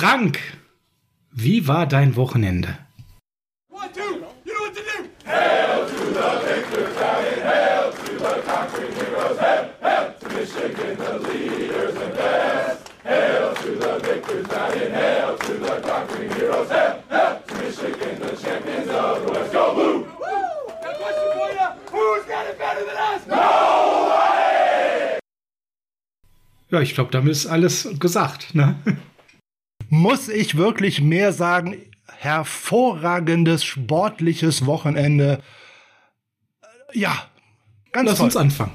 Frank, wie war dein Wochenende? One, two, you know what to do. Hail to the victor valiant, hail to the conquering heroes, hail, hail to Michigan, the leaders and best. Hail to the victors valiant, hail to the conquering heroes, hail, hail to Michigan, the champions of the West. Go blue! Woo! Now question for you, who's got it better than us? Nobody! Ja, ich glaube, damit ist alles gesagt. Ne? Muss ich wirklich mehr sagen? Hervorragendes sportliches Wochenende. Ja, ganz Lass toll. uns anfangen.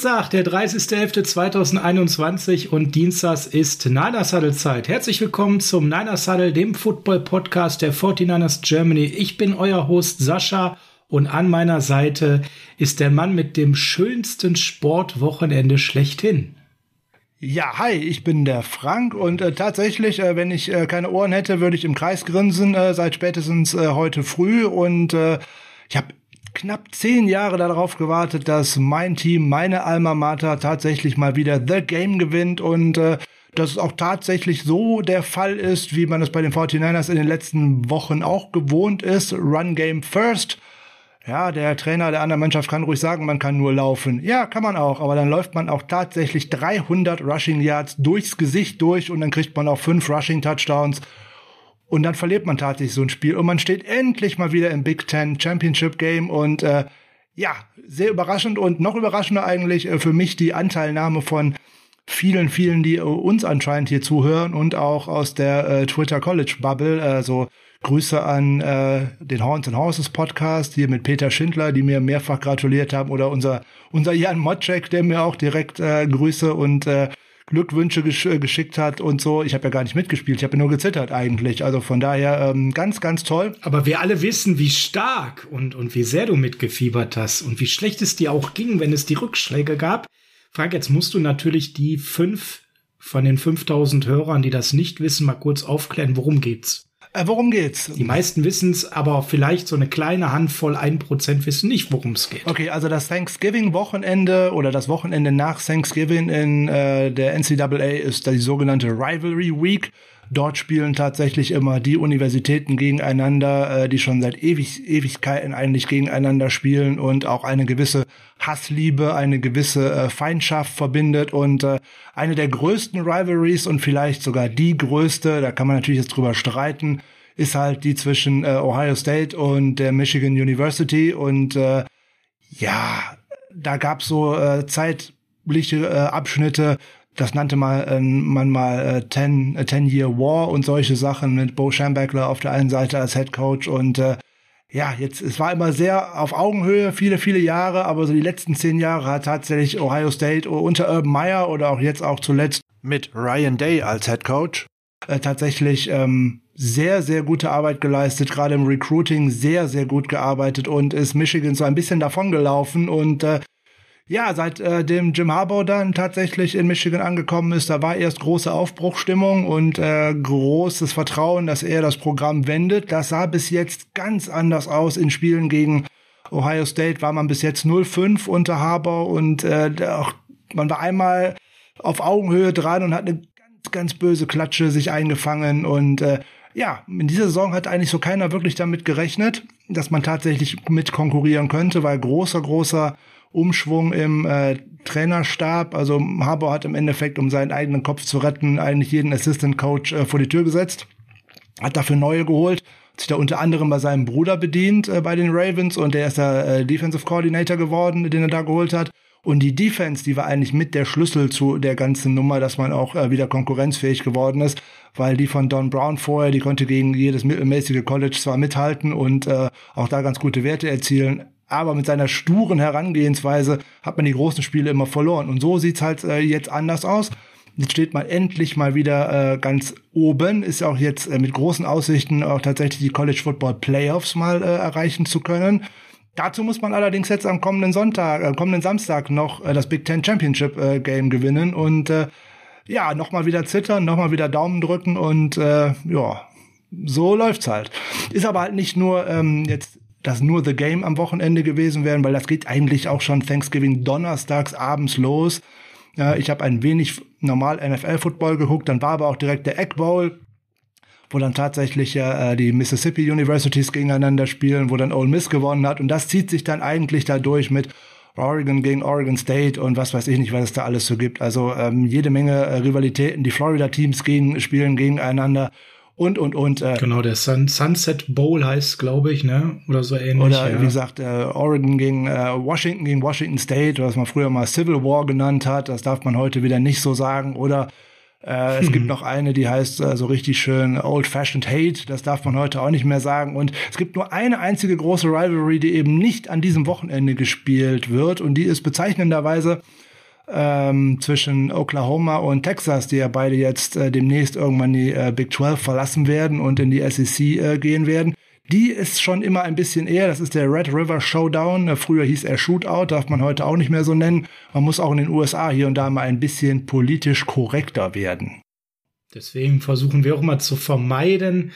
Dienstag, der 30.11.2021 und Dienstags ist Niners Huddle Zeit. Herzlich willkommen zum Niners Huddle, dem Football-Podcast der 49ers Germany. Ich bin euer Host Sascha und an meiner Seite ist der Mann mit dem schönsten Sportwochenende schlechthin. Ja, hi, ich bin der Frank und äh, tatsächlich, äh, wenn ich äh, keine Ohren hätte, würde ich im Kreis grinsen äh, seit spätestens äh, heute früh und äh, ich habe knapp zehn Jahre darauf gewartet, dass mein Team, meine Alma Mater tatsächlich mal wieder The Game gewinnt und äh, dass es auch tatsächlich so der Fall ist, wie man es bei den 49ers in den letzten Wochen auch gewohnt ist. Run Game First. Ja, der Trainer der anderen Mannschaft kann ruhig sagen, man kann nur laufen. Ja, kann man auch, aber dann läuft man auch tatsächlich 300 Rushing Yards durchs Gesicht durch und dann kriegt man auch fünf Rushing Touchdowns. Und dann verliert man tatsächlich so ein Spiel und man steht endlich mal wieder im Big Ten Championship Game und äh, ja, sehr überraschend und noch überraschender eigentlich äh, für mich die Anteilnahme von vielen, vielen, die äh, uns anscheinend hier zuhören und auch aus der äh, Twitter College Bubble. Also Grüße an äh, den Horns and Horses Podcast hier mit Peter Schindler, die mir mehrfach gratuliert haben, oder unser unser Jan Motschek, der mir auch direkt äh, Grüße und äh, Glückwünsche gesch äh, geschickt hat und so. Ich habe ja gar nicht mitgespielt, ich habe ja nur gezittert eigentlich. Also von daher ähm, ganz, ganz toll. Aber wir alle wissen, wie stark und, und wie sehr du mitgefiebert hast und wie schlecht es dir auch ging, wenn es die Rückschläge gab. Frank, jetzt musst du natürlich die fünf von den 5000 Hörern, die das nicht wissen, mal kurz aufklären, worum geht's. Äh, worum geht's? Die meisten wissen es, aber vielleicht so eine kleine Handvoll, ein Prozent wissen nicht, worum es geht. Okay, also das Thanksgiving-Wochenende oder das Wochenende nach Thanksgiving in äh, der NCAA ist die sogenannte Rivalry Week. Dort spielen tatsächlich immer die Universitäten gegeneinander, äh, die schon seit ewig, Ewigkeiten eigentlich gegeneinander spielen und auch eine gewisse Hassliebe, eine gewisse äh, Feindschaft verbindet. Und äh, eine der größten Rivalries und vielleicht sogar die größte, da kann man natürlich jetzt drüber streiten, ist halt die zwischen äh, Ohio State und der Michigan University. Und äh, ja, da gab's so äh, zeitliche äh, Abschnitte, das nannte mal, äh, man mal äh, Ten, äh, Ten Year War und solche Sachen mit Bo Schambachler auf der einen Seite als Head Coach und äh, ja, jetzt, es war immer sehr auf Augenhöhe, viele, viele Jahre, aber so die letzten zehn Jahre hat tatsächlich Ohio State unter Urban Meyer oder auch jetzt auch zuletzt mit Ryan Day als Head Coach äh, tatsächlich ähm, sehr, sehr gute Arbeit geleistet, gerade im Recruiting sehr, sehr gut gearbeitet und ist Michigan so ein bisschen davongelaufen und äh, ja, seit äh, Jim Harbaugh dann tatsächlich in Michigan angekommen ist, da war erst große Aufbruchstimmung und äh, großes Vertrauen, dass er das Programm wendet. Das sah bis jetzt ganz anders aus in Spielen gegen Ohio State. War man bis jetzt 0-5 unter Harbaugh und äh, auch, man war einmal auf Augenhöhe dran und hat eine ganz, ganz böse Klatsche sich eingefangen und äh, ja, in dieser Saison hat eigentlich so keiner wirklich damit gerechnet, dass man tatsächlich mit konkurrieren könnte, weil großer, großer Umschwung im äh, Trainerstab. Also Harbour hat im Endeffekt, um seinen eigenen Kopf zu retten, eigentlich jeden Assistant Coach äh, vor die Tür gesetzt, hat dafür neue geholt, hat sich da unter anderem bei seinem Bruder bedient äh, bei den Ravens und der ist der äh, Defensive Coordinator geworden, den er da geholt hat. Und die Defense, die war eigentlich mit der Schlüssel zu der ganzen Nummer, dass man auch äh, wieder konkurrenzfähig geworden ist, weil die von Don Brown vorher, die konnte gegen jedes mittelmäßige College zwar mithalten und äh, auch da ganz gute Werte erzielen, aber mit seiner sturen Herangehensweise hat man die großen Spiele immer verloren. Und so sieht's halt äh, jetzt anders aus. Jetzt steht man endlich mal wieder äh, ganz oben, ist auch jetzt äh, mit großen Aussichten auch tatsächlich die College Football Playoffs mal äh, erreichen zu können. Dazu muss man allerdings jetzt am kommenden Sonntag, äh, kommenden Samstag noch äh, das Big Ten Championship äh, Game gewinnen und äh, ja, nochmal wieder zittern, nochmal wieder Daumen drücken und äh, ja, so läuft's halt. Ist aber halt nicht nur ähm, jetzt das nur The Game am Wochenende gewesen werden, weil das geht eigentlich auch schon Thanksgiving donnerstags abends los. Ja, ich habe ein wenig normal NFL-Football geguckt, dann war aber auch direkt der Egg Bowl, wo dann tatsächlich äh, die Mississippi Universities gegeneinander spielen, wo dann Ole Miss gewonnen hat. Und das zieht sich dann eigentlich dadurch mit Oregon gegen Oregon State und was weiß ich nicht, was es da alles so gibt. Also ähm, jede Menge äh, Rivalitäten. Die Florida-Teams gegen, spielen gegeneinander und, und, und. Äh, Genau, der Sun Sunset Bowl heißt, glaube ich, ne? Oder so ähnlich. Oder ja. wie gesagt, äh, Oregon gegen äh, Washington gegen Washington State, was man früher mal Civil War genannt hat, das darf man heute wieder nicht so sagen. Oder äh, es gibt noch eine, die heißt äh, so richtig schön Old Fashioned Hate, das darf man heute auch nicht mehr sagen. Und es gibt nur eine einzige große Rivalry, die eben nicht an diesem Wochenende gespielt wird. Und die ist bezeichnenderweise ähm, zwischen Oklahoma und Texas, die ja beide jetzt äh, demnächst irgendwann die äh, Big 12 verlassen werden und in die SEC äh, gehen werden. Die ist schon immer ein bisschen eher, das ist der Red River Showdown. Äh, Früher hieß er Shootout, darf man heute auch nicht mehr so nennen. Man muss auch in den USA hier und da mal ein bisschen politisch korrekter werden. Deswegen versuchen wir auch mal zu vermeiden,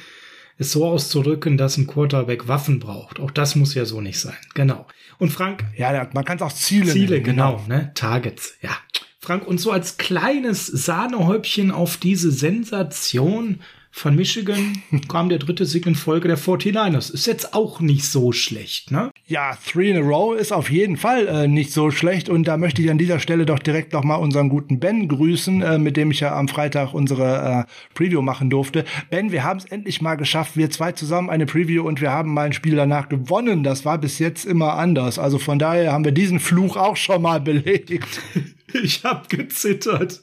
es so auszudrücken, dass ein Quarterback Waffen braucht. Auch das muss ja so nicht sein. Genau. Und Frank, Ja, man kann es auch Ziele, Ziele, nennen, genau, ne? Targets, ja. Frank, und so als kleines Sahnehäubchen auf diese Sensation von Michigan kam der dritte Sieg in Folge der 49ers. Ist jetzt auch nicht so schlecht, ne? Ja, Three in a Row ist auf jeden Fall äh, nicht so schlecht und da möchte ich an dieser Stelle doch direkt noch mal unseren guten Ben grüßen, äh, mit dem ich ja am Freitag unsere äh, Preview machen durfte. Ben, wir haben es endlich mal geschafft, wir zwei zusammen eine Preview und wir haben mal ein Spiel danach gewonnen. Das war bis jetzt immer anders. Also von daher haben wir diesen Fluch auch schon mal belegt. Ich habe gezittert,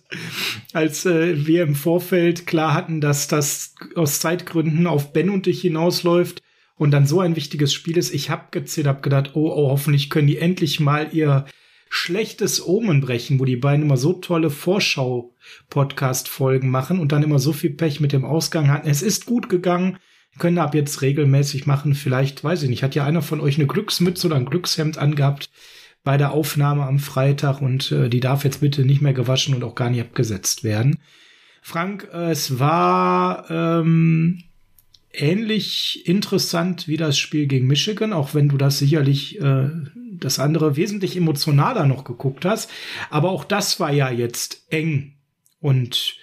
als äh, wir im Vorfeld klar hatten, dass das aus Zeitgründen auf Ben und dich hinausläuft und dann so ein wichtiges Spiel ist. Ich habe gezittert, hab gedacht, oh, oh, hoffentlich können die endlich mal ihr schlechtes Omen brechen, wo die beiden immer so tolle Vorschau-Podcast-Folgen machen und dann immer so viel Pech mit dem Ausgang hatten. Es ist gut gegangen. Können ab jetzt regelmäßig machen. Vielleicht, weiß ich nicht, hat ja einer von euch eine Glücksmütze oder ein Glückshemd angehabt bei der Aufnahme am Freitag und äh, die darf jetzt bitte nicht mehr gewaschen und auch gar nicht abgesetzt werden. Frank, äh, es war ähm, ähnlich interessant wie das Spiel gegen Michigan, auch wenn du das sicherlich äh, das andere wesentlich emotionaler noch geguckt hast. Aber auch das war ja jetzt eng und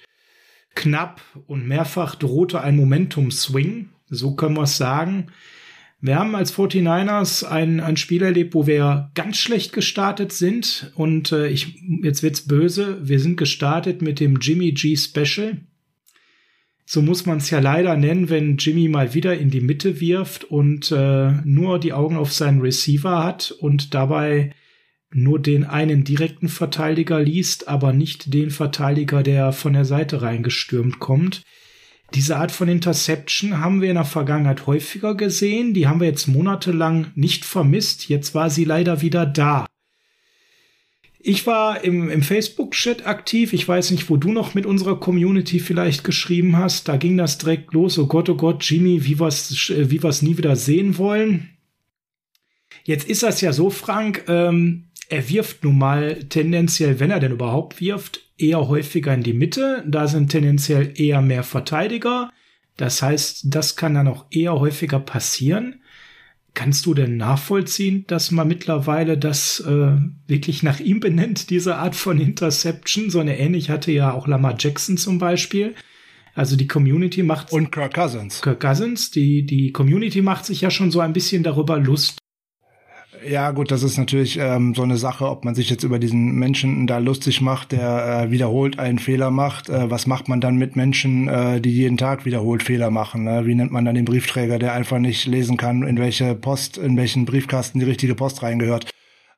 knapp und mehrfach drohte ein Momentum-Swing, so können wir es sagen. Wir haben als 49ers ein, ein Spiel erlebt, wo wir ganz schlecht gestartet sind. Und äh, ich, jetzt wird's böse. Wir sind gestartet mit dem Jimmy G Special. So muss man es ja leider nennen, wenn Jimmy mal wieder in die Mitte wirft und äh, nur die Augen auf seinen Receiver hat und dabei nur den einen direkten Verteidiger liest, aber nicht den Verteidiger, der von der Seite reingestürmt kommt. Diese Art von Interception haben wir in der Vergangenheit häufiger gesehen. Die haben wir jetzt monatelang nicht vermisst. Jetzt war sie leider wieder da. Ich war im, im Facebook-Chat aktiv. Ich weiß nicht, wo du noch mit unserer Community vielleicht geschrieben hast. Da ging das direkt los. Oh Gott, oh Gott, Jimmy, wie wir's, wie wir's nie wieder sehen wollen. Jetzt ist das ja so, Frank. Ähm, er wirft nun mal tendenziell, wenn er denn überhaupt wirft, eher häufiger in die Mitte. Da sind tendenziell eher mehr Verteidiger. Das heißt, das kann dann auch eher häufiger passieren. Kannst du denn nachvollziehen, dass man mittlerweile das äh, wirklich nach ihm benennt, diese Art von Interception? So eine ähnlich hatte ja auch Lamar Jackson zum Beispiel. Also die Community macht Und Kirk Cousins. Kirk Cousins, die, die Community macht sich ja schon so ein bisschen darüber Lust. Ja, gut, das ist natürlich ähm, so eine Sache, ob man sich jetzt über diesen Menschen da lustig macht, der äh, wiederholt einen Fehler macht. Äh, was macht man dann mit Menschen, äh, die jeden Tag wiederholt Fehler machen? Ne? Wie nennt man dann den Briefträger, der einfach nicht lesen kann, in welche Post, in welchen Briefkasten die richtige Post reingehört?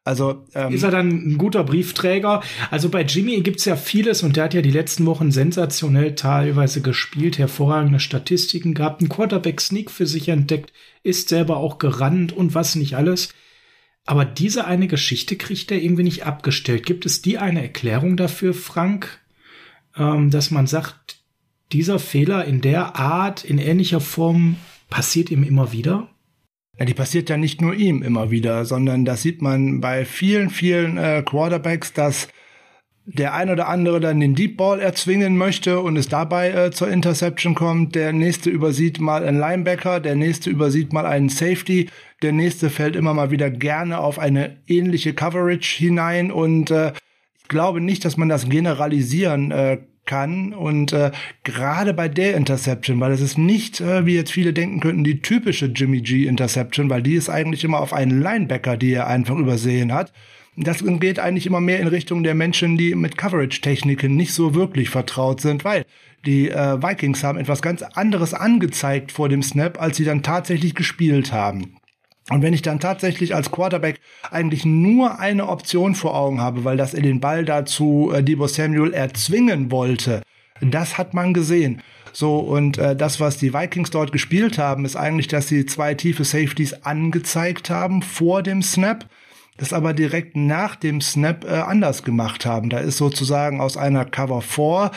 Also ähm, Ist er dann ein guter Briefträger? Also bei Jimmy gibt's ja vieles und der hat ja die letzten Wochen sensationell teilweise gespielt, hervorragende Statistiken gehabt, einen Quarterback-Sneak für sich entdeckt, ist selber auch gerannt und was nicht alles. Aber diese eine Geschichte kriegt er irgendwie nicht abgestellt. Gibt es die eine Erklärung dafür, Frank, ähm, dass man sagt, dieser Fehler in der Art, in ähnlicher Form passiert ihm immer wieder? Ja, die passiert ja nicht nur ihm immer wieder, sondern das sieht man bei vielen, vielen äh, Quarterbacks, dass der ein oder andere dann den Deep Ball erzwingen möchte und es dabei äh, zur Interception kommt. Der nächste übersieht mal einen Linebacker, der nächste übersieht mal einen Safety, der nächste fällt immer mal wieder gerne auf eine ähnliche Coverage hinein und äh, ich glaube nicht, dass man das generalisieren äh, kann und äh, gerade bei der Interception, weil es ist nicht, äh, wie jetzt viele denken könnten, die typische Jimmy G Interception, weil die ist eigentlich immer auf einen Linebacker, die er einfach übersehen hat. Das geht eigentlich immer mehr in Richtung der Menschen, die mit Coverage-Techniken nicht so wirklich vertraut sind, weil die äh, Vikings haben etwas ganz anderes angezeigt vor dem Snap, als sie dann tatsächlich gespielt haben. Und wenn ich dann tatsächlich als Quarterback eigentlich nur eine Option vor Augen habe, weil das er den Ball dazu äh, Debo Samuel erzwingen wollte, das hat man gesehen. So, und äh, das, was die Vikings dort gespielt haben, ist eigentlich, dass sie zwei tiefe Safeties angezeigt haben vor dem Snap das aber direkt nach dem Snap äh, anders gemacht haben. Da ist sozusagen aus einer Cover 4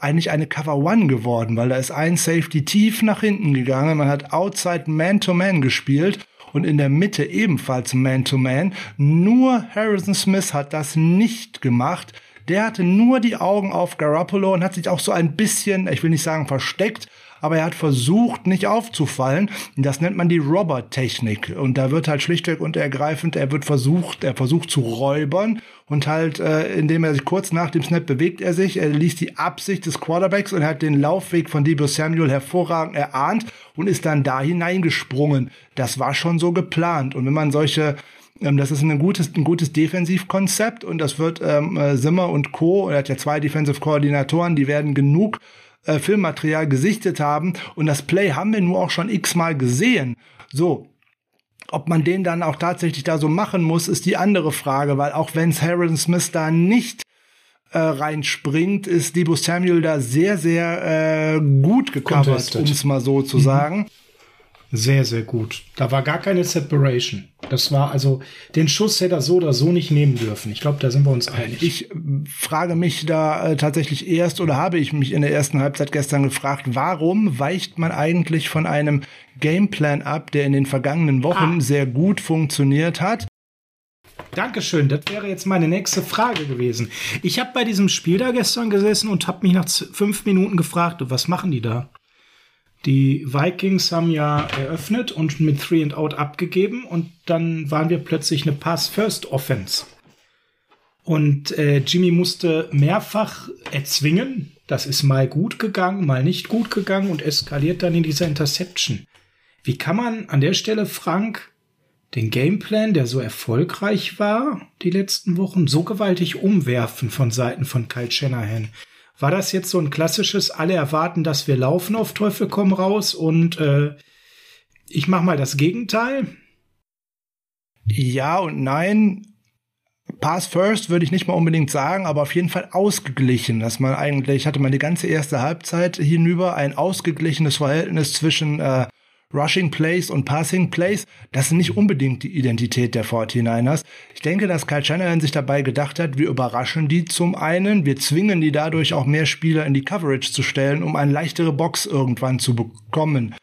eigentlich eine Cover 1 geworden, weil da ist ein Safety tief nach hinten gegangen. Man hat Outside Man-to-Man gespielt und in der Mitte ebenfalls Man-to-Man. Nur Harrison Smith hat das nicht gemacht. Der hatte nur die Augen auf Garoppolo und hat sich auch so ein bisschen, ich will nicht sagen versteckt, aber er hat versucht, nicht aufzufallen. Das nennt man die Robber-Technik. Und da wird halt schlichtweg und ergreifend, er wird versucht, er versucht zu räubern und halt, äh, indem er sich kurz nach dem Snap bewegt er sich, er liest die Absicht des Quarterbacks und hat den Laufweg von Debo Samuel hervorragend erahnt und ist dann da hineingesprungen. Das war schon so geplant. Und wenn man solche ähm, das ist ein gutes, ein gutes Defensivkonzept und das wird ähm, äh, Simmer und Co. Er hat ja zwei Defensive Koordinatoren, die werden genug äh, Filmmaterial gesichtet haben und das Play haben wir nur auch schon x-mal gesehen. So, ob man den dann auch tatsächlich da so machen muss, ist die andere Frage, weil auch wenn Harrison Smith da nicht äh, reinspringt, ist Debo Samuel da sehr, sehr äh, gut gecovert, um es mal so zu mhm. sagen. Sehr, sehr gut. Da war gar keine Separation. Das war also, den Schuss hätte er so oder so nicht nehmen dürfen. Ich glaube, da sind wir uns einig. Ich frage mich da äh, tatsächlich erst oder habe ich mich in der ersten Halbzeit gestern gefragt, warum weicht man eigentlich von einem Gameplan ab, der in den vergangenen Wochen ah. sehr gut funktioniert hat? Dankeschön, das wäre jetzt meine nächste Frage gewesen. Ich habe bei diesem Spiel da gestern gesessen und habe mich nach fünf Minuten gefragt, was machen die da? Die Vikings haben ja eröffnet und mit Three and Out abgegeben und dann waren wir plötzlich eine Pass-First-Offense. Und äh, Jimmy musste mehrfach erzwingen. Das ist mal gut gegangen, mal nicht gut gegangen und eskaliert dann in dieser Interception. Wie kann man an der Stelle, Frank, den Gameplan, der so erfolgreich war die letzten Wochen, so gewaltig umwerfen von Seiten von Kyle Shanahan? War das jetzt so ein klassisches, alle erwarten, dass wir laufen auf Teufel komm raus und äh, ich mach mal das Gegenteil? Ja und nein. Pass first würde ich nicht mal unbedingt sagen, aber auf jeden Fall ausgeglichen, dass man eigentlich hatte man die ganze erste Halbzeit hinüber ein ausgeglichenes Verhältnis zwischen äh, Rushing Plays und Passing Plays, das ist nicht unbedingt die Identität der 49ers. Ich denke, dass Kyle Shanahan sich dabei gedacht hat, wir überraschen die zum einen, wir zwingen die dadurch auch mehr Spieler in die Coverage zu stellen, um eine leichtere Box irgendwann zu bekommen.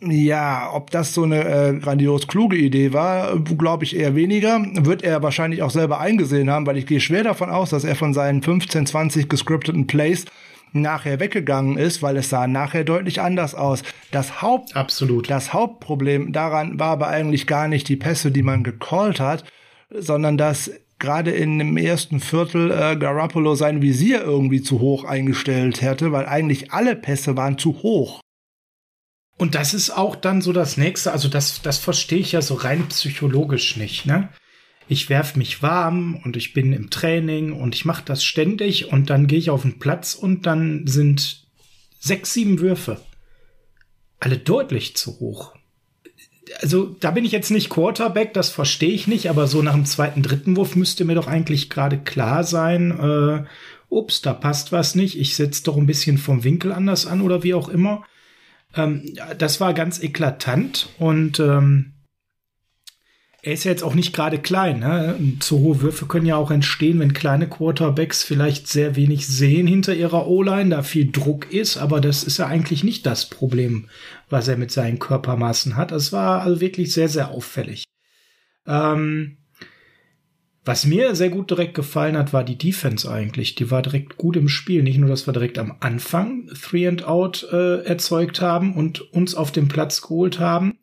Ja, ob das so eine äh, grandios kluge Idee war, glaube ich eher weniger. Wird er wahrscheinlich auch selber eingesehen haben, weil ich gehe schwer davon aus, dass er von seinen 15, 20 gescripteten Plays nachher weggegangen ist, weil es sah nachher deutlich anders aus. Das Haupt Absolut. Das Hauptproblem daran war aber eigentlich gar nicht die Pässe, die man gecallt hat, sondern dass gerade in dem ersten Viertel äh, Garoppolo sein Visier irgendwie zu hoch eingestellt hätte, weil eigentlich alle Pässe waren zu hoch. Und das ist auch dann so das nächste, also das, das verstehe ich ja so rein psychologisch nicht, ne? Ich werf mich warm und ich bin im Training und ich mache das ständig und dann gehe ich auf den Platz und dann sind sechs, sieben Würfe. Alle deutlich zu hoch. Also da bin ich jetzt nicht Quarterback, das verstehe ich nicht, aber so nach dem zweiten, dritten Wurf müsste mir doch eigentlich gerade klar sein, äh, ups, da passt was nicht, ich setze doch ein bisschen vom Winkel anders an oder wie auch immer. Ähm, das war ganz eklatant und ähm, er ist ja jetzt auch nicht gerade klein. Ne? Zu hohe Würfe können ja auch entstehen, wenn kleine Quarterbacks vielleicht sehr wenig sehen hinter ihrer O-Line, da viel Druck ist. Aber das ist ja eigentlich nicht das Problem, was er mit seinen Körpermaßen hat. Das war also wirklich sehr, sehr auffällig. Ähm, was mir sehr gut direkt gefallen hat, war die Defense eigentlich. Die war direkt gut im Spiel. Nicht nur, dass wir direkt am Anfang Three and Out äh, erzeugt haben und uns auf den Platz geholt haben.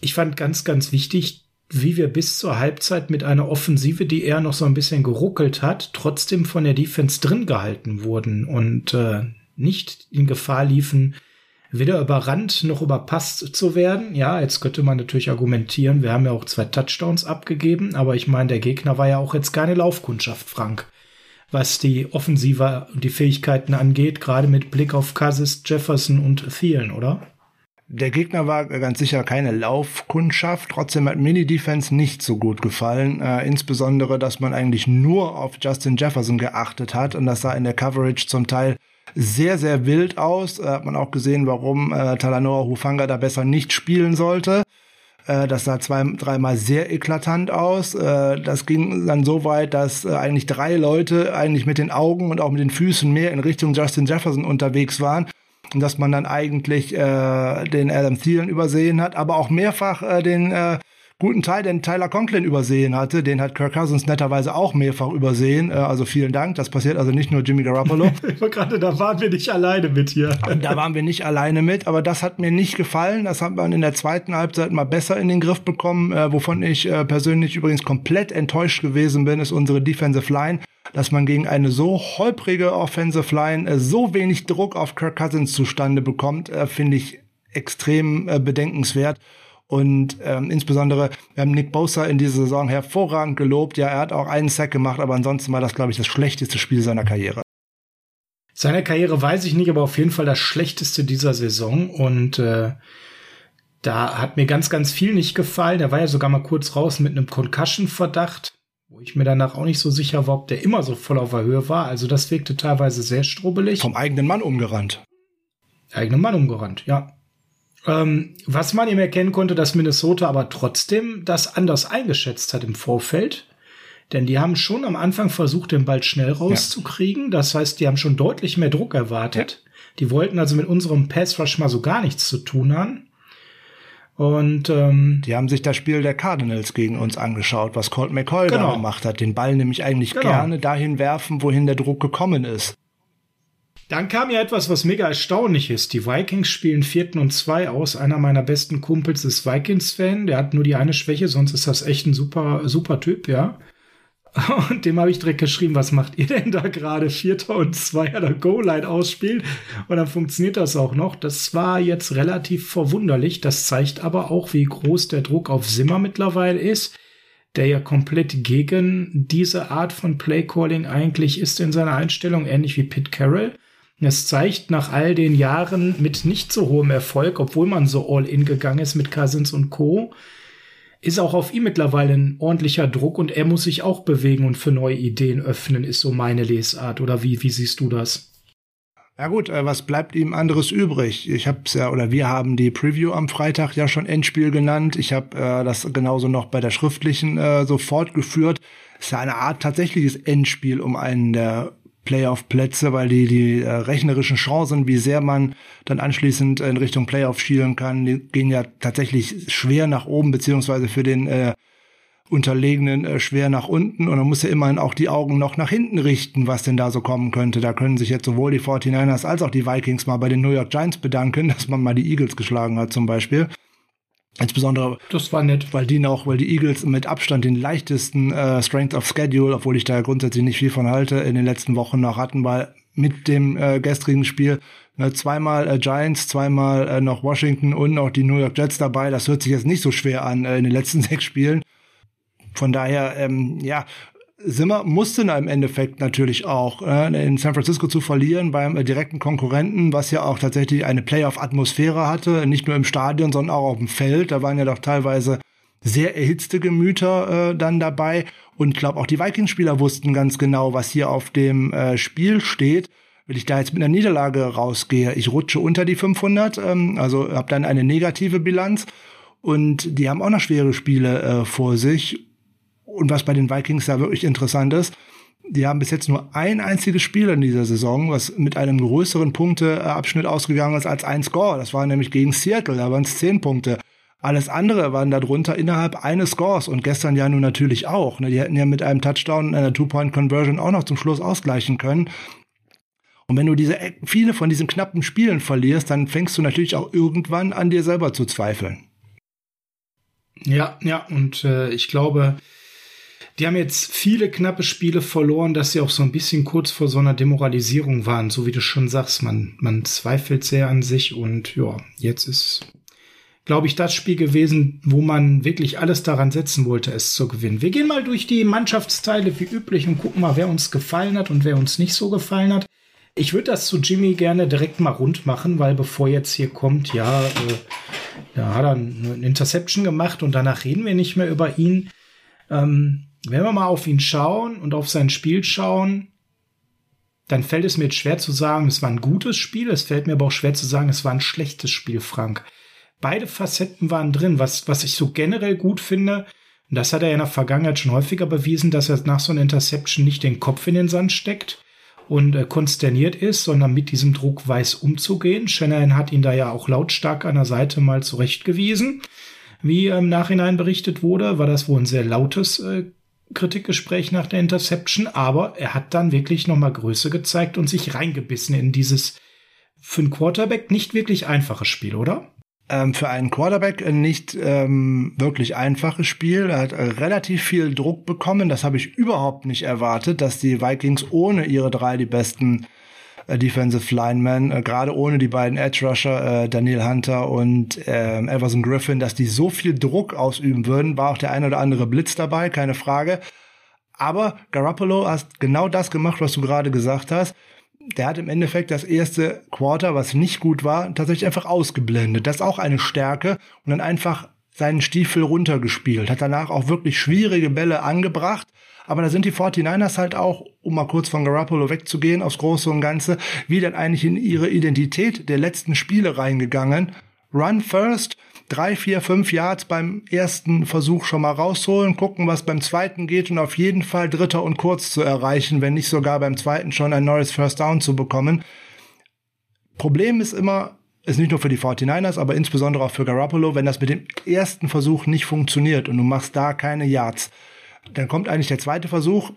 Ich fand ganz, ganz wichtig, wie wir bis zur Halbzeit mit einer Offensive, die eher noch so ein bisschen geruckelt hat, trotzdem von der Defense drin gehalten wurden und äh, nicht in Gefahr liefen, weder überrannt noch überpasst zu werden. Ja, jetzt könnte man natürlich argumentieren, wir haben ja auch zwei Touchdowns abgegeben, aber ich meine, der Gegner war ja auch jetzt keine Laufkundschaft, Frank. Was die Offensive und die Fähigkeiten angeht, gerade mit Blick auf Cousins, Jefferson und Thielen, oder? Der Gegner war ganz sicher keine Laufkundschaft, trotzdem hat mir die Defense nicht so gut gefallen. Äh, insbesondere, dass man eigentlich nur auf Justin Jefferson geachtet hat und das sah in der Coverage zum Teil sehr, sehr wild aus. Da hat man auch gesehen, warum äh, Talanoa Hufanga da besser nicht spielen sollte. Äh, das sah zwei, dreimal sehr eklatant aus. Äh, das ging dann so weit, dass äh, eigentlich drei Leute eigentlich mit den Augen und auch mit den Füßen mehr in Richtung Justin Jefferson unterwegs waren dass man dann eigentlich äh, den Adam Thielen übersehen hat, aber auch mehrfach äh, den äh, guten Teil, den Tyler Conklin übersehen hatte. Den hat Kirk Cousins netterweise auch mehrfach übersehen. Äh, also vielen Dank. Das passiert also nicht nur Jimmy Garoppolo. Gerade da waren wir nicht alleine mit hier. da waren wir nicht alleine mit, aber das hat mir nicht gefallen. Das hat man in der zweiten Halbzeit mal besser in den Griff bekommen. Äh, wovon ich äh, persönlich übrigens komplett enttäuscht gewesen bin, ist unsere Defensive Line dass man gegen eine so holprige Offensive Line äh, so wenig Druck auf Kirk Cousins zustande bekommt, äh, finde ich extrem äh, bedenkenswert. Und ähm, insbesondere, wir haben Nick Bosa in dieser Saison hervorragend gelobt. Ja, er hat auch einen Sack gemacht, aber ansonsten war das, glaube ich, das schlechteste Spiel seiner Karriere. Seine Karriere weiß ich nicht, aber auf jeden Fall das schlechteste dieser Saison. Und äh, da hat mir ganz, ganz viel nicht gefallen. Er war ja sogar mal kurz raus mit einem Concussion-Verdacht wo ich mir danach auch nicht so sicher war, ob der immer so voll auf der Höhe war. Also das wirkte teilweise sehr strubbelig. Vom eigenen Mann umgerannt. Eigenen Mann umgerannt, ja. Ähm, was man ihm erkennen konnte, dass Minnesota aber trotzdem das anders eingeschätzt hat im Vorfeld. Denn die haben schon am Anfang versucht, den Ball schnell rauszukriegen. Ja. Das heißt, die haben schon deutlich mehr Druck erwartet. Ja. Die wollten also mit unserem Pass Rush mal so gar nichts zu tun haben. Und ähm, die haben sich das Spiel der Cardinals gegen uns angeschaut, was Colt McCoy genau. da gemacht hat. Den Ball nämlich eigentlich genau. gerne dahin werfen, wohin der Druck gekommen ist. Dann kam ja etwas, was mega erstaunlich ist. Die Vikings spielen vierten und zwei aus. Einer meiner besten Kumpels ist Vikings-Fan. Der hat nur die eine Schwäche, sonst ist das echt ein super, super Typ, ja. Und dem habe ich direkt geschrieben, was macht ihr denn da gerade? Vierter und Zweier der Go-Line ausspielt. Und dann funktioniert das auch noch. Das war jetzt relativ verwunderlich. Das zeigt aber auch, wie groß der Druck auf Simmer mittlerweile ist, der ja komplett gegen diese Art von Playcalling eigentlich ist in seiner Einstellung, ähnlich wie Pete Carroll. Es zeigt nach all den Jahren mit nicht so hohem Erfolg, obwohl man so all in gegangen ist mit Cousins und Co., ist auch auf ihm mittlerweile ein ordentlicher Druck und er muss sich auch bewegen und für neue Ideen öffnen, ist so meine Lesart. Oder wie, wie siehst du das? Ja gut, äh, was bleibt ihm anderes übrig? Ich habe ja oder wir haben die Preview am Freitag ja schon Endspiel genannt. Ich habe äh, das genauso noch bei der schriftlichen äh, so fortgeführt. ist ja eine Art tatsächliches Endspiel um einen der Playoff-Plätze, weil die, die äh, rechnerischen Chancen, wie sehr man dann anschließend in Richtung Playoff schielen kann, die gehen ja tatsächlich schwer nach oben, beziehungsweise für den äh, Unterlegenen äh, schwer nach unten. Und man muss ja immerhin auch die Augen noch nach hinten richten, was denn da so kommen könnte. Da können sich jetzt sowohl die 49ers als auch die Vikings mal bei den New York Giants bedanken, dass man mal die Eagles geschlagen hat zum Beispiel. Insbesondere, das war nett, weil die noch, weil die Eagles mit Abstand den leichtesten äh, Strength of Schedule, obwohl ich da grundsätzlich nicht viel von halte, in den letzten Wochen noch hatten, weil mit dem äh, gestrigen Spiel ne, zweimal äh, Giants, zweimal äh, noch Washington und noch die New York Jets dabei. Das hört sich jetzt nicht so schwer an äh, in den letzten sechs Spielen. Von daher, ähm, ja, Simmer musste im Endeffekt natürlich auch äh, in San Francisco zu verlieren beim äh, direkten Konkurrenten, was ja auch tatsächlich eine Playoff-Atmosphäre hatte, nicht nur im Stadion, sondern auch auf dem Feld. Da waren ja doch teilweise sehr erhitzte Gemüter äh, dann dabei. Und ich glaube, auch die Vikings-Spieler wussten ganz genau, was hier auf dem äh, Spiel steht. Wenn ich da jetzt mit einer Niederlage rausgehe, ich rutsche unter die 500, ähm, also habe dann eine negative Bilanz Und die haben auch noch schwere Spiele äh, vor sich. Und was bei den Vikings da wirklich interessant ist, die haben bis jetzt nur ein einziges Spiel in dieser Saison, was mit einem größeren Punkteabschnitt ausgegangen ist als ein Score. Das war nämlich gegen Seattle, da waren es zehn Punkte. Alles andere waren darunter innerhalb eines Scores und gestern ja nun natürlich auch. Ne? Die hätten ja mit einem Touchdown und einer Two-Point-Conversion auch noch zum Schluss ausgleichen können. Und wenn du diese viele von diesen knappen Spielen verlierst, dann fängst du natürlich auch irgendwann an dir selber zu zweifeln. Ja, ja, und äh, ich glaube, die haben jetzt viele knappe Spiele verloren, dass sie auch so ein bisschen kurz vor so einer Demoralisierung waren, so wie du schon sagst. Man, man zweifelt sehr an sich und ja, jetzt ist, glaube ich, das Spiel gewesen, wo man wirklich alles daran setzen wollte, es zu gewinnen. Wir gehen mal durch die Mannschaftsteile wie üblich und gucken mal, wer uns gefallen hat und wer uns nicht so gefallen hat. Ich würde das zu Jimmy gerne direkt mal rund machen, weil bevor jetzt hier kommt, ja, äh, da hat er eine Interception gemacht und danach reden wir nicht mehr über ihn. Ähm, wenn wir mal auf ihn schauen und auf sein Spiel schauen, dann fällt es mir jetzt schwer zu sagen, es war ein gutes Spiel. Es fällt mir aber auch schwer zu sagen, es war ein schlechtes Spiel, Frank. Beide Facetten waren drin, was, was ich so generell gut finde. Und das hat er ja in der Vergangenheit schon häufiger bewiesen, dass er nach so einer Interception nicht den Kopf in den Sand steckt und äh, konsterniert ist, sondern mit diesem Druck weiß umzugehen. Shanahan hat ihn da ja auch lautstark an der Seite mal zurechtgewiesen. Wie im Nachhinein berichtet wurde, war das wohl ein sehr lautes äh, Kritikgespräch nach der Interception, aber er hat dann wirklich nochmal Größe gezeigt und sich reingebissen in dieses für einen Quarterback nicht wirklich einfache Spiel, oder? ähm, für einen Quarterback ein nicht ähm, wirklich einfaches Spiel. Er hat äh, relativ viel Druck bekommen. Das habe ich überhaupt nicht erwartet, dass die Vikings ohne ihre drei die besten äh, Defensive Linemen, äh, gerade ohne die beiden Edge Rusher, äh, Daniel Hunter und äh, Everson Griffin, dass die so viel Druck ausüben würden. War auch der ein oder andere Blitz dabei, keine Frage. Aber Garoppolo hat genau das gemacht, was du gerade gesagt hast der hat im Endeffekt das erste Quarter, was nicht gut war, tatsächlich einfach ausgeblendet. Das ist auch eine Stärke und dann einfach seinen Stiefel runtergespielt. Hat danach auch wirklich schwierige Bälle angebracht. Aber da sind die 49ers halt auch, um mal kurz von Garoppolo wegzugehen, aufs Große und Ganze, wie dann eigentlich in ihre Identität der letzten Spiele reingegangen. Run first, drei, vier, fünf Yards beim ersten Versuch schon mal rausholen, gucken, was beim zweiten geht und auf jeden Fall Dritter und Kurz zu erreichen, wenn nicht sogar beim zweiten schon ein neues First Down zu bekommen. Problem ist immer, ist nicht nur für die 49ers, aber insbesondere auch für Garoppolo, wenn das mit dem ersten Versuch nicht funktioniert und du machst da keine Yards, dann kommt eigentlich der zweite Versuch,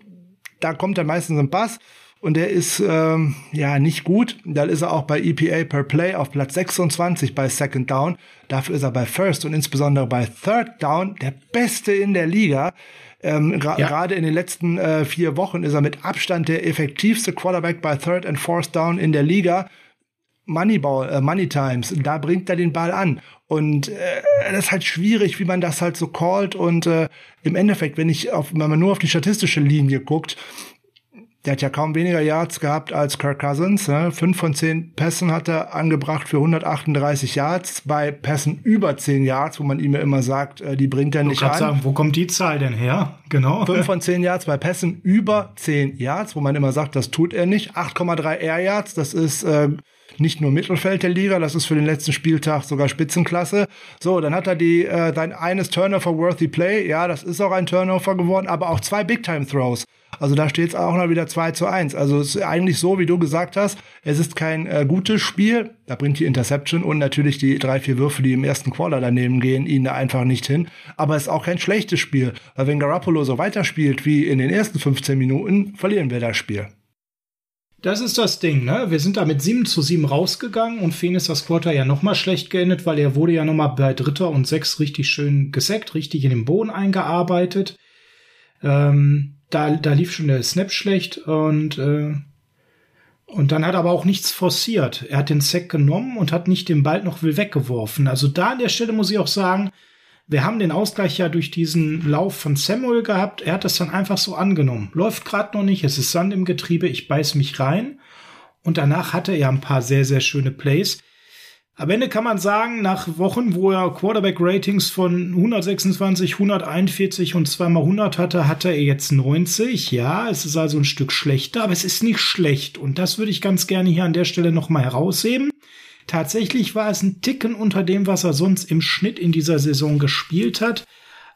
da kommt dann meistens ein Pass und der ist ähm, ja nicht gut. Dann ist er auch bei EPA per Play auf Platz 26 bei Second Down. Dafür ist er bei First und insbesondere bei Third Down der Beste in der Liga. Ähm, Gerade ja. in den letzten äh, vier Wochen ist er mit Abstand der effektivste Quarterback bei Third and Fourth Down in der Liga. Moneyball, äh, Money Times, da bringt er den Ball an. Und äh, das ist halt schwierig, wie man das halt so callt. Und äh, im Endeffekt, wenn ich auf, wenn man nur auf die statistische Linie guckt, der hat ja kaum weniger Yards gehabt als Kirk Cousins. Ne? Fünf von zehn Pässen hat er angebracht für 138 Yards. Bei Pässen über zehn Yards, wo man ihm ja immer sagt, äh, die bringt er nicht an. Sagen, wo kommt die Zahl denn her? Genau. Fünf von zehn Yards bei Pässen über zehn Yards, wo man immer sagt, das tut er nicht. 8,3 Air Yards, das ist äh, nicht nur Mittelfeld der Liga, das ist für den letzten Spieltag sogar Spitzenklasse. So, dann hat er die äh, sein eines Turnover-worthy Play, ja, das ist auch ein Turnover geworden, aber auch zwei Big-Time-Throws. Also da steht es auch noch wieder 2 zu 1. Also es ist eigentlich so, wie du gesagt hast, es ist kein äh, gutes Spiel. Da bringt die Interception und natürlich die drei, vier Würfe, die im ersten Quarter daneben gehen, ihn da einfach nicht hin. Aber es ist auch kein schlechtes Spiel. Weil wenn Garoppolo so weiterspielt wie in den ersten 15 Minuten, verlieren wir das Spiel. Das ist das Ding, ne? Wir sind da mit 7 zu 7 rausgegangen und Feen ist das Quarter ja nochmal schlecht geendet, weil er wurde ja nochmal bei Dritter und Sechs richtig schön gesackt, richtig in den Boden eingearbeitet. Ähm, da, da lief schon der Snap schlecht und, äh, und dann hat er aber auch nichts forciert. Er hat den Sack genommen und hat nicht den Ball noch will weggeworfen. Also da an der Stelle muss ich auch sagen, wir haben den Ausgleich ja durch diesen Lauf von Samuel gehabt. Er hat das dann einfach so angenommen. Läuft gerade noch nicht, es ist Sand im Getriebe, ich beiß mich rein. Und danach hatte er ein paar sehr, sehr schöne Plays. Am Ende kann man sagen, nach Wochen, wo er Quarterback-Ratings von 126, 141 und zweimal 100 hatte, hatte er jetzt 90. Ja, es ist also ein Stück schlechter, aber es ist nicht schlecht. Und das würde ich ganz gerne hier an der Stelle nochmal herausheben. Tatsächlich war es ein Ticken unter dem, was er sonst im Schnitt in dieser Saison gespielt hat.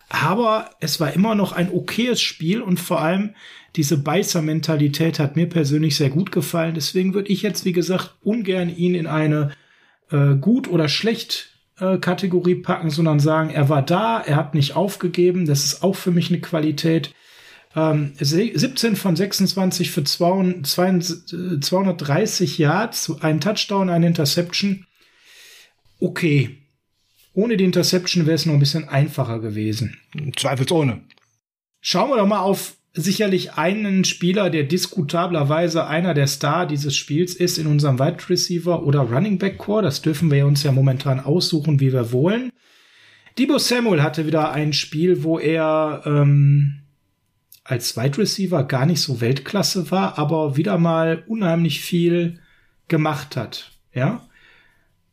Aber es war immer noch ein okayes Spiel und vor allem diese Beißer-Mentalität hat mir persönlich sehr gut gefallen. Deswegen würde ich jetzt, wie gesagt, ungern ihn in eine äh, gut oder schlecht äh, Kategorie packen, sondern sagen, er war da, er hat nicht aufgegeben. Das ist auch für mich eine Qualität. Ähm, 17 von 26 für 200, 230 Yards, ein Touchdown, eine Interception. Okay. Ohne die Interception wäre es noch ein bisschen einfacher gewesen. Zweifelsohne. Schauen wir doch mal auf sicherlich einen Spieler, der diskutablerweise einer der Star dieses Spiels ist in unserem Wide Receiver oder Running Back Core. Das dürfen wir uns ja momentan aussuchen, wie wir wollen. Debo Samuel hatte wieder ein Spiel, wo er ähm, als Wide Receiver gar nicht so Weltklasse war, aber wieder mal unheimlich viel gemacht hat. Ja.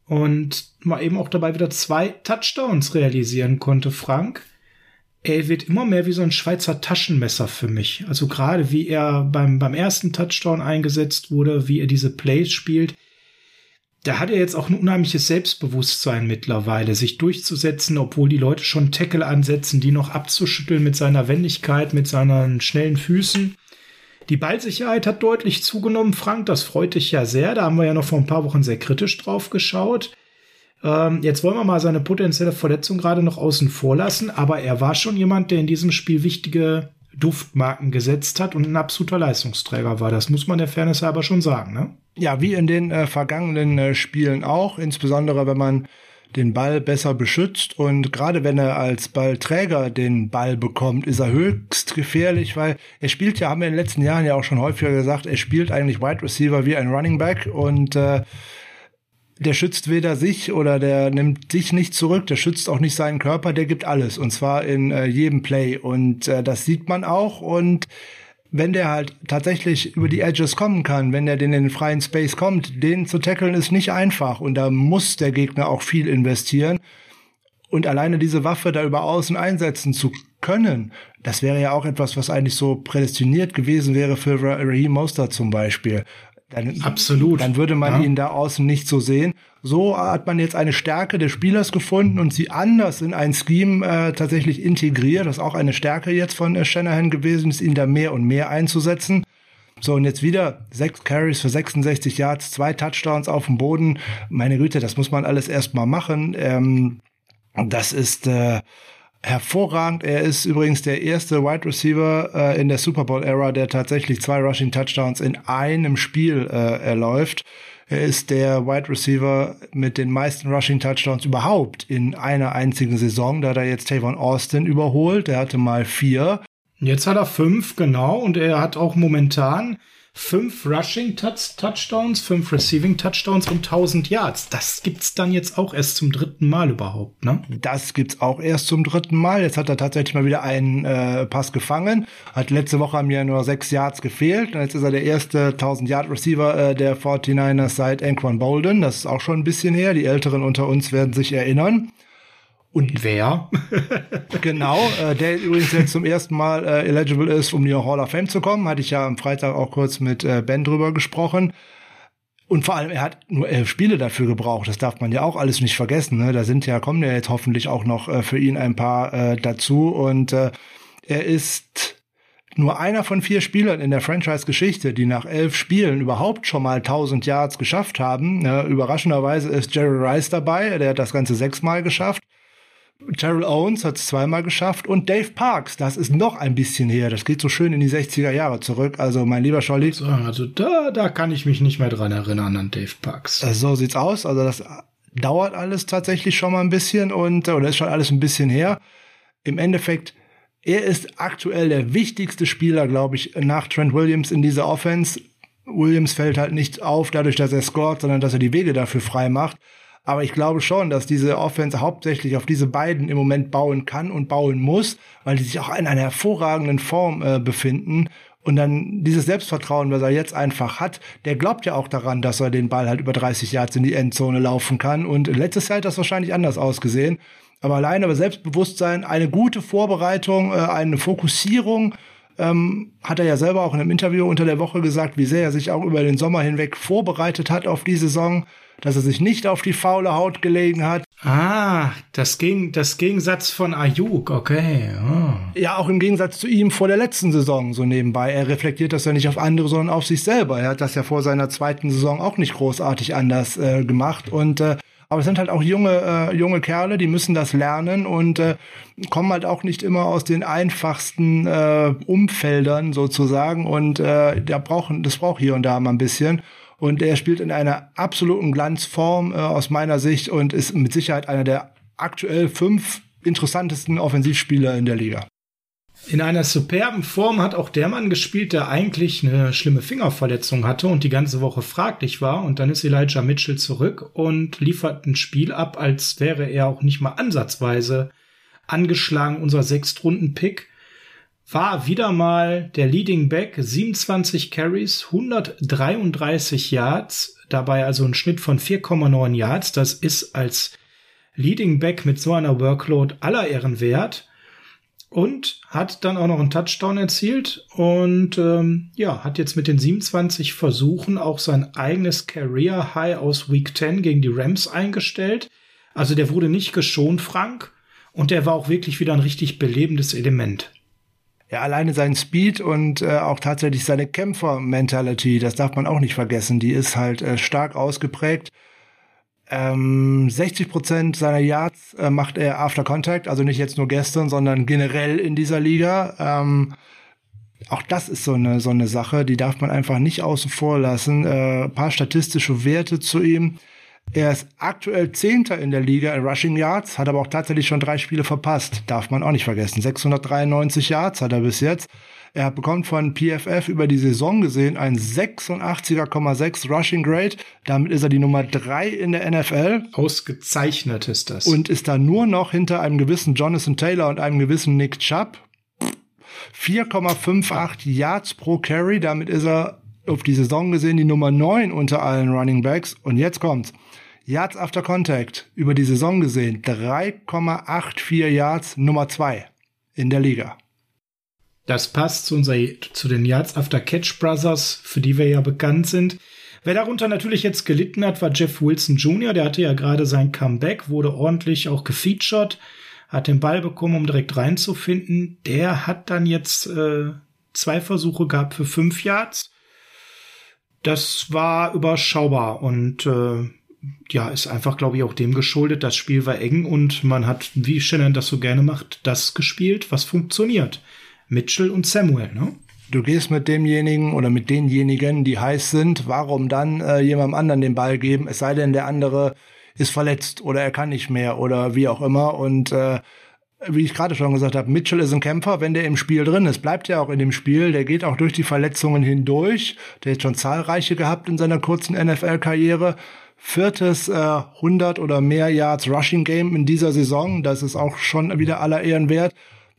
Und mal eben auch dabei wieder zwei Touchdowns realisieren konnte, Frank er wird immer mehr wie so ein Schweizer Taschenmesser für mich. Also gerade wie er beim, beim ersten Touchdown eingesetzt wurde, wie er diese Plays spielt, da hat er jetzt auch ein unheimliches Selbstbewusstsein mittlerweile, sich durchzusetzen, obwohl die Leute schon Tackle ansetzen, die noch abzuschütteln mit seiner Wendigkeit, mit seinen schnellen Füßen. Die Ballsicherheit hat deutlich zugenommen, Frank, das freut dich ja sehr. Da haben wir ja noch vor ein paar Wochen sehr kritisch drauf geschaut. Ähm, jetzt wollen wir mal seine potenzielle Verletzung gerade noch außen vor lassen, aber er war schon jemand, der in diesem Spiel wichtige Duftmarken gesetzt hat und ein absoluter Leistungsträger war. Das muss man der Fairness halber schon sagen, ne? Ja, wie in den äh, vergangenen äh, Spielen auch, insbesondere wenn man den Ball besser beschützt und gerade wenn er als Ballträger den Ball bekommt, ist er höchst gefährlich, weil er spielt ja, haben wir in den letzten Jahren ja auch schon häufiger gesagt, er spielt eigentlich Wide Receiver wie ein Running Back und äh, der schützt weder sich oder der nimmt sich nicht zurück, der schützt auch nicht seinen Körper, der gibt alles und zwar in äh, jedem Play. Und äh, das sieht man auch. Und wenn der halt tatsächlich über die Edges kommen kann, wenn der in den freien Space kommt, den zu tackeln ist nicht einfach. Und da muss der Gegner auch viel investieren. Und alleine diese Waffe da über außen einsetzen zu können, das wäre ja auch etwas, was eigentlich so prädestiniert gewesen wäre für Raheem Mostert zum Beispiel. Dann, Absolut. Dann würde man Ja. ihn da außen nicht so sehen. So hat man jetzt eine Stärke des Spielers gefunden und sie anders in ein Scheme äh, tatsächlich integriert. Das ist auch eine Stärke jetzt von äh, Shanahan gewesen, ist ihn da mehr und mehr einzusetzen. So, und jetzt wieder sechs Carries für 66 Yards, zwei Touchdowns auf dem Boden. Meine Güte, das muss man alles erstmal machen. Ähm, das ist äh, hervorragend. Er ist übrigens der erste Wide Receiver äh, in der Super Bowl-Ära, der tatsächlich zwei Rushing Touchdowns in einem Spiel äh, erläuft. Er ist der Wide Receiver mit den meisten Rushing Touchdowns überhaupt in einer einzigen Saison. Da hat er jetzt Tavon Austin überholt. Der hatte mal vier. Jetzt hat er fünf, genau, und er hat auch momentan fünf Rushing -Touch Touchdowns, fünf Receiving Touchdowns und 1000 Yards. Das gibt's dann jetzt auch erst zum dritten Mal überhaupt, ne? Das gibt's auch erst zum dritten Mal. Jetzt hat er tatsächlich mal wieder einen äh, Pass gefangen. Hat letzte Woche haben ja nur sechs Yards gefehlt. Und jetzt ist er der erste 1000 Yard Receiver äh, der 49ers seit Anquan Bolden. Das ist auch schon ein bisschen her. Die Älteren unter uns werden sich erinnern. Und wer? Genau, äh, der übrigens jetzt zum ersten Mal äh, eligible ist, um in die Hall of Fame zu kommen. Hatte ich ja am Freitag auch kurz mit äh, Ben drüber gesprochen. Und vor allem, er hat nur elf Spiele dafür gebraucht. Das darf man ja auch alles nicht vergessen. Ne? Da sind ja, kommen ja jetzt hoffentlich auch noch äh, für ihn ein paar äh, dazu. Und äh, er ist nur einer von vier Spielern in der Franchise-Geschichte, die nach elf Spielen überhaupt schon mal 1000 Yards geschafft haben. Ne? Überraschenderweise ist Jerry Rice dabei, der hat das Ganze sechsmal geschafft. Terrell Owens hat es zweimal geschafft und Dave Parks, das ist noch ein bisschen her. Das geht so schön in die 60er Jahre zurück. Also mein lieber Scholli, So, also da, da kann ich mich nicht mehr dran erinnern an Dave Parks. äh, so sieht's aus. Also das dauert alles tatsächlich schon mal ein bisschen und oder ist schon alles ein bisschen her. Im Endeffekt, er ist aktuell der wichtigste Spieler, glaube ich, nach Trent Williams in dieser Offense. Williams fällt halt nicht auf, dadurch, dass er scored, sondern dass er die Wege dafür frei macht. Aber ich glaube schon, dass diese Offense hauptsächlich auf diese beiden im Moment bauen kann und bauen muss, weil die sich auch in einer hervorragenden Form äh, befinden. Und dann dieses Selbstvertrauen, was er jetzt einfach hat, der glaubt ja auch daran, dass er den Ball halt über 30 Yards in die Endzone laufen kann. Und letztes Jahr hat das wahrscheinlich anders ausgesehen. Aber alleine über Selbstbewusstsein, eine gute Vorbereitung, äh, eine Fokussierung, ähm, hat er ja selber auch in einem Interview unter der Woche gesagt, wie sehr er sich auch über den Sommer hinweg vorbereitet hat auf die Saison. Dass er sich nicht auf die faule Haut gelegen hat. Ah, das, Geg das Gegensatz von Ayuk, okay. Oh. Ja, auch im Gegensatz zu ihm vor der letzten Saison so nebenbei. Er reflektiert das ja nicht auf andere, sondern auf sich selber. Er hat das ja vor seiner zweiten Saison auch nicht großartig anders äh, gemacht. Und äh, aber es sind halt auch junge, äh, junge Kerle, die müssen das lernen und äh, kommen halt auch nicht immer aus den einfachsten äh, Umfeldern sozusagen. Und äh, da brauchen, das braucht hier und da mal ein bisschen. Und er spielt in einer absoluten Glanzform äh, aus meiner Sicht und ist mit Sicherheit einer der aktuell fünf interessantesten Offensivspieler in der Liga. In einer superben Form hat auch der Mann gespielt, der eigentlich eine schlimme Fingerverletzung hatte und die ganze Woche fraglich war. Und dann ist Elijah Mitchell zurück und liefert ein Spiel ab, als wäre er auch nicht mal ansatzweise angeschlagen. Unser Sechstrunden-Pick war wieder mal der Leading Back, 27 Carries, 133 Yards, dabei also ein Schnitt von 4,9 Yards. Das ist als Leading Back mit so einer Workload aller Ehren wert und hat dann auch noch einen Touchdown erzielt und ähm, ja, hat jetzt mit den 27 Versuchen auch sein eigenes Career High aus Week 10 gegen die Rams eingestellt. Also der wurde nicht geschont, Frank, und der war auch wirklich wieder ein richtig belebendes Element. Ja, alleine sein Speed und äh, auch tatsächlich seine Kämpfer-Mentality, das darf man auch nicht vergessen. Die ist halt äh, stark ausgeprägt. Ähm, 60 Prozent seiner Yards äh, macht er after contact, also nicht jetzt nur gestern, sondern generell in dieser Liga. Ähm, auch das ist so eine so eine Sache, die darf man einfach nicht außen vor lassen. Äh, paar statistische Werte zu ihm. Er ist aktuell Zehnter in der Liga in Rushing Yards, hat aber auch tatsächlich schon drei Spiele verpasst. Darf man auch nicht vergessen. 693 Yards hat er bis jetzt. Er bekommt von PFF über die Saison gesehen ein 86,6 Rushing Grade. Damit ist er die Nummer drei in der NFL. Ausgezeichnet ist das. Und ist da nur noch hinter einem gewissen Jonathan Taylor und einem gewissen Nick Chubb. 4,58 Yards pro Carry. Damit ist er auf die Saison gesehen die Nummer 9 unter allen Running Backs. Und jetzt kommt's. Yards after Contact über die Saison gesehen 3,84 Yards Nummer 2 in der Liga. Das passt zu, unser, zu den Yards After Catch Brothers, für die wir ja bekannt sind. Wer darunter natürlich jetzt gelitten hat, war Jeff Wilson Jr., der hatte ja gerade sein Comeback, wurde ordentlich auch gefeatured, hat den Ball bekommen, um direkt reinzufinden. Der hat dann jetzt äh, zwei Versuche gehabt für fünf Yards. Das war überschaubar und äh, ja, ist einfach, glaube ich, auch dem geschuldet. Das Spiel war eng und man hat, wie Shannon das so gerne macht, das gespielt, was funktioniert. Mitchell und Samuel, ne? Du gehst mit demjenigen oder mit denjenigen, die heiß sind, warum dann äh, jemandem anderen den Ball geben, es sei denn, der andere ist verletzt oder er kann nicht mehr oder wie auch immer. Und äh, wie ich gerade schon gesagt habe, Mitchell ist ein Kämpfer, wenn der im Spiel drin ist, bleibt er auch in dem Spiel, der geht auch durch die Verletzungen hindurch. Der hat schon zahlreiche gehabt in seiner kurzen NFL-Karriere. Viertes äh, 100 oder mehr Yards Rushing Game in dieser Saison, das ist auch schon wieder aller Ehren wert.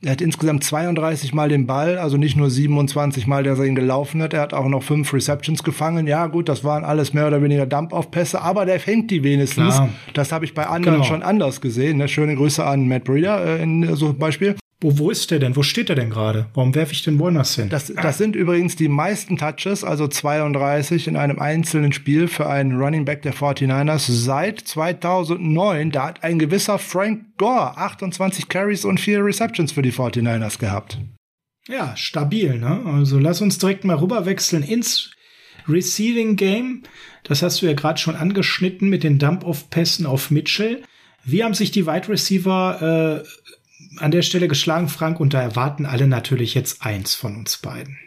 Er hat insgesamt 32 Mal den Ball, also nicht nur 27 Mal, dass er ihn gelaufen hat. Er hat auch noch fünf Receptions gefangen. Ja, gut, das waren alles mehr oder weniger Dump-Off-Pässe, aber der fängt die wenigstens. Klar. Das habe ich bei anderen Genau. schon anders gesehen. Ne? Schöne Grüße an Matt Breeder äh, in so Beispiel. Wo, wo ist der denn? Wo steht der denn gerade? Warum werfe ich den woanders hin? Das, das sind übrigens die meisten Touches, also 32 in einem einzelnen Spiel für einen Running Back der 49ers seit 2009. Da hat ein gewisser Frank Gore 28 Carries und 4 Receptions für die 49ers gehabt. Ja, stabil, ne? Also lass uns direkt mal rüberwechseln ins Receiving Game. Das hast du ja gerade schon angeschnitten mit den Dump-Off-Pässen auf Mitchell. Wie haben sich die Wide Receiver äh, an der Stelle geschlagen, Frank? Und da erwarten alle natürlich jetzt eins von uns beiden.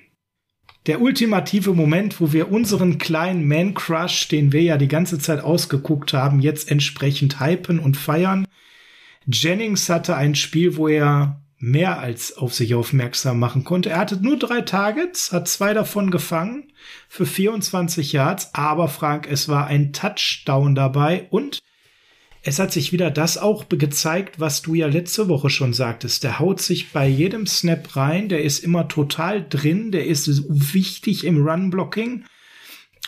Der ultimative Moment, wo wir unseren kleinen Man-Crush, den wir ja die ganze Zeit ausgeguckt haben, jetzt entsprechend hypen und feiern. Jennings hatte ein Spiel, wo er mehr als auf sich aufmerksam machen konnte. Er hatte nur drei Targets, hat zwei davon gefangen für 24 Yards, aber Frank, es war ein Touchdown dabei und es hat sich wieder das auch gezeigt, was du ja letzte Woche schon sagtest. Der haut sich bei jedem Snap rein, der ist immer total drin, der ist wichtig im Run-Blocking.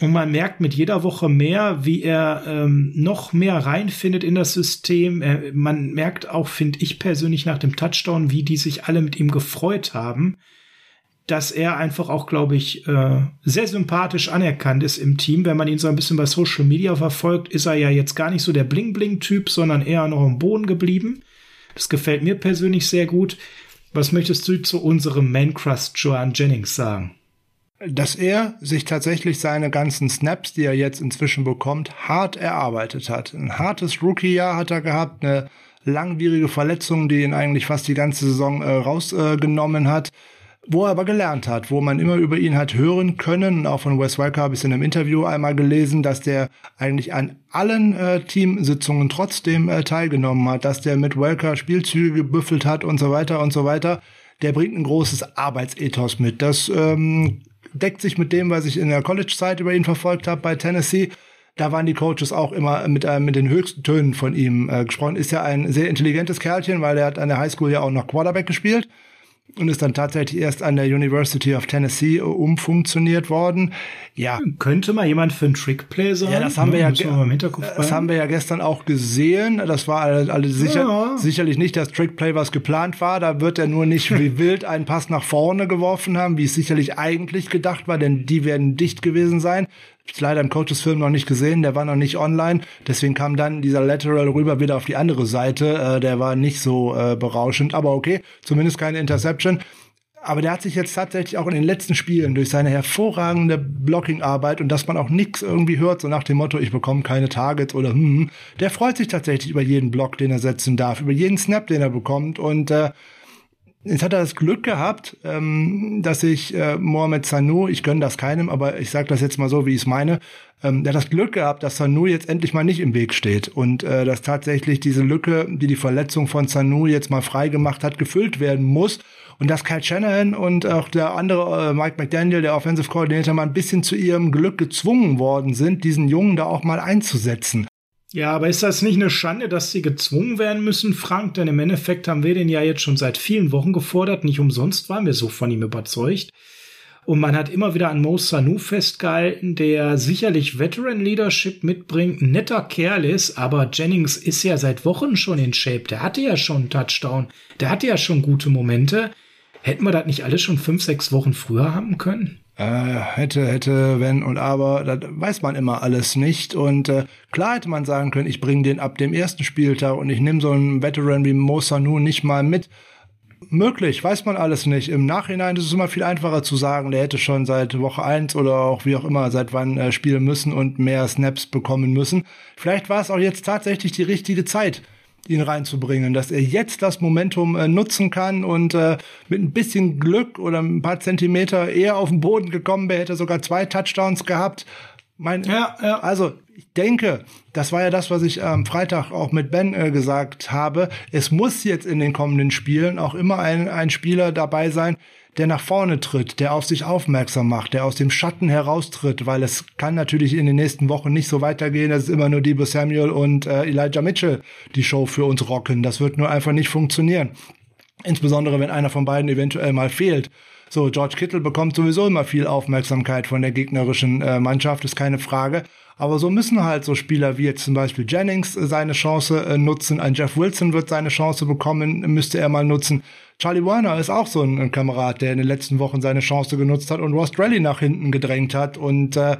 Und man merkt mit jeder Woche mehr, wie er ähm, noch mehr reinfindet in das System. Er, man merkt auch, finde ich persönlich nach dem Touchdown, wie die sich alle mit ihm gefreut haben. Dass er einfach auch, glaube ich, äh, sehr sympathisch anerkannt ist im Team. Wenn man ihn so ein bisschen bei Social Media verfolgt, ist er ja jetzt gar nicht so der Bling-Bling-Typ, sondern eher noch am Boden geblieben. Das gefällt mir persönlich sehr gut. Was möchtest du zu unserem Man-Crust Joan Jennings sagen? dass er sich tatsächlich seine ganzen Snaps, die er jetzt inzwischen bekommt, hart erarbeitet hat. Ein hartes Rookie-Jahr hat er gehabt, eine langwierige Verletzung, die ihn eigentlich fast die ganze Saison äh, rausgenommen äh, hat wo er aber gelernt hat, wo man immer über ihn hat hören können. Auch von Wes Welker habe ich in einem Interview einmal gelesen, dass der eigentlich an allen äh, Teamsitzungen trotzdem äh, teilgenommen hat, dass der mit Welker Spielzüge gebüffelt hat und so weiter und so weiter. Der bringt ein großes Arbeitsethos mit. Das ähm, deckt sich mit dem, was ich in der College-Zeit über ihn verfolgt habe bei Tennessee. Da waren die Coaches auch immer mit, äh, mit den höchsten Tönen von ihm äh, gesprochen. Ist ja ein sehr intelligentes Kerlchen, weil er hat an der Highschool ja auch noch Quarterback gespielt und ist dann tatsächlich erst an der University of Tennessee äh, umfunktioniert worden. Ja. Könnte mal jemand für ein Trickplay sein? Ja, das haben wir ja, wir Hinterkopf das haben wir ja gestern auch gesehen. Das war alle sicher, Ja. sicherlich nicht das Trickplay, was geplant war. Da wird er nur nicht wie wild einen Pass nach vorne geworfen haben, wie es sicherlich eigentlich gedacht war, denn die werden dicht gewesen sein. Leider im Coaches-Film noch nicht gesehen, der war noch nicht online. Deswegen kam dann dieser Lateral rüber wieder auf die andere Seite. Äh, der war nicht so äh, berauschend, aber okay, zumindest keine Interception. Aber der hat sich jetzt tatsächlich auch in den letzten Spielen durch seine hervorragende Blocking-Arbeit und dass man auch nichts irgendwie hört, so nach dem Motto, ich bekomme keine Targets oder hm, hm, der freut sich tatsächlich über jeden Block, den er setzen darf, über jeden Snap, den er bekommt und äh, Jetzt hat er das Glück gehabt, ähm, dass ich äh, Mohamed Sanu, ich gönne das keinem, aber ich sage das jetzt mal so, wie ich es meine, ähm, der hat das Glück gehabt, dass Sanu jetzt endlich mal nicht im Weg steht und äh, dass tatsächlich diese Lücke, die die Verletzung von Sanu jetzt mal frei gemacht hat, gefüllt werden muss und dass Kyle Shanahan und auch der andere äh, Mike McDaniel, der Offensive Coordinator, mal ein bisschen zu ihrem Glück gezwungen worden sind, diesen Jungen da auch mal einzusetzen. Ja, aber ist das nicht eine Schande, dass sie gezwungen werden müssen, Frank? Denn im Endeffekt haben wir den ja jetzt schon seit vielen Wochen gefordert. Nicht umsonst waren wir so von ihm überzeugt. Und man hat immer wieder an Mo Sanu festgehalten, der sicherlich Veteran Leadership mitbringt, netter Kerl ist, aber Jennings ist ja seit Wochen schon in Shape. Der hatte ja schon einen Touchdown. Der hatte ja schon gute Momente. Hätten wir das nicht alles schon fünf, sechs Wochen früher haben können? Äh, hätte, hätte, wenn und aber, das weiß man immer alles nicht. Und äh, klar hätte man sagen können, ich bringe den ab dem ersten Spieltag und ich nehme so einen Veteran wie Mo Sanu nicht mal mit. Möglich, weiß man alles nicht. Im Nachhinein ist es immer viel einfacher zu sagen, der hätte schon seit Woche eins oder auch wie auch immer seit wann äh, spielen müssen und mehr Snaps bekommen müssen. Vielleicht war es auch jetzt tatsächlich die richtige Zeit, ihn reinzubringen, dass er jetzt das Momentum äh, nutzen kann und äh, mit ein bisschen Glück oder ein paar Zentimeter eher auf den Boden gekommen wäre, hätte er sogar zwei Touchdowns gehabt. Mein, Ja, ja. Also ich denke, das war ja das, was ich am Freitag auch mit Ben äh, gesagt habe. Es muss jetzt in den kommenden Spielen auch immer ein, ein Spieler dabei sein, der nach vorne tritt, der auf sich aufmerksam macht, der aus dem Schatten heraustritt, weil es kann natürlich in den nächsten Wochen nicht so weitergehen, dass es immer nur Debo Samuel und äh, Elijah Mitchell die Show für uns rocken. Das wird nur einfach nicht funktionieren. Insbesondere wenn einer von beiden eventuell mal fehlt. So, George Kittle bekommt sowieso immer viel Aufmerksamkeit von der gegnerischen äh, Mannschaft, ist keine Frage. Aber so müssen halt so Spieler wie jetzt zum Beispiel Jennings äh, seine Chance äh, nutzen. Ein Jeff Wilson wird seine Chance bekommen, müsste er mal nutzen. Charlie Warner ist auch so ein, ein Kamerad, der in den letzten Wochen seine Chance genutzt hat und Ross Drelly nach hinten gedrängt hat. Und äh,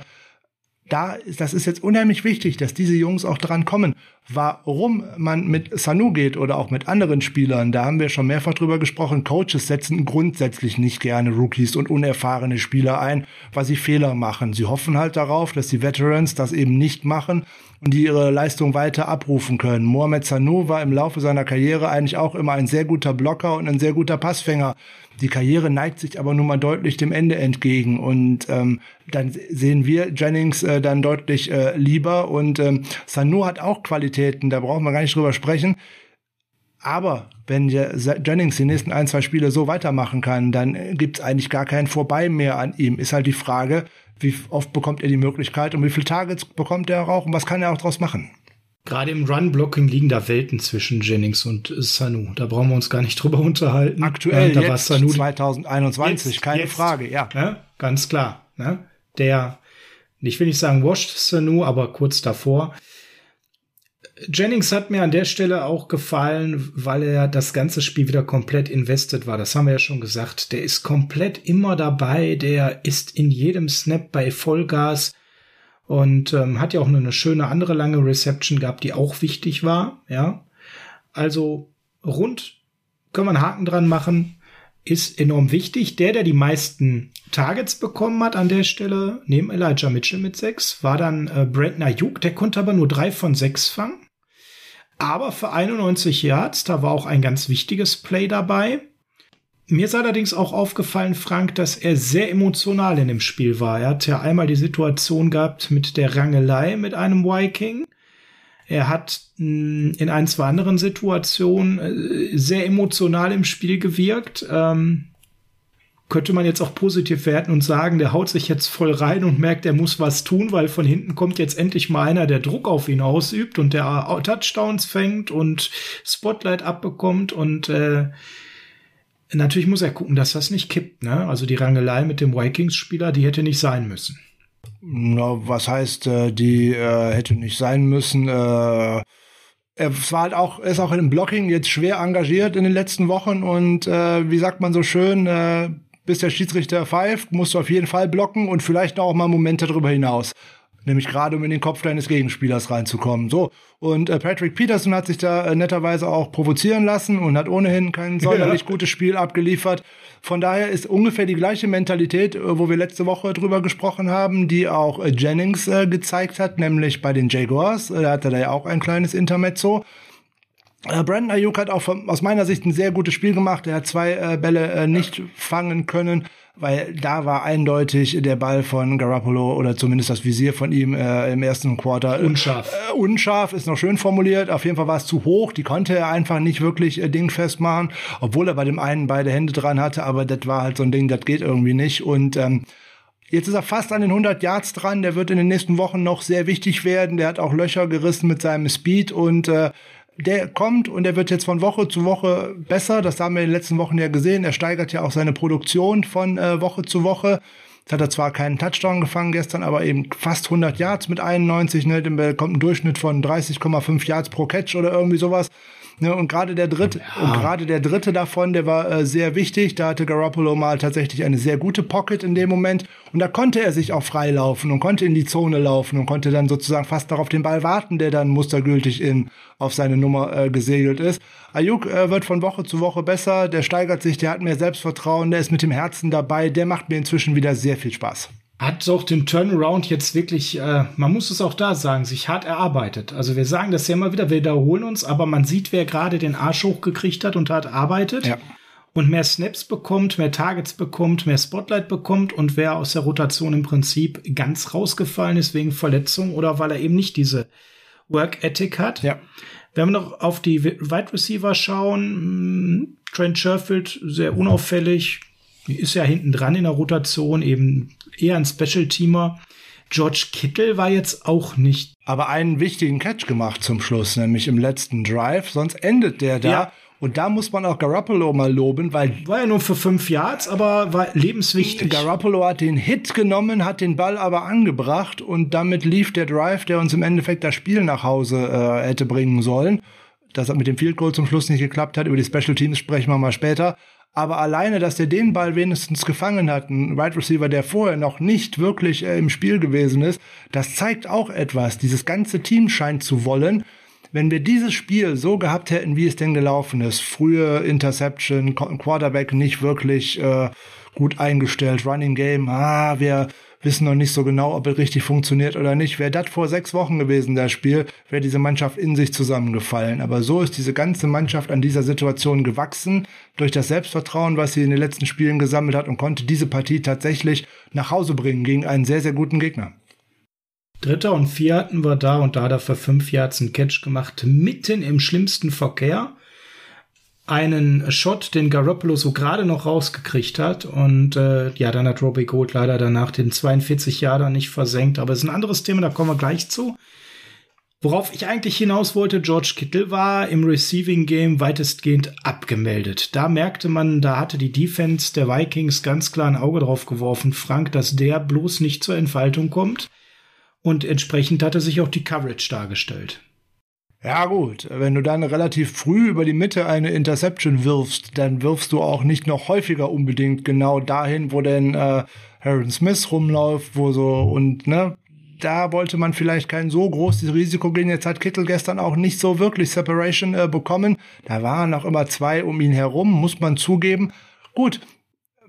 da das ist jetzt unheimlich wichtig, dass diese Jungs auch dran kommen. Warum man mit Sanu geht oder auch mit anderen Spielern, da haben wir schon mehrfach drüber gesprochen. Coaches setzen grundsätzlich nicht gerne Rookies und unerfahrene Spieler ein, weil sie Fehler machen. Sie hoffen halt darauf, dass die Veterans das eben nicht machen und die ihre Leistung weiter abrufen können. Mohamed Sanu war im Laufe seiner Karriere eigentlich auch immer ein sehr guter Blocker und ein sehr guter Passfänger. Die Karriere neigt sich aber nun mal deutlich dem Ende entgegen und ähm, dann sehen wir Jennings äh, dann deutlich äh, lieber und ähm, Sanu hat auch Qualitäten, da brauchen wir gar nicht drüber sprechen. Aber wenn Jennings die nächsten ein, zwei Spiele so weitermachen kann, dann äh, gibt's eigentlich gar kein Vorbei mehr an ihm. Ist halt die Frage, wie oft bekommt er die Möglichkeit und wie viele Targets bekommt er auch und was kann er auch draus machen? Gerade im Run-Blocking liegen da Welten zwischen Jennings und Sanu. Da brauchen wir uns gar nicht drüber unterhalten. Aktuell, Ja, da war jetzt, Sanu 2021, Jetzt, keine jetzt. Frage, ja. Ne? Ganz klar. Ne? Der, ich will nicht sagen washed Sanu, aber kurz davor. Jennings hat mir an der Stelle auch gefallen, weil er das ganze Spiel wieder komplett invested war. Das haben wir ja schon gesagt. Der ist komplett immer dabei. Der ist in jedem Snap bei Vollgas und ähm, hat ja auch eine schöne andere lange Reception gehabt, die auch wichtig war. Ja, also rund können wir einen Haken dran machen. Ist enorm wichtig. Der, der die meisten Targets bekommen hat an der Stelle, neben Elijah Mitchell mit sechs, war dann äh, Brandon Ayuk. Der konnte aber nur drei von sechs fangen. Aber für 91 Yards, da war auch ein ganz wichtiges Play dabei. Mir ist allerdings auch aufgefallen, Frank, dass er sehr emotional in dem Spiel war. Er hat ja einmal die Situation gehabt mit der Rangelei mit einem Viking. Er hat mh, in ein, zwei anderen Situationen äh, sehr emotional im Spiel gewirkt. Ähm, könnte man jetzt auch positiv werten und sagen, der haut sich jetzt voll rein und merkt, er muss was tun, weil von hinten kommt jetzt endlich mal einer, der Druck auf ihn ausübt und der Touchdowns fängt und Spotlight abbekommt und äh, natürlich muss er gucken, dass das nicht kippt. Ne? Also die Rangelei mit dem Vikings-Spieler, die hätte nicht sein müssen. Na, was heißt, äh, die äh, hätte nicht sein müssen? Äh er war halt auch, ist auch im Blocking jetzt schwer engagiert in den letzten Wochen und äh, wie sagt man so schön, äh, bis der Schiedsrichter pfeift, musst du auf jeden Fall blocken und vielleicht auch mal Momente darüber hinaus. Nämlich gerade, um in den Kopf deines Gegenspielers reinzukommen. So. Und äh, Patrick Peterson hat sich da äh, netterweise auch provozieren lassen und hat ohnehin kein sonderlich gutes Spiel abgeliefert. Von daher ist ungefähr die gleiche Mentalität, äh, wo wir letzte Woche drüber gesprochen haben, die auch äh, Jennings äh, gezeigt hat, nämlich bei den Jaguars. Äh, da hatte er ja auch ein kleines Intermezzo. Brandon Ayuk hat auch von, aus meiner Sicht ein sehr gutes Spiel gemacht. Er hat zwei Bälle nicht fangen können, weil da war eindeutig der Ball von Garoppolo oder zumindest das Visier von ihm äh, im ersten Quarter. Unscharf. Äh, unscharf ist noch schön formuliert. Auf jeden Fall war es zu hoch. Die konnte er einfach nicht wirklich äh, dingfest machen, obwohl er bei dem einen beide Hände dran hatte. Aber das war halt so ein Ding, das geht irgendwie nicht. Und ähm, Jetzt ist er fast an den 100 Yards dran. Der wird in den nächsten Wochen noch sehr wichtig werden. Der hat auch Löcher gerissen mit seinem Speed und äh, der kommt und der wird jetzt von Woche zu Woche besser. Das haben wir in den letzten Wochen ja gesehen. Er steigert ja auch seine Produktion von äh, Woche zu Woche. Jetzt hat er zwar keinen Touchdown gefangen gestern, aber eben fast 100 Yards mit 91. Ne? Dem kommt ein Durchschnitt von 30,5 Yards pro Catch oder irgendwie sowas. Ne, und gerade der dritte, Ja. und gerade der dritte davon, der war äh, sehr wichtig. Da hatte Garoppolo mal tatsächlich eine sehr gute Pocket in dem Moment. Und da konnte er sich auch freilaufen und konnte in die Zone laufen und konnte dann sozusagen fast darauf den Ball warten, der dann mustergültig in auf seine Nummer äh, gesegelt ist. Ayuk äh, wird von Woche zu Woche besser, der steigert sich, der hat mehr Selbstvertrauen, der ist mit dem Herzen dabei, der macht mir inzwischen wieder sehr viel Spaß. Hat auch den Turnaround jetzt wirklich, äh, man muss es auch da sagen, sich hart erarbeitet. Also wir sagen das ja immer wieder, wir wiederholen uns, aber man sieht, wer gerade den Arsch hochgekriegt hat und hart arbeitet. Ja. Und mehr Snaps bekommt, mehr Targets bekommt, mehr Spotlight bekommt und wer aus der Rotation im Prinzip ganz rausgefallen ist wegen Verletzung oder weil er eben nicht diese Work Ethic hat. Ja. Wenn wir noch auf die Wide Receiver schauen, mh, Trent Sherfield sehr unauffällig, ist ja hinten dran in der Rotation, eben eher ein Special-Teamer. George Kittle war jetzt auch nicht. Aber einen wichtigen Catch gemacht zum Schluss, nämlich im letzten Drive, sonst endet der da. Ja. Und da muss man auch Garoppolo mal loben, weil War ja nur für fünf Yards, aber war lebenswichtig. Garoppolo hat den Hit genommen, hat den Ball aber angebracht und damit lief der Drive, der uns im Endeffekt das Spiel nach Hause äh, hätte bringen sollen. Das hat mit dem Field Goal zum Schluss nicht geklappt hat. Über die Special Teams sprechen wir mal später. Aber alleine, dass der den Ball wenigstens gefangen hat, ein Wide Receiver, der vorher noch nicht wirklich äh, im Spiel gewesen ist, das zeigt auch etwas. Dieses ganze Team scheint zu wollen. Wenn wir dieses Spiel so gehabt hätten, wie es denn gelaufen ist, frühe Interception, Qu- Quarterback nicht wirklich äh, gut eingestellt, Running Game, ah, wir wissen noch nicht so genau, ob es richtig funktioniert oder nicht. Wäre das vor sechs Wochen gewesen, das Spiel, wäre diese Mannschaft in sich zusammengefallen. Aber so ist diese ganze Mannschaft an dieser Situation gewachsen, durch das Selbstvertrauen, was sie in den letzten Spielen gesammelt hat und konnte diese Partie tatsächlich nach Hause bringen gegen einen sehr, sehr guten Gegner. Dritter und vier hatten wir da und da hat er für fünf Yards einen Catch gemacht, mitten im schlimmsten Verkehr. Einen Shot, den Garoppolo so gerade noch rausgekriegt hat. Und äh, ja, dann hat Robbie Gold leider danach den 42 Jahre nicht versenkt. Aber es ist ein anderes Thema, da kommen wir gleich zu. Worauf ich eigentlich hinaus wollte, George Kittle war im Receiving Game weitestgehend abgemeldet. Da merkte man, da hatte die Defense der Vikings ganz klar ein Auge drauf geworfen, Frank, dass der bloß nicht zur Entfaltung kommt. Und entsprechend hatte sich auch die Coverage dargestellt. Ja gut, wenn du dann relativ früh über die Mitte eine Interception wirfst, dann wirfst du auch nicht noch häufiger unbedingt genau dahin, wo denn äh, Aaron Smith rumläuft, wo so und ne, da wollte man vielleicht kein so großes Risiko gehen. Jetzt hat Kittel gestern auch nicht so wirklich Separation äh, bekommen. Da waren auch immer zwei um ihn herum, muss man zugeben. Gut,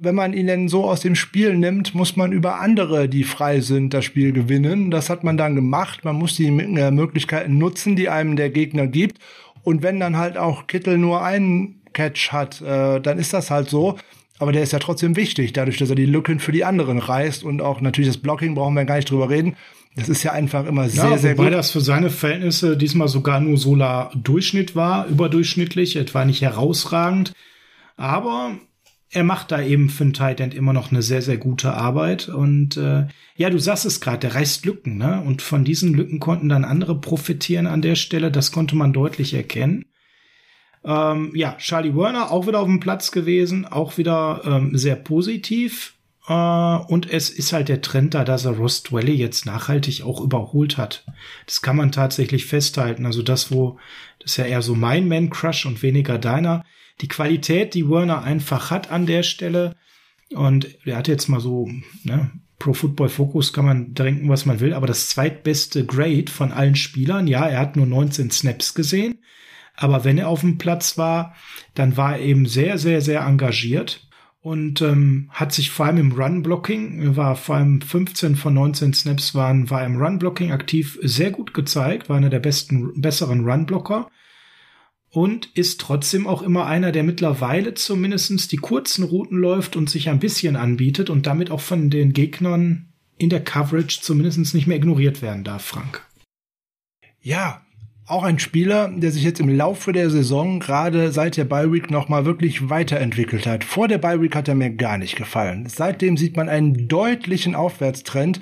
wenn man ihn denn so aus dem Spiel nimmt, muss man über andere, die frei sind, das Spiel gewinnen. Das hat man dann gemacht. Man muss die äh, Möglichkeiten nutzen, die einem der Gegner gibt. Und wenn dann halt auch Kittel nur einen Catch hat, äh, dann ist das halt so. Aber der ist ja trotzdem wichtig, dadurch, dass er die Lücken für die anderen reißt und auch natürlich das Blocking brauchen wir gar nicht drüber reden. Das ist ja einfach immer sehr, ja, sehr wobei gut. das für seine Verhältnisse diesmal sogar nur Solar Durchschnitt war, überdurchschnittlich, etwa nicht herausragend. Aber er macht da eben für einen Tight End immer noch eine sehr, sehr gute Arbeit. Und äh, ja, du sagst es gerade, der reißt Lücken, ne? Und von diesen Lücken konnten dann andere profitieren an der Stelle. Das konnte man deutlich erkennen. Ähm, ja, Charlie Werner auch wieder auf dem Platz gewesen, auch wieder ähm, sehr positiv. Äh, und es ist halt der Trend da, dass er Ross Dwelly jetzt nachhaltig auch überholt hat. Das kann man tatsächlich festhalten. Also das, wo, das ist ja eher so mein Man-Crush und weniger deiner. Die Qualität, die Werner einfach hat an der Stelle. Und er hat jetzt mal so, ne, Pro Football Focus kann man denken, was man will, aber das zweitbeste Grade von allen Spielern. Ja, er hat nur 19 Snaps gesehen. Aber wenn er auf dem Platz war, dann war er eben sehr, sehr, sehr engagiert und ähm, hat sich vor allem im Run-Blocking, war vor allem 15 von 19 Snaps waren, war im Run-Blocking aktiv sehr gut gezeigt, war einer der besten, besseren Run-Blocker und ist trotzdem auch immer einer, der mittlerweile zumindestens die kurzen Routen läuft und sich ein bisschen anbietet und damit auch von den Gegnern in der Coverage zumindest nicht mehr ignoriert werden darf, Frank. Ja, auch ein Spieler, der sich jetzt im Laufe der Saison gerade seit der Bye Week nochmal wirklich weiterentwickelt hat. Vor der Bye Week hat er mir gar nicht gefallen. Seitdem sieht man einen deutlichen Aufwärtstrend,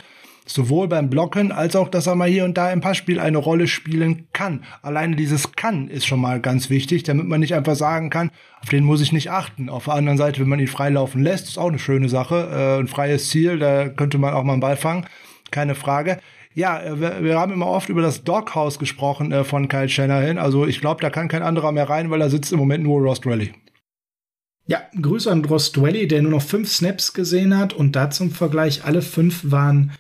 sowohl beim Blocken als auch, dass er mal hier und da im Passspiel eine Rolle spielen kann. Alleine dieses kann ist schon mal ganz wichtig, damit man nicht einfach sagen kann, auf den muss ich nicht achten. Auf der anderen Seite, wenn man ihn freilaufen lässt, ist auch eine schöne Sache. Äh, ein freies Ziel, da könnte man auch mal einen Ball fangen. Keine Frage. Ja, äh, wir, wir haben immer oft über das Doghouse gesprochen äh, von Kyle Shanahan. Also ich glaube, da kann kein anderer mehr rein, weil da sitzt im Moment nur Ross Rally. Ja, Grüße an Ross Dwelly, der nur noch fünf Snaps gesehen hat und da zum Vergleich alle fünf waren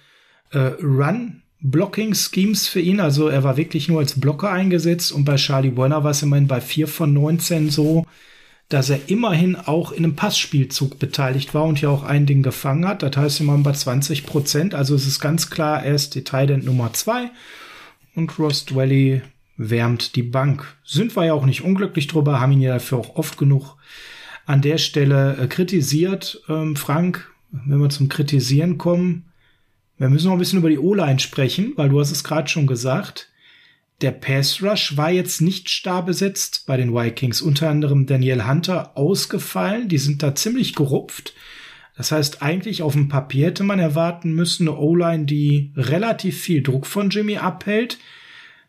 äh, Run-Blocking-Schemes für ihn. Also er war wirklich nur als Blocker eingesetzt und bei Charlie Werner war es immerhin bei vier von 19 so, dass er immerhin auch in einem Passspielzug beteiligt war und ja auch ein Ding gefangen hat. Das heißt immerhin bei 20 Prozent. Also es ist ganz klar, er ist Detailent Nummer zwei und Ross Dwelly wärmt die Bank. Sind wir ja auch nicht unglücklich drüber, haben ihn ja dafür auch oft genug an der Stelle äh, kritisiert. Ähm, Frank, wenn wir zum Kritisieren kommen, wir müssen noch ein bisschen über die O-Line sprechen, weil du hast es gerade schon gesagt. Der Pass Rush war jetzt nicht starr besetzt bei den Vikings. Unter anderem Daniel Hunter ausgefallen. Die sind da ziemlich gerupft. Das heißt, eigentlich auf dem Papier hätte man erwarten müssen, eine O-Line, die relativ viel Druck von Jimmy abhält.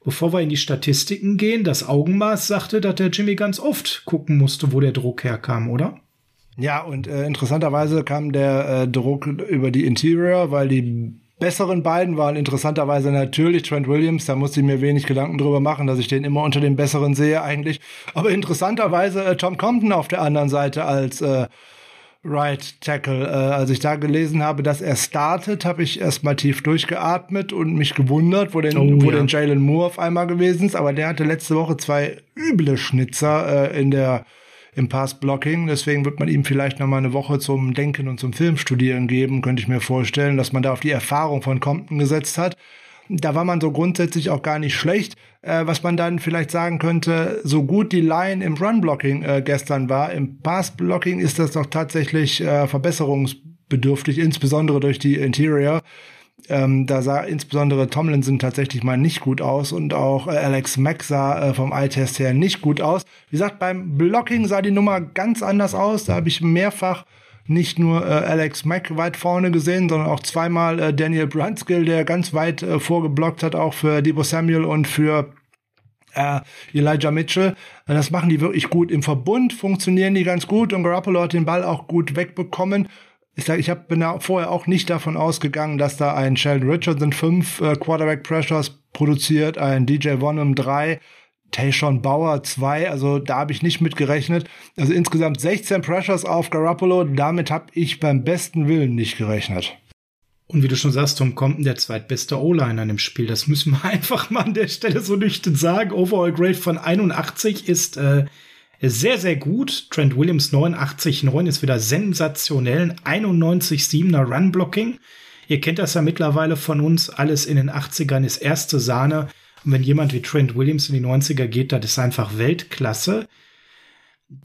Bevor wir in die Statistiken gehen, das Augenmaß sagte, dass der Jimmy ganz oft gucken musste, wo der Druck herkam, oder? Ja, und äh, interessanterweise kam der äh, Druck über die Interior, weil die besseren beiden waren interessanterweise natürlich Trent Williams. Da musste ich mir wenig Gedanken drüber machen, dass ich den immer unter den besseren sehe eigentlich. Aber interessanterweise äh, Tom Compton auf der anderen Seite als äh, Right Tackle. Äh, als ich da gelesen habe, dass er startet, habe ich erstmal tief durchgeatmet und mich gewundert, wo denn, Oh, wo ja. denn Jalen Moore auf einmal gewesen ist. Aber der hatte letzte Woche zwei üble Schnitzer äh, in der im Pass-Blocking. Deswegen wird man ihm vielleicht noch mal eine Woche zum Denken und zum Filmstudieren geben, könnte ich mir vorstellen, dass man da auf die Erfahrung von Compton gesetzt hat. Da war man so grundsätzlich auch gar nicht schlecht. Äh, was man dann vielleicht sagen könnte, so gut die Line im Run-Blocking äh, gestern war, im Pass-Blocking ist das doch tatsächlich äh, verbesserungsbedürftig, insbesondere durch die Interior. Ähm, da sah insbesondere Tomlinson tatsächlich mal nicht gut aus und auch äh, Alex Mack sah äh, vom Eye-Test her nicht gut aus. Wie gesagt, beim Blocking sah die Nummer ganz anders aus. Da habe ich mehrfach nicht nur äh, Alex Mack weit vorne gesehen, sondern auch zweimal äh, Daniel Brunskill, der ganz weit äh, vorgeblockt hat, auch für Debo Samuel und für äh, Elijah Mitchell. Äh, Das machen die wirklich gut. Im Verbund funktionieren die ganz gut und Garoppolo hat den Ball auch gut wegbekommen. Ich sag, ich hab, bin da vorher auch nicht davon ausgegangen, dass da ein Sheldon Richardson fünf äh, Quarterback Pressures produziert, ein DJ Bonham drei. Tayshawn Bauer 2, also da habe ich nicht mit gerechnet. Also insgesamt 16 Pressures auf Garoppolo, damit habe ich beim besten Willen nicht gerechnet. Und wie du schon sagst, Tom Compton, der zweitbeste O-Liner im Spiel. Das müssen wir einfach mal an der Stelle so nüchtern sagen. Overall Grade von 81 ist äh, sehr, sehr gut. Trent Williams 89,9 ist wieder sensationell. 91,7er Run-Blocking. Ihr kennt das ja mittlerweile von uns. Alles in den 80ern ist erste Sahne. Und wenn jemand wie Trent Williams in die 90er geht, das ist einfach Weltklasse.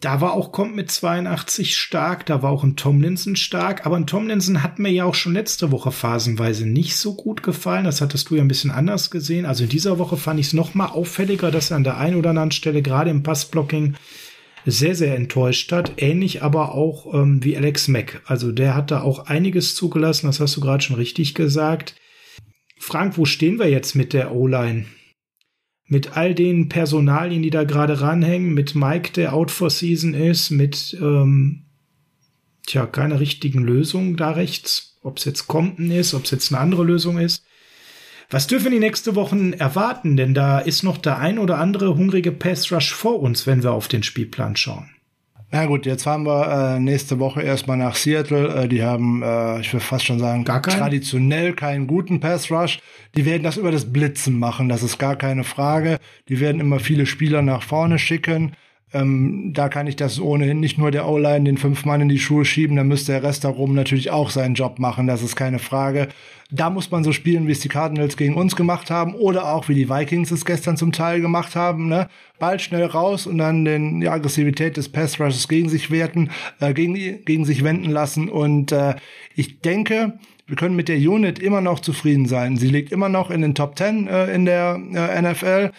Da war auch kommt mit 82 stark, da war auch ein Tomlinson stark, aber ein Tomlinson hat mir ja auch schon letzte Woche phasenweise nicht so gut gefallen. Das hattest du ja ein bisschen anders gesehen. Also in dieser Woche fand ich es noch mal auffälliger, dass er an der einen oder anderen Stelle gerade im Passblocking sehr, sehr enttäuscht hat. Ähnlich aber auch ähm, wie Alex Mack. Also der hat da auch einiges zugelassen, das hast du gerade schon richtig gesagt. Frank, wo stehen wir jetzt mit der O-Line? Mit all den Personalien, die da gerade ranhängen, mit Mike, der out for season ist, mit, ähm, tja, keine richtigen Lösungen da rechts. Ob es jetzt Compton ist, ob es jetzt eine andere Lösung ist. Was dürfen die nächste Wochen erwarten? Denn da ist noch der ein oder andere hungrige Pass Rush vor uns, wenn wir auf den Spielplan schauen. Na gut, jetzt fahren wir äh, nächste Woche erstmal nach Seattle. Äh, die haben, äh, ich will fast schon sagen, Gar keinen? traditionell keinen guten Pass Rush. Die werden das über das Blitzen machen, das ist gar keine Frage. Die werden immer viele Spieler nach vorne schicken. Ähm, da kann ich das ohnehin nicht nur der O-Line den fünf Mann in die Schuhe schieben, dann müsste der Rest darum natürlich auch seinen Job machen, das ist keine Frage. Da muss man so spielen, wie es die Cardinals gegen uns gemacht haben oder auch wie die Vikings es gestern zum Teil gemacht haben. Ne? Ball schnell raus und dann den, die Aggressivität des Pass Rushes gegen sich werten, äh, gegen, gegen sich wenden lassen. Und äh, ich denke, wir können mit der Unit immer noch zufrieden sein. Sie liegt immer noch in den Top 10 äh, in der äh, NFL.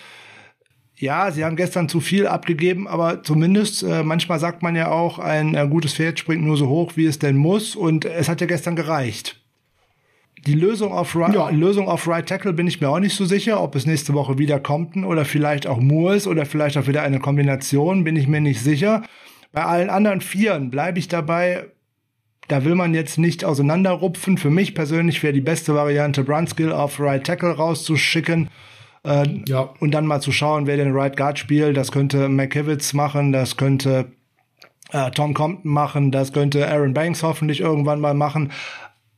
Ja, sie haben gestern zu viel abgegeben, aber zumindest, äh, manchmal sagt man ja auch, ein äh, gutes Pferd springt nur so hoch, wie es denn muss. Und es hat ja gestern gereicht. Die Lösung auf, Ri Ja. Lösung auf Right Tackle bin ich mir auch nicht so sicher, ob es nächste Woche wieder Compton oder vielleicht auch Moore ist oder vielleicht auch wieder eine Kombination, bin ich mir nicht sicher. Bei allen anderen Vieren bleibe ich dabei, da will man jetzt nicht auseinanderrupfen. Für mich persönlich wäre die beste Variante, Brunskill auf Right Tackle rauszuschicken. Äh, Ja. Und dann mal zu schauen, wer den Right Guard spielt. Das könnte McKivitz machen, das könnte äh, Tom Compton machen, das könnte Aaron Banks hoffentlich irgendwann mal machen.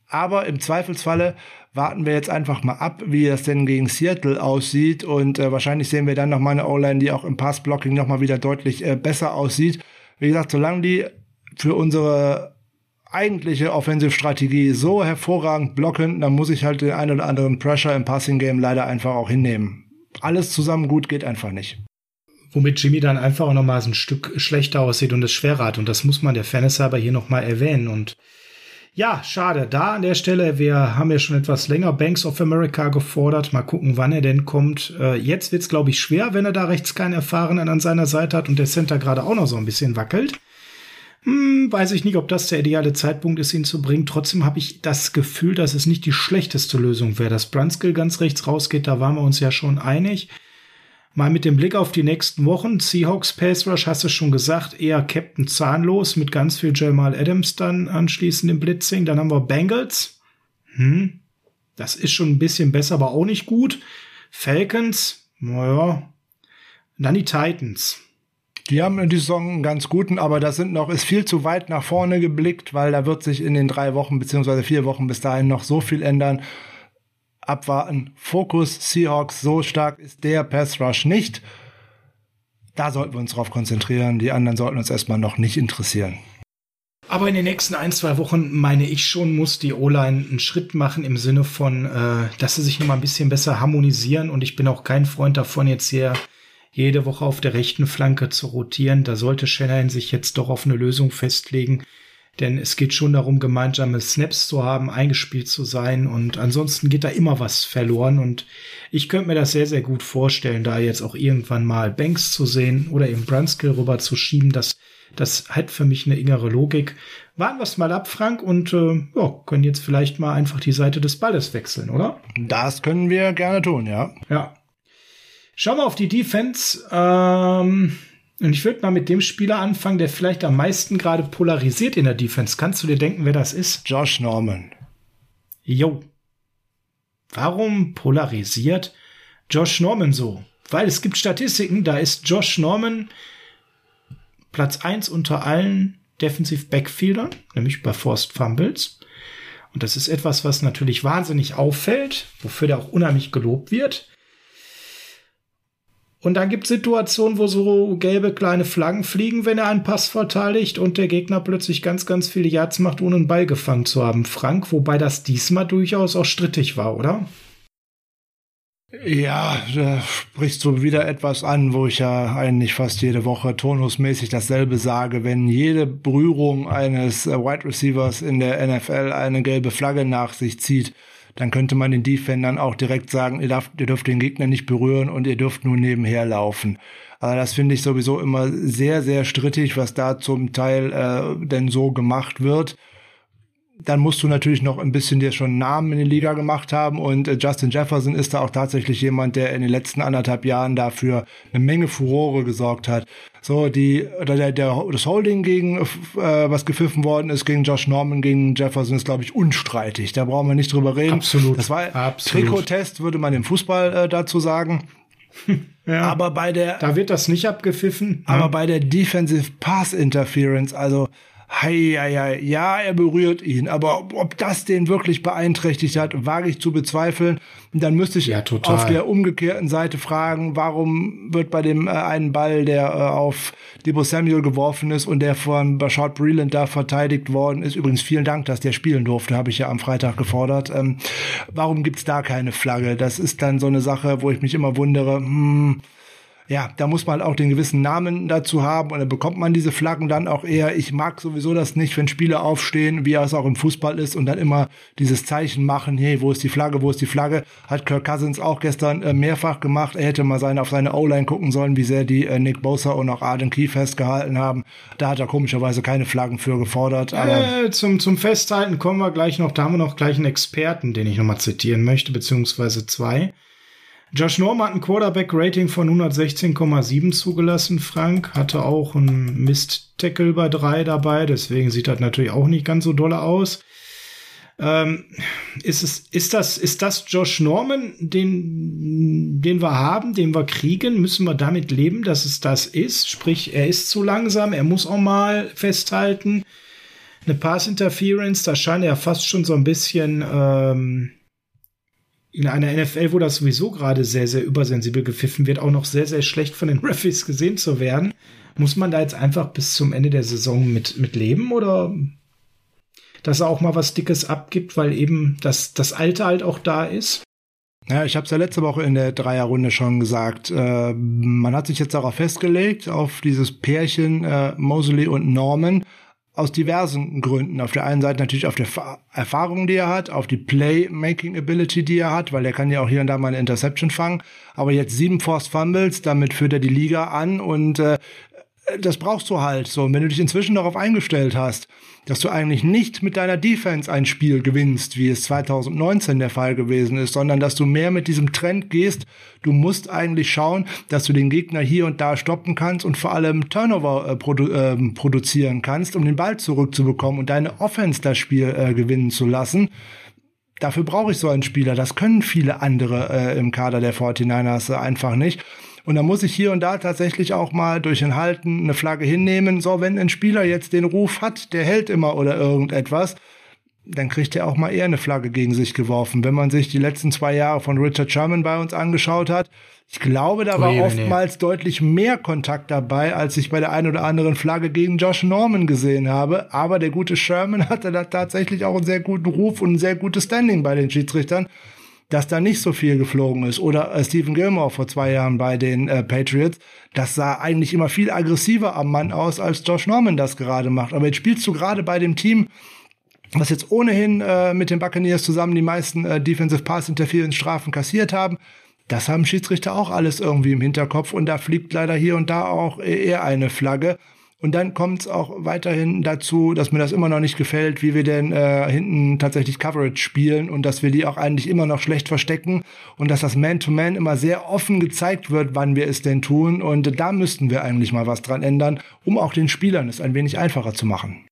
Aber im Zweifelsfalle warten wir jetzt einfach mal ab, wie das denn gegen Seattle aussieht. Und äh, wahrscheinlich sehen wir dann noch mal eine O-Line, die auch im Passblocking noch mal wieder deutlich äh, besser aussieht. Wie gesagt, solange die für unsere eigentliche Offensivstrategie so hervorragend blocken, dann muss ich halt den einen oder anderen Pressure im Passing Game leider einfach auch hinnehmen. Alles zusammen gut geht einfach nicht. Womit Jimmy dann einfach auch nochmal ein Stück schlechter aussieht und es schwerer hat. Und das muss man der Fairness halber hier nochmal erwähnen. Und ja, schade. Da an der Stelle, wir haben ja schon etwas länger Banks of America gefordert. Mal gucken, wann er denn kommt. Äh, jetzt wird's, glaube ich, schwer, wenn er da rechts keinen Erfahrenen an seiner Seite hat und der Center gerade auch noch so ein bisschen wackelt. Hm, weiß ich nicht, ob das der ideale Zeitpunkt ist, ihn zu bringen. Trotzdem habe ich das Gefühl, dass es nicht die schlechteste Lösung wäre. Dass Brunskill ganz rechts rausgeht, da waren wir uns ja schon einig. Mal mit dem Blick auf die nächsten Wochen. Seahawks Pass Rush, hast du schon gesagt, eher Captain Zahnlos mit ganz viel Jamal Adams dann anschließend im Blitzing. Dann haben wir Bengals. Hm, das ist schon ein bisschen besser, aber auch nicht gut. Falcons, naja. Dann die Titans. Die haben in die Saison einen ganz guten, aber das sind noch, ist viel zu weit nach vorne geblickt, weil da wird sich in den drei Wochen beziehungsweise vier Wochen bis dahin noch so viel ändern. Abwarten. Fokus Seahawks, so stark ist der Pass Rush nicht. Da sollten wir uns drauf konzentrieren. Die anderen sollten uns erstmal noch nicht interessieren. Aber in den nächsten ein, zwei Wochen, meine ich schon, muss die O-Line einen Schritt machen im Sinne von, äh, dass sie sich noch mal ein bisschen besser harmonisieren. Und ich bin auch kein Freund davon, jetzt hier jede Woche auf der rechten Flanke zu rotieren. Da sollte Shanahan sich jetzt doch auf eine Lösung festlegen. Denn es geht schon darum, gemeinsame Snaps zu haben, eingespielt zu sein. Und ansonsten geht da immer was verloren. Und ich könnte mir das sehr, sehr gut vorstellen, da jetzt auch irgendwann mal Banks zu sehen oder eben Brunskill rüber zu schieben. Das, das hat für mich eine innere Logik. Warten wir es mal ab, Frank, und äh, ja, können jetzt vielleicht mal einfach die Seite des Balles wechseln, oder? Das können wir gerne tun, ja. Ja. Schauen wir auf die Defense. Ähm, und ich würde mal mit dem Spieler anfangen, der vielleicht am meisten gerade polarisiert in der Defense. Kannst du dir denken, wer das ist? Josh Norman. Jo. Warum polarisiert Josh Norman so? weil es gibt Statistiken, da ist Josh Norman Platz 1 unter allen Defensive Backfieldern, nämlich bei Forced Fumbles. Und das ist etwas, was natürlich wahnsinnig auffällt, wofür der auch unheimlich gelobt wird. Und dann gibt es Situationen, wo so gelbe kleine Flaggen fliegen, wenn er einen Pass verteidigt und der Gegner plötzlich ganz, ganz viele Yards macht, ohne einen Ball gefangen zu haben. Frank, wobei das diesmal durchaus auch strittig war, oder? Ja, da sprichst du wieder etwas an, wo ich ja eigentlich fast jede Woche tonusmäßig dasselbe sage. Wenn jede Berührung eines äh, Wide Receivers in der NFL eine gelbe Flagge nach sich zieht, dann könnte man den Defendern auch direkt sagen, ihr, darf, ihr dürft den Gegner nicht berühren und ihr dürft nur nebenher laufen. Also das finde ich sowieso immer sehr, sehr strittig, was da zum Teil äh, denn so gemacht wird dann musst du natürlich noch ein bisschen dir schon Namen in der Liga gemacht haben und äh, Justin Jefferson ist da auch tatsächlich jemand, der in den letzten anderthalb Jahren dafür eine Menge Furore gesorgt hat. So die oder der, der das Holding gegen äh, was gepfiffen worden ist gegen Josh Norman gegen Jefferson ist glaube ich unstreitig. Da brauchen wir nicht drüber reden. Absolut. Das war Absolut. Trikottest würde man im Fußball äh, dazu sagen. Ja. Aber bei der Da wird das nicht abgepfiffen. aber bei der Defensive Pass Interference, also hei, hei, hei, ja, er berührt ihn, aber ob, ob das den wirklich beeinträchtigt hat, wage ich zu bezweifeln. Und dann müsste ich Ja, auf der umgekehrten Seite fragen, warum wird bei dem äh, einen Ball, der äh, auf Debo Samuel geworfen ist und der von Bashard Breland da verteidigt worden ist, übrigens vielen Dank, dass der spielen durfte, habe ich ja am Freitag gefordert. Ähm, warum gibt's da keine Flagge? Das ist dann so eine Sache, wo ich mich immer wundere, hm, ja, da muss man auch den gewissen Namen dazu haben und dann bekommt man diese Flaggen dann auch eher. Ich mag sowieso das nicht, wenn Spieler aufstehen, wie es auch im Fußball ist und dann immer dieses Zeichen machen, hey, wo ist die Flagge, wo ist die Flagge? Hat Kirk Cousins auch gestern äh, mehrfach gemacht. Er hätte mal seine, auf seine O-Line gucken sollen, wie sehr die äh, Nick Bosa und auch Arden Key festgehalten haben. Da hat er komischerweise keine Flaggen für gefordert. Äh, zum, zum Festhalten kommen wir gleich noch. Da haben wir noch gleich einen Experten, den ich nochmal zitieren möchte, beziehungsweise zwei. Josh Norman hat ein Quarterback-Rating von 116,7 zugelassen. Frank hatte auch einen Mist-Tackle bei drei dabei, deswegen sieht das natürlich auch nicht ganz so dolle aus. Ähm, ist, es, ist, das, ist das Josh Norman, den, den wir haben, den wir kriegen? Müssen wir damit leben, dass es das ist? Sprich, er ist zu langsam, er muss auch mal festhalten. Eine Pass-Interference, da scheint er fast schon so ein bisschen ähm, in einer NFL, wo das sowieso gerade sehr, sehr übersensibel gepfiffen wird, auch noch sehr, sehr schlecht von den Referees gesehen zu werden. Muss man da jetzt einfach bis zum Ende der Saison mit, mit leben oder dass er auch mal was Dickes abgibt, weil eben das, das Alter halt auch da ist? Ja, ich habe es ja letzte Woche in der Dreierrunde schon gesagt. Äh, man hat sich jetzt darauf festgelegt, auf dieses Pärchen äh, Mosley und Norman, aus diversen Gründen. Auf der einen Seite natürlich auf der Fa- Erfahrung, die er hat, auf die Play-Making-Ability, die er hat, weil er kann ja auch hier und da mal eine Interception fangen. Aber jetzt sieben Forced Fumbles, damit führt er die Liga an und äh, das brauchst du halt so. Und wenn du dich inzwischen darauf eingestellt hast, dass du eigentlich nicht mit deiner Defense ein Spiel gewinnst, wie es 2019 der Fall gewesen ist, sondern dass du mehr mit diesem Trend gehst. Du musst eigentlich schauen, dass du den Gegner hier und da stoppen kannst und vor allem Turnover äh, produ ähm, produzieren kannst, um den Ball zurückzubekommen und deine Offense das Spiel äh, gewinnen zu lassen. Dafür brauche ich so einen Spieler. Das können viele andere äh, im Kader der 49ers äh, einfach nicht. Und da muss ich hier und da tatsächlich auch mal durch ein Halten eine Flagge hinnehmen. So, wenn ein Spieler jetzt den Ruf hat, der hält immer oder irgendetwas, dann kriegt er auch mal eher eine Flagge gegen sich geworfen. Wenn man sich die letzten zwei Jahre von Richard Sherman bei uns angeschaut hat, ich glaube, da war Ui, nee. oftmals deutlich mehr Kontakt dabei, als ich bei der einen oder anderen Flagge gegen Josh Norman gesehen habe. Aber der gute Sherman hatte da tatsächlich auch einen sehr guten Ruf und ein sehr gutes Standing bei den Schiedsrichtern dass da nicht so viel geflogen ist. Oder äh, Stephen Gilmore vor zwei Jahren bei den äh, Patriots. Das sah eigentlich immer viel aggressiver am Mann aus, als Josh Norman das gerade macht. Aber jetzt spielst du gerade bei dem Team, was jetzt ohnehin äh, mit den Buccaneers zusammen die meisten äh, Defensive Pass Interference Strafen kassiert haben. Das haben Schiedsrichter auch alles irgendwie im Hinterkopf und da fliegt leider hier und da auch eher eine Flagge. Und dann kommt es auch weiterhin dazu, dass mir das immer noch nicht gefällt, wie wir denn äh, hinten tatsächlich Coverage spielen und dass wir die auch eigentlich immer noch schlecht verstecken und dass das Man-to-Man immer sehr offen gezeigt wird, wann wir es denn tun. Und da müssten wir eigentlich mal was dran ändern, um auch den Spielern es ein wenig einfacher zu machen.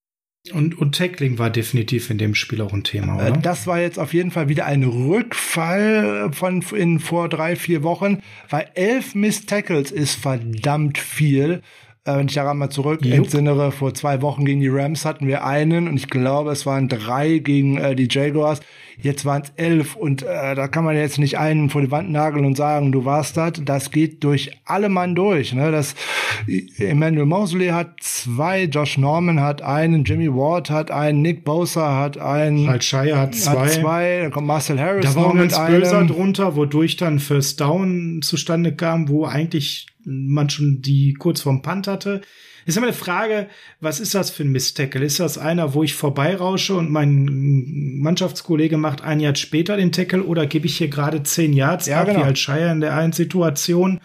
Und, und Tackling war definitiv in dem Spiel auch ein Thema, Äh, oder? Das war jetzt auf jeden Fall wieder ein Rückfall von in vor drei, vier Wochen, weil elf Miss Tackles ist verdammt viel. Äh, Wenn ich daran mal zurück Jupp. entsinnere, vor zwei Wochen gegen die Rams hatten wir einen und ich glaube, es waren drei gegen äh, die Jaguars. Jetzt waren es elf und äh, da kann man jetzt nicht einen vor die Wand nageln und sagen, du warst das. Das geht durch alle Mann durch. Ne? Das Emmanuel Mosley hat zwei, Josh Norman hat einen, Jimmy Ward hat einen, Nick Bosa hat einen, Halt Shire hat zwei. hat zwei, dann kommt Marcel Harris Da war noch mit böser einem. drunter, wodurch dann First Down zustande kam, wo eigentlich man schon die kurz vorm Punt hatte. Ist immer eine Frage, was ist das für ein Miss-Tackle? Ist das einer, wo ich vorbeirausche und mein Mannschaftskollege macht ein Jahr später den Tackle oder gebe ich hier gerade zehn Yards Ja, ab, genau. wie als Shire in der einen Situation,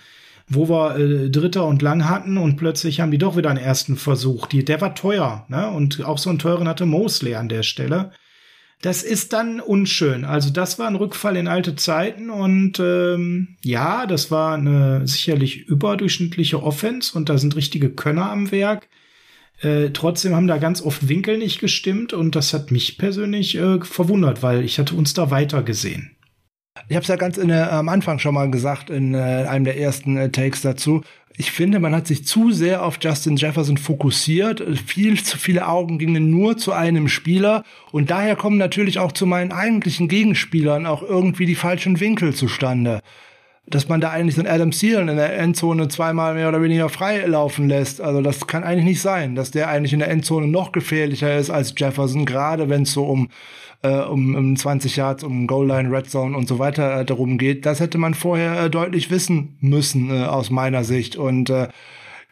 wo wir äh, Dritter und Lang hatten und plötzlich haben die doch wieder einen ersten Versuch. Die, der war teuer, ne? Und auch so einen teuren hatte Mosley an der Stelle. Das ist dann unschön. Also das war ein Rückfall in alte Zeiten und ähm, ja, das war eine sicherlich überdurchschnittliche Offense und da sind richtige Könner am Werk. Äh, trotzdem haben da ganz oft Winkel nicht gestimmt und das hat mich persönlich äh, verwundert, weil ich hatte uns da weiter gesehen. Ich habe es ja ganz in der, am Anfang schon mal gesagt in äh, einem der ersten äh, Takes dazu. Ich finde, man hat sich zu sehr auf Justin Jefferson fokussiert. Viel zu viele Augen gingen nur zu einem Spieler. Und daher kommen natürlich auch zu meinen eigentlichen Gegenspielern auch irgendwie die falschen Winkel zustande. Dass man da eigentlich so einen Adam Thielen in der Endzone zweimal mehr oder weniger frei laufen lässt. Also das kann eigentlich nicht sein, dass der eigentlich in der Endzone noch gefährlicher ist als Jefferson, gerade wenn es so um äh, um, um 20 Yards, um Goal Line, Red Zone und so weiter äh, darum geht. Das hätte man vorher äh, deutlich wissen müssen äh, aus meiner Sicht. Und äh,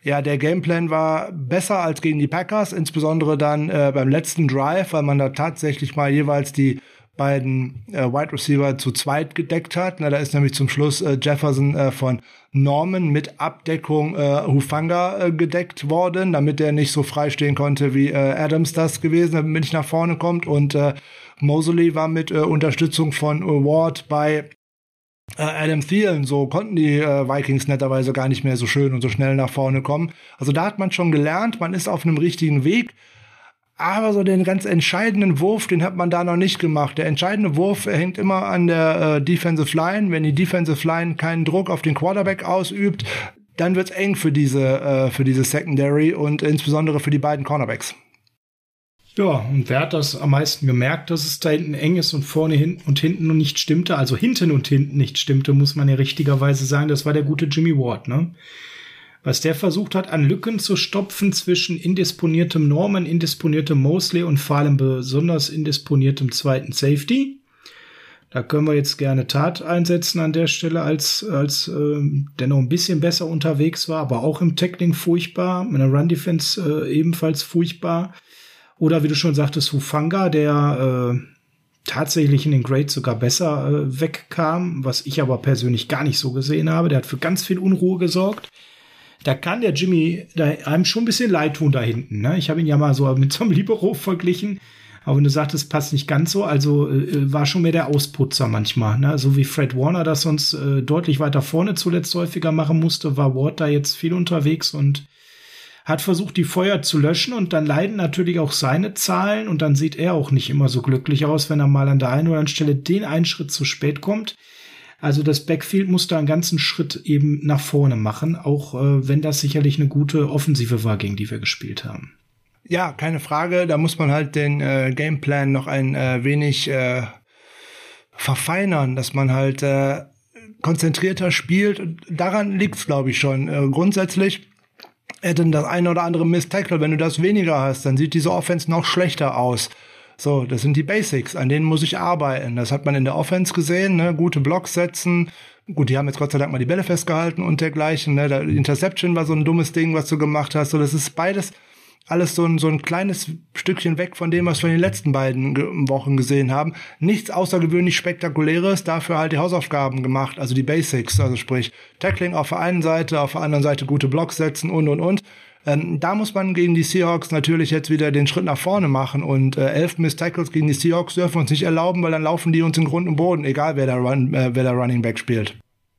ja, der Gameplan war besser als gegen die Packers, insbesondere dann äh, beim letzten Drive, weil man da tatsächlich mal jeweils die beiden äh, Wide Receiver zu zweit gedeckt hat. Na, da ist nämlich zum Schluss äh, Jefferson äh, von Norman mit Abdeckung äh, Hufanga äh, gedeckt worden, damit er nicht so frei stehen konnte, wie äh, Adams das gewesen, damit er nicht nach vorne kommt. Und äh, Mosley war mit äh, Unterstützung von äh, Ward bei äh, Adam Thielen, so konnten die äh, Vikings netterweise gar nicht mehr so schön und so schnell nach vorne kommen. Also da hat man schon gelernt, man ist auf einem richtigen Weg. Aber so den ganz entscheidenden Wurf, den hat man da noch nicht gemacht. Der entscheidende Wurf hängt immer an der äh, Defensive Line. Wenn die Defensive Line keinen Druck auf den Quarterback ausübt, dann wird's eng für diese, äh, für diese Secondary und insbesondere für die beiden Cornerbacks. Ja, und wer hat das am meisten gemerkt, dass es da hinten eng ist und vorne hinten und hinten noch nicht stimmte? Also hinten und hinten nicht stimmte, muss man ja richtigerweise sagen. Das war der gute Jimmy Ward, ne? Was der versucht hat, an Lücken zu stopfen zwischen indisponiertem Norman, indisponiertem Mosley und vor allem besonders indisponiertem zweiten Safety. Da können wir jetzt gerne Tat einsetzen an der Stelle, als, als ähm, der noch ein bisschen besser unterwegs war, aber auch im Tackling furchtbar, mit der Run-Defense äh, ebenfalls furchtbar. Oder wie du schon sagtest, Hufanga, der äh, tatsächlich in den Grades sogar besser äh, wegkam, was ich aber persönlich gar nicht so gesehen habe. Der hat für ganz viel Unruhe gesorgt. Da kann der Jimmy da einem schon ein bisschen leid tun da hinten. Ne? Ich habe ihn ja mal so mit so einem Libero verglichen. Aber wenn du sagtest, passt nicht ganz so, also äh, war schon mehr der Ausputzer manchmal. Ne? So wie Fred Warner das sonst äh, deutlich weiter vorne zuletzt häufiger machen musste, war Ward da jetzt viel unterwegs und hat versucht, die Feuer zu löschen und dann leiden natürlich auch seine Zahlen und dann sieht er auch nicht immer so glücklich aus, wenn er mal an der einen oder anderen Stelle den einen Schritt zu spät kommt. Also das Backfield muss da einen ganzen Schritt eben nach vorne machen, auch äh, wenn das sicherlich eine gute Offensive war, gegen die wir gespielt haben. Ja, keine Frage. Da muss man halt den äh, Gameplan noch ein äh, wenig äh, verfeinern, dass man halt äh, konzentrierter spielt. Daran liegt's, glaube ich, schon. Äh, grundsätzlich hätte das eine oder andere Miss Tackle, wenn du das weniger hast, dann sieht diese Offense noch schlechter aus. So, das sind die Basics, an denen muss ich arbeiten. Das hat man in der Offense gesehen, ne? gute Blocks setzen. Gut, die haben jetzt Gott sei Dank mal die Bälle festgehalten und dergleichen. Ne? Interception war so ein dummes Ding, was du gemacht hast. So, das ist beides alles so ein, so ein kleines Stückchen weg von dem, was wir in den letzten beiden Wochen gesehen haben. Nichts außergewöhnlich Spektakuläres, dafür halt die Hausaufgaben gemacht, also die Basics, also sprich Tackling auf der einen Seite, auf der anderen Seite gute Blocks setzen und und und. Ähm, da muss man gegen die Seahawks natürlich jetzt wieder den Schritt nach vorne machen und äh, elf Miss Tackles gegen die Seahawks dürfen wir uns nicht erlauben, weil dann laufen die uns in Grund und Boden, egal wer der, Run, äh, wer der Running Back spielt.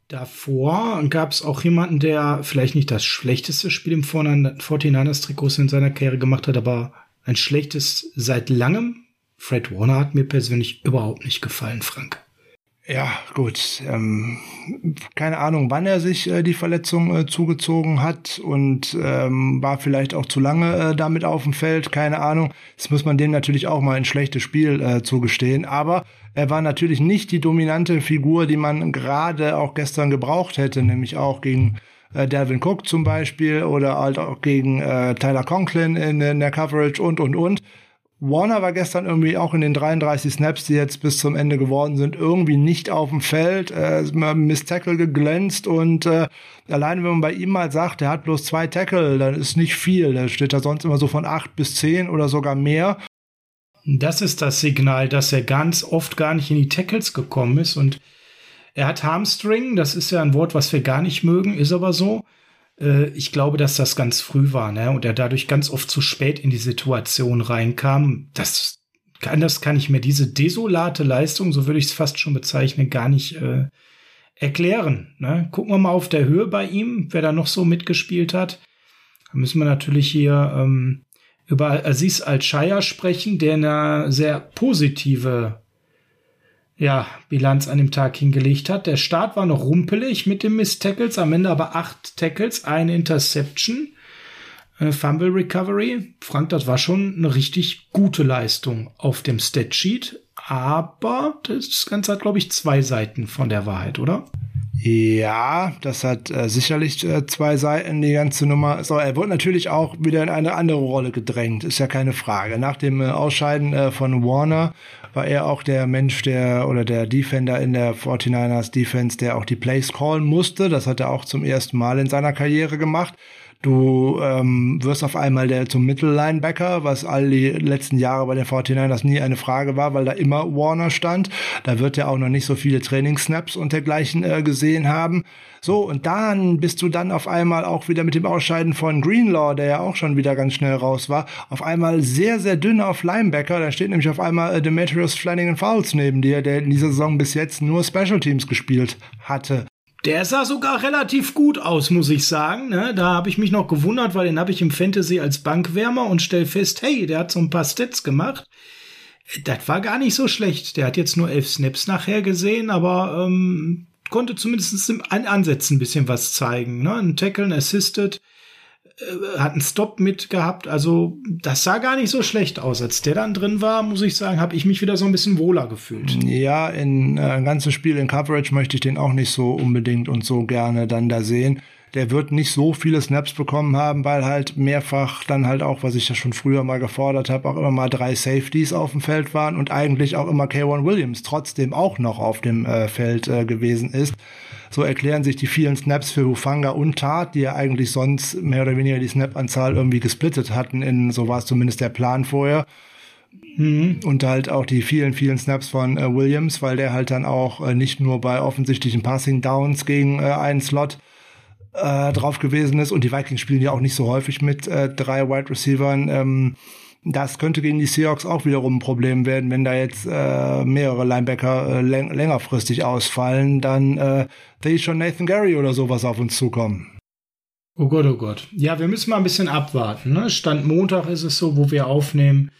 Davor gab es auch jemanden, der vielleicht nicht das schlechteste Spiel im 49ers-Trikots in seiner Karriere gemacht hat, aber ein schlechtes seit langem. Fred Warner hat mir persönlich überhaupt nicht gefallen, Frank. Ja, gut. Ähm, keine Ahnung, wann er sich äh, die Verletzung äh, zugezogen hat und ähm, war vielleicht auch zu lange äh, damit auf dem Feld. Keine Ahnung. Das muss man dem natürlich auch mal ein schlechtes Spiel äh, zugestehen. Aber er war natürlich nicht die dominante Figur, die man gerade auch gestern gebraucht hätte, nämlich auch gegen äh, Delvin Cook zum Beispiel oder halt auch gegen äh, Tyler Conklin in, in der Coverage und und und. Warner war gestern irgendwie auch in den 33 Snaps, die jetzt bis zum Ende geworden sind, irgendwie nicht auf dem Feld, äh, Miss Tackle geglänzt und äh, alleine wenn man bei ihm mal sagt, er hat bloß zwei Tackle, dann ist nicht viel. Da steht er sonst immer so von acht bis zehn oder sogar mehr. Das ist das Signal, dass er ganz oft gar nicht in die Tackles gekommen ist und er hat Hamstring, das ist ja ein Wort, was wir gar nicht mögen, ist aber so. Äh, ich glaube, dass das ganz früh war, ne? Und er dadurch ganz oft zu spät in die Situation reinkam. Das das kann ich mir diese desolate Leistung, so würde ich es fast schon bezeichnen, gar nicht äh, erklären. Ne? Gucken wir mal auf der Höhe bei ihm, wer da noch so mitgespielt hat. Da müssen wir natürlich hier ähm, über Aziz Al-Shaya sprechen, der eine sehr positive ja, Bilanz an dem Tag hingelegt hat. Der Start war noch rumpelig mit dem Miss Tackles, am Ende aber acht Tackles, eine Interception, eine Fumble Recovery. Frank, das war schon eine richtig gute Leistung auf dem Statsheet, aber das Ganze hat, glaube ich, zwei Seiten von der Wahrheit, oder? Ja, das hat äh, sicherlich äh, zwei Seiten, die ganze Nummer. So, er wurde natürlich auch wieder in eine andere Rolle gedrängt, ist ja keine Frage. Nach dem äh, Ausscheiden äh, von Warner war er auch der Mensch, der oder der Defender in der 49ers Defense, der auch die Plays callen musste. Das hat er auch zum ersten Mal in seiner Karriere gemacht. Du ähm, wirst auf einmal der zum Mittellinebacker, was all die letzten Jahre bei den 49ers nie eine Frage war, weil da immer Warner stand. Da wird er auch noch nicht so viele Trainingssnaps und dergleichen äh, gesehen haben. So, und dann bist du dann auf einmal auch wieder mit dem Ausscheiden von Greenlaw, der ja auch schon wieder ganz schnell raus war, auf einmal sehr, sehr dünn auf Linebacker. Da steht nämlich auf einmal äh, Demetrius Flanagan Fowles neben dir, der in dieser Saison bis jetzt nur Special Teams gespielt hatte. Der sah sogar relativ gut aus, muss ich sagen. Ne? Da habe ich mich noch gewundert, weil den habe ich im Fantasy als Bankwärmer und stell fest, hey, der hat so ein paar Stats gemacht. Das war gar nicht so schlecht. Der hat jetzt nur elf Snaps nachher gesehen, aber ähm, konnte zumindest im Ansätzen ein bisschen was zeigen. Ne? Ein Tackle, ein Assisted, hat einen Stop mit gehabt. Also das sah gar nicht so schlecht aus. Als der dann drin war, muss ich sagen, habe ich mich wieder so ein bisschen wohler gefühlt. Ja, in äh, ein ganzes Spiel in Coverage möchte ich den auch nicht so unbedingt und so gerne dann da sehen. Der wird nicht so viele Snaps bekommen haben, weil halt mehrfach dann halt auch, was ich ja schon früher mal gefordert habe, auch immer mal drei Safeties auf dem Feld waren und eigentlich auch immer K1 Williams trotzdem auch noch auf dem äh, Feld äh, gewesen ist. So erklären sich die vielen Snaps für Hufanga und Tat, die ja eigentlich sonst mehr oder weniger die Snap-Anzahl irgendwie gesplittet hatten. In, so war es zumindest der Plan vorher. Mhm. Und halt auch die vielen, vielen Snaps von äh, Williams, weil der halt dann auch äh, nicht nur bei offensichtlichen Passing Downs gegen äh, einen Slot äh, drauf gewesen ist. Und die Vikings spielen ja auch nicht so häufig mit äh, drei Wide Receivern. Ähm, das könnte gegen die Seahawks auch wiederum ein Problem werden, wenn da jetzt äh, mehrere Linebacker äh, läng längerfristig ausfallen, dann äh, sehe ich schon Nathan Gary oder sowas auf uns zukommen. Oh Gott, oh Gott. Ja, wir müssen mal ein bisschen abwarten. Ne? Stand Montag ist es so, wo wir aufnehmen,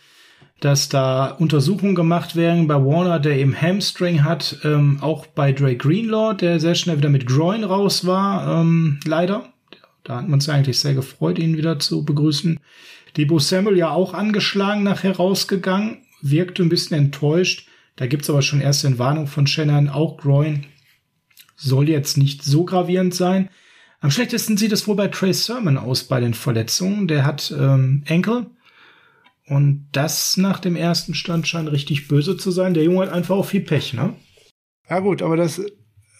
dass da Untersuchungen gemacht werden bei Warner, der eben Hamstring hat, ähm, auch bei Dre Greenlaw, der sehr schnell wieder mit Groin raus war, ähm, leider. Da hat man uns eigentlich sehr gefreut, ihn wieder zu begrüßen. Debo Samuel ja auch angeschlagen nachher rausgegangen, wirkte ein bisschen enttäuscht. Da gibt's aber schon erste Entwarnung von Shannon, auch Groin. Soll jetzt nicht so gravierend sein. Am schlechtesten sieht es wohl bei Trey Sermon aus bei den Verletzungen. Der hat ähm, Enkel. Und das nach dem ersten Stand scheint richtig böse zu sein. Der Junge hat einfach auch viel Pech, ne? Ja gut, aber das,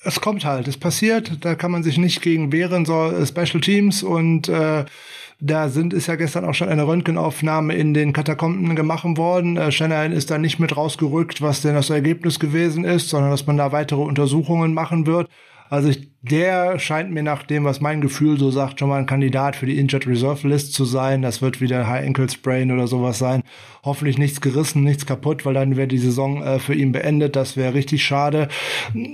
es kommt halt, es passiert, da kann man sich nicht gegen wehren, so äh, Special Teams und äh, da sind, ist ja gestern auch schon eine Röntgenaufnahme in den Katakomben gemacht worden. Äh, Shanahan ist da nicht mit rausgerückt, was denn das Ergebnis gewesen ist, sondern dass man da weitere Untersuchungen machen wird. Also ich, der scheint mir nach dem, was mein Gefühl so sagt, schon mal ein Kandidat für die Injured Reserve List zu sein. Das wird wieder High Ankle Sprain oder sowas sein. Hoffentlich nichts gerissen, nichts kaputt, weil dann wäre die Saison äh, für ihn beendet. Das wäre richtig schade.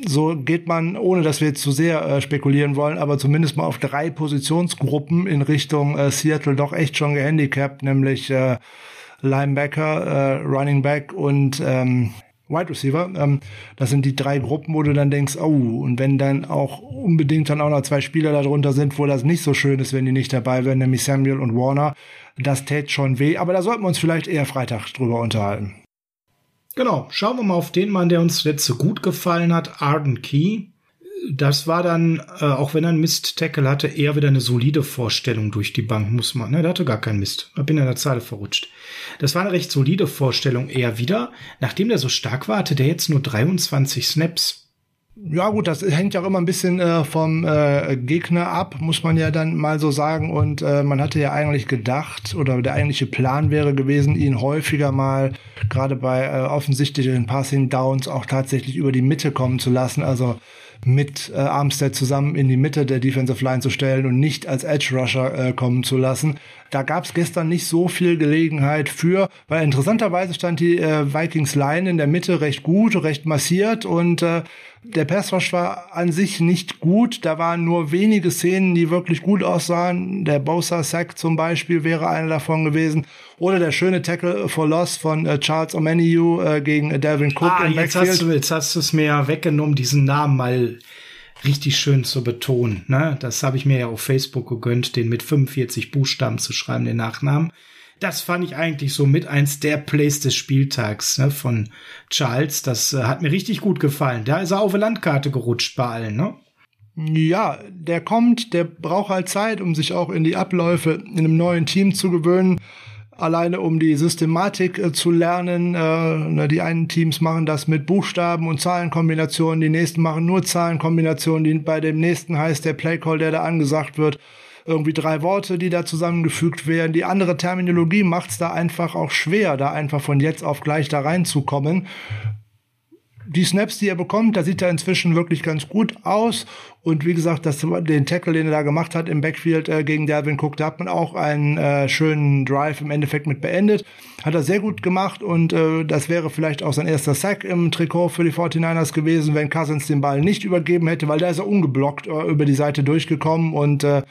So geht man, ohne dass wir jetzt zu sehr äh, spekulieren wollen, aber zumindest mal auf drei Positionsgruppen in Richtung äh, Seattle doch echt schon gehandicapt, nämlich äh, Linebacker, äh, Running Back und ähm, Wide Receiver. Ähm, das sind die drei Gruppen, wo du dann denkst, oh, und wenn dann auch unbedingt dann auch noch zwei Spieler darunter sind, wo das nicht so schön ist, wenn die nicht dabei wären, nämlich Samuel und Warner, das täte schon weh. Aber da sollten wir uns vielleicht eher Freitag drüber unterhalten. Genau, schauen wir mal auf den Mann, der uns jetzt so gut gefallen hat, Arden Key. Das war dann, äh, auch wenn er einen Mist-Tackle hatte, eher wieder eine solide Vorstellung durch die Bank, muss man. Ne, der hatte gar keinen Mist. Da bin in der Zeile verrutscht. Das war eine recht solide Vorstellung eher wieder. Nachdem der so stark war, hatte der jetzt nur 23 Snaps. Ja gut, das hängt ja auch immer ein bisschen äh, vom äh, Gegner ab, muss man ja dann mal so sagen. Und äh, man hatte ja eigentlich gedacht, oder der eigentliche Plan wäre gewesen, ihn häufiger mal gerade bei äh, offensichtlichen Passing Downs auch tatsächlich über die Mitte kommen zu lassen. Also mit äh, Armstead zusammen in die Mitte der Defensive Line zu stellen und nicht als Edge Rusher äh, kommen zu lassen. Da gab es gestern nicht so viel Gelegenheit für, weil interessanterweise stand die äh, Vikings Line in der Mitte recht gut, recht massiert und äh, der Pass Rush war an sich nicht gut. Da waren nur wenige Szenen, die wirklich gut aussahen. Der Bosa Sack zum Beispiel wäre einer davon gewesen. Oder der schöne Tackle for Loss von äh, Charles Omenihu äh, gegen äh, Delvin Cook Ah, im jetzt Backfield. hast du jetzt hast du es mir ja weggenommen, diesen Namen mal richtig schön zu betonen. Ne? Das habe ich mir ja auf Facebook gegönnt, den mit 45 Buchstaben zu schreiben, den Nachnamen. Das fand ich eigentlich so mit eins der Plays des Spieltags ne, von Charles. Das äh, hat mir richtig gut gefallen. Da ist er auf eine Landkarte gerutscht bei allen. Ne? Ja, der kommt, der braucht halt Zeit, um sich auch in die Abläufe in einem neuen Team zu gewöhnen. Alleine um die Systematik äh, zu lernen. Äh, ne, die einen Teams machen das mit Buchstaben und Zahlenkombinationen, die nächsten machen nur Zahlenkombinationen. Die, bei dem nächsten heißt der Playcall, der da angesagt wird, irgendwie drei Worte, die da zusammengefügt werden. Die andere Terminologie macht es da einfach auch schwer, da einfach von jetzt auf gleich da reinzukommen die Snaps, die er bekommt, da sieht er inzwischen wirklich ganz gut aus. Und wie gesagt, das, den Tackle, den er da gemacht hat im Backfield äh, gegen Dalvin Cook, da hat man auch einen äh, schönen Drive im Endeffekt mit beendet. Hat er sehr gut gemacht und äh, das wäre vielleicht auch sein erster Sack im Trikot für die 49ers gewesen, wenn Cousins den Ball nicht übergeben hätte, weil da ist er ungeblockt äh, über die Seite durchgekommen und äh,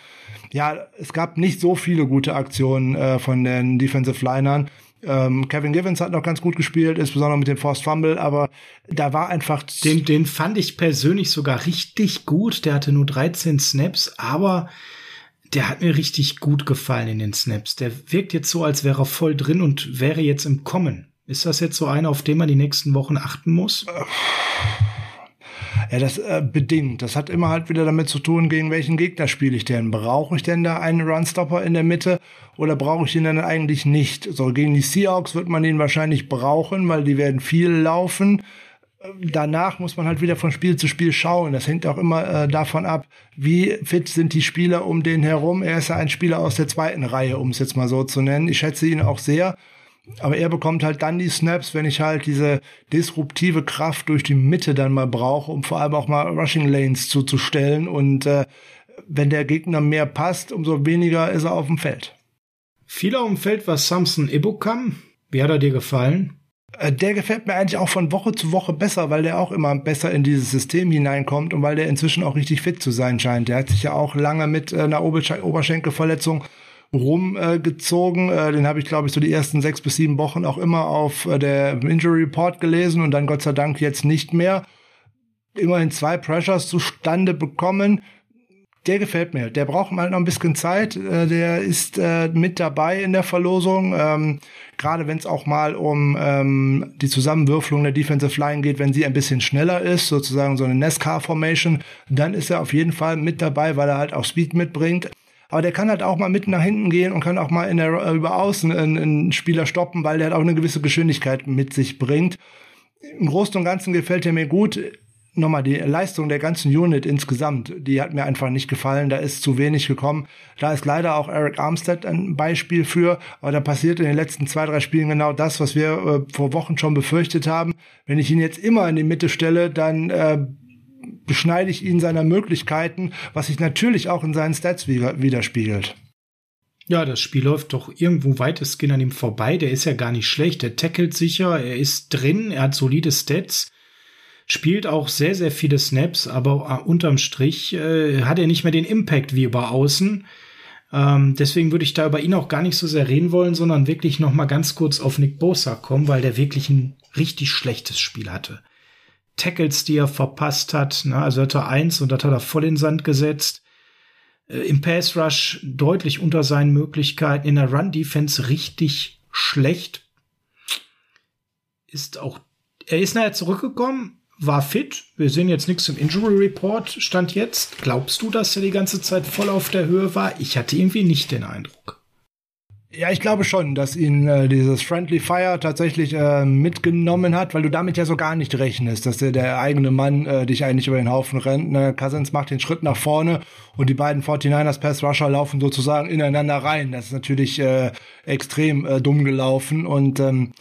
ja, es gab nicht so viele gute Aktionen äh, von den Defensive Linern. Ähm, Kevin Givens hat noch ganz gut gespielt, insbesondere mit dem Forced Fumble, aber da war einfach Den, den fand ich persönlich sogar richtig gut. Der hatte nur 13 Snaps, aber der hat mir richtig gut gefallen in den Snaps. Der wirkt jetzt so, als wäre er voll drin und wäre jetzt im Kommen. Ist das jetzt so einer, auf den man die nächsten Wochen achten muss? Ja, das äh, bedingt. Das hat immer halt wieder damit zu tun, gegen welchen Gegner spiele ich denn? Brauche ich denn da einen Runstopper in der Mitte oder brauche ich ihn dann eigentlich nicht? So, gegen die Seahawks wird man ihn wahrscheinlich brauchen, weil die werden viel laufen. Danach muss man halt wieder von Spiel zu Spiel schauen. Das hängt auch immer äh, davon ab, wie fit sind die Spieler um den herum. Er ist ja ein Spieler aus der zweiten Reihe, um es jetzt mal so zu nennen. Ich schätze ihn auch sehr. Aber er bekommt halt dann die Snaps, wenn ich halt diese disruptive Kraft durch die Mitte dann mal brauche, um vor allem auch mal Rushing Lanes zuzustellen. Und äh, wenn der Gegner mehr passt, umso weniger ist er auf dem Feld. Viel auf dem Feld war Samson Ibukam. Wie hat er dir gefallen? Äh, Der gefällt mir eigentlich auch von Woche zu Woche besser, weil der auch immer besser in dieses System hineinkommt und weil der inzwischen auch richtig fit zu sein scheint. Der hat sich ja auch lange mit äh, einer Obersch- Oberschenkelverletzung rumgezogen. Äh, den habe ich, glaube ich, so die ersten sechs bis sieben Wochen auch immer auf äh, der Injury Report gelesen und dann Gott sei Dank jetzt nicht mehr. Immerhin zwei Pressures zustande bekommen. Der gefällt mir. Der braucht mal noch ein bisschen Zeit. Äh, Der ist äh, mit dabei in der Verlosung. Ähm, Gerade wenn es auch mal um ähm, die Zusammenwürfelung der Defensive Line geht, wenn sie ein bisschen schneller ist, sozusagen so eine NASCAR-Formation, dann ist er auf jeden Fall mit dabei, weil er halt auch Speed mitbringt. Aber der kann halt auch mal mitten nach hinten gehen und kann auch mal in der äh, über außen einen, einen Spieler stoppen, weil der halt auch eine gewisse Geschwindigkeit mit sich bringt. Im Großen und Ganzen gefällt er mir gut. Nochmal die Leistung der ganzen Unit insgesamt, die hat mir einfach nicht gefallen. Da ist zu wenig gekommen. Da ist leider auch Eric Armstead ein Beispiel für. Aber da passiert in den letzten zwei, drei Spielen genau das, was wir äh, vor Wochen schon befürchtet haben. Wenn ich ihn jetzt immer in die Mitte stelle, dann äh, beschneide ich ihn seiner Möglichkeiten, was sich natürlich auch in seinen Stats widerspiegelt. Ja, das Spiel läuft doch irgendwo weitestgehend an ihm vorbei. Der ist ja gar nicht schlecht. Der tackelt sicher, er ist drin, er hat solide Stats, spielt auch sehr, sehr viele Snaps, aber äh, unterm Strich äh, hat er nicht mehr den Impact wie über außen. Ähm, deswegen würde ich da über ihn auch gar nicht so sehr reden wollen, sondern wirklich noch mal ganz kurz auf Nick Bosa kommen, weil der wirklich ein richtig schlechtes Spiel hatte. Tackles, die er verpasst hat, ne, also hat er eins und das hat er voll in den Sand gesetzt. Äh, Im Pass Rush deutlich unter seinen Möglichkeiten, in der Run Defense richtig schlecht. Ist auch, er ist nachher zurückgekommen, war fit. Wir sehen jetzt nichts im Injury Report, stand jetzt. Glaubst du, dass er die ganze Zeit voll auf der Höhe war? Ich hatte irgendwie nicht den Eindruck. Ja, ich glaube schon, dass ihn äh, dieses Friendly Fire tatsächlich äh, mitgenommen hat, weil du damit ja so gar nicht rechnest, dass der, der eigene Mann äh, dich eigentlich über den Haufen rennt. Ne? Cousins macht den Schritt nach vorne und die beiden 49ers Pass Rusher laufen sozusagen ineinander rein. Das ist natürlich äh, extrem äh, dumm gelaufen und ähm,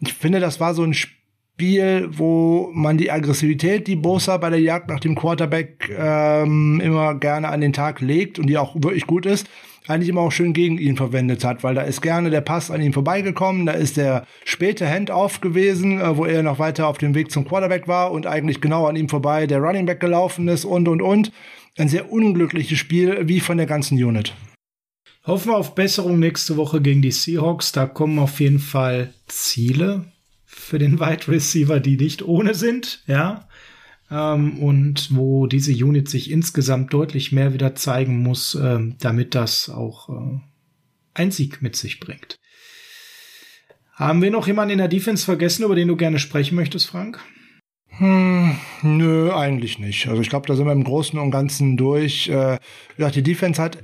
ich finde, das war so ein Spiel, wo man die Aggressivität, die Bosa bei der Jagd nach dem Quarterback ähm, immer gerne an den Tag legt und die auch wirklich gut ist, eigentlich immer auch schön gegen ihn verwendet hat, weil da ist gerne der Pass an ihm vorbeigekommen, da ist der späte Handoff gewesen, äh, wo er noch weiter auf dem Weg zum Quarterback war und eigentlich genau an ihm vorbei der Running Back gelaufen ist und und und. Ein sehr unglückliches Spiel, wie von der ganzen Unit. Hoffen wir auf Besserung nächste Woche gegen die Seahawks. Da kommen auf jeden Fall Ziele für den Wide Receiver, die nicht ohne sind, ja. Ähm, und wo diese Unit sich insgesamt deutlich mehr wieder zeigen muss, ähm, damit das auch äh, ein Sieg mit sich bringt. Haben wir noch jemanden in der Defense vergessen, über den du gerne sprechen möchtest, Frank? Hm, nö, eigentlich nicht. Also ich glaube, da sind wir im Großen und Ganzen durch. Äh, ja, die Defense hat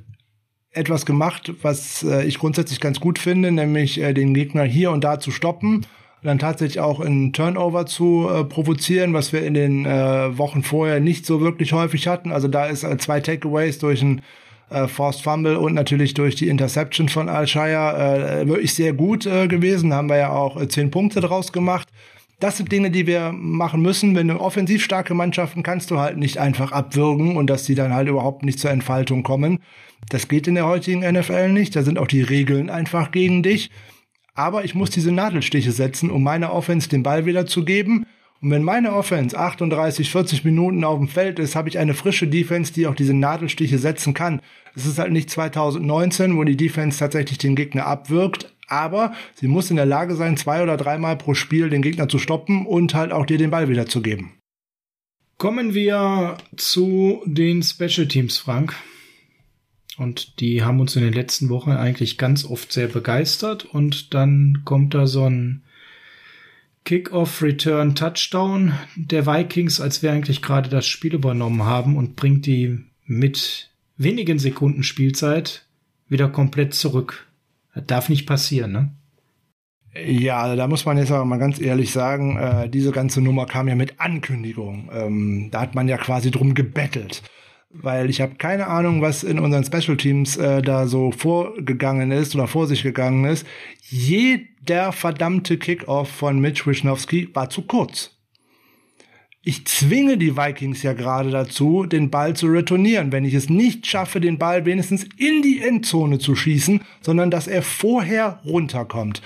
etwas gemacht, was äh, ich grundsätzlich ganz gut finde, nämlich äh, den Gegner hier und da zu stoppen dann tatsächlich auch in Turnover zu äh, provozieren, was wir in den äh, Wochen vorher nicht so wirklich häufig hatten. Also da ist äh, zwei Takeaways durch ein äh, Forced Fumble und natürlich durch die Interception von Al-Shire äh, wirklich sehr gut äh, gewesen. Haben wir ja auch äh, zehn Punkte draus gemacht. Das sind Dinge, die wir machen müssen. Wenn du offensiv starke Mannschaften kannst du halt nicht einfach abwürgen und dass die dann halt überhaupt nicht zur Entfaltung kommen. Das geht in der heutigen NFL nicht. Da sind auch die Regeln einfach gegen dich. Aber ich muss diese Nadelstiche setzen, um meiner Offense den Ball wieder zu geben. Und wenn meine Offense 38, 40 Minuten auf dem Feld ist, habe ich eine frische Defense, die auch diese Nadelstiche setzen kann. Es ist halt nicht 2019, wo die Defense tatsächlich den Gegner abwirkt, aber sie muss in der Lage sein, zwei oder dreimal pro Spiel den Gegner zu stoppen und halt auch dir den Ball wieder zu geben. Kommen wir zu den Special Teams, Frank. Und die haben uns in den letzten Wochen eigentlich ganz oft sehr begeistert. Und dann kommt da so ein Kick-off-Return-Touchdown der Vikings, als wir eigentlich gerade das Spiel übernommen haben und bringt die mit wenigen Sekunden Spielzeit wieder komplett zurück. Das darf nicht passieren, ne? Ja, also da muss man jetzt aber mal ganz ehrlich sagen, äh, diese ganze Nummer kam ja mit Ankündigung. Ähm, da hat man ja quasi drum gebettelt weil ich habe keine Ahnung, was in unseren Special Teams äh, da so vorgegangen ist oder vor sich gegangen ist. Jeder verdammte Kickoff von Mitch Wisnowski war zu kurz. Ich zwinge die Vikings ja gerade dazu, den Ball zu retournieren, wenn ich es nicht schaffe, den Ball wenigstens in die Endzone zu schießen, sondern dass er vorher runterkommt.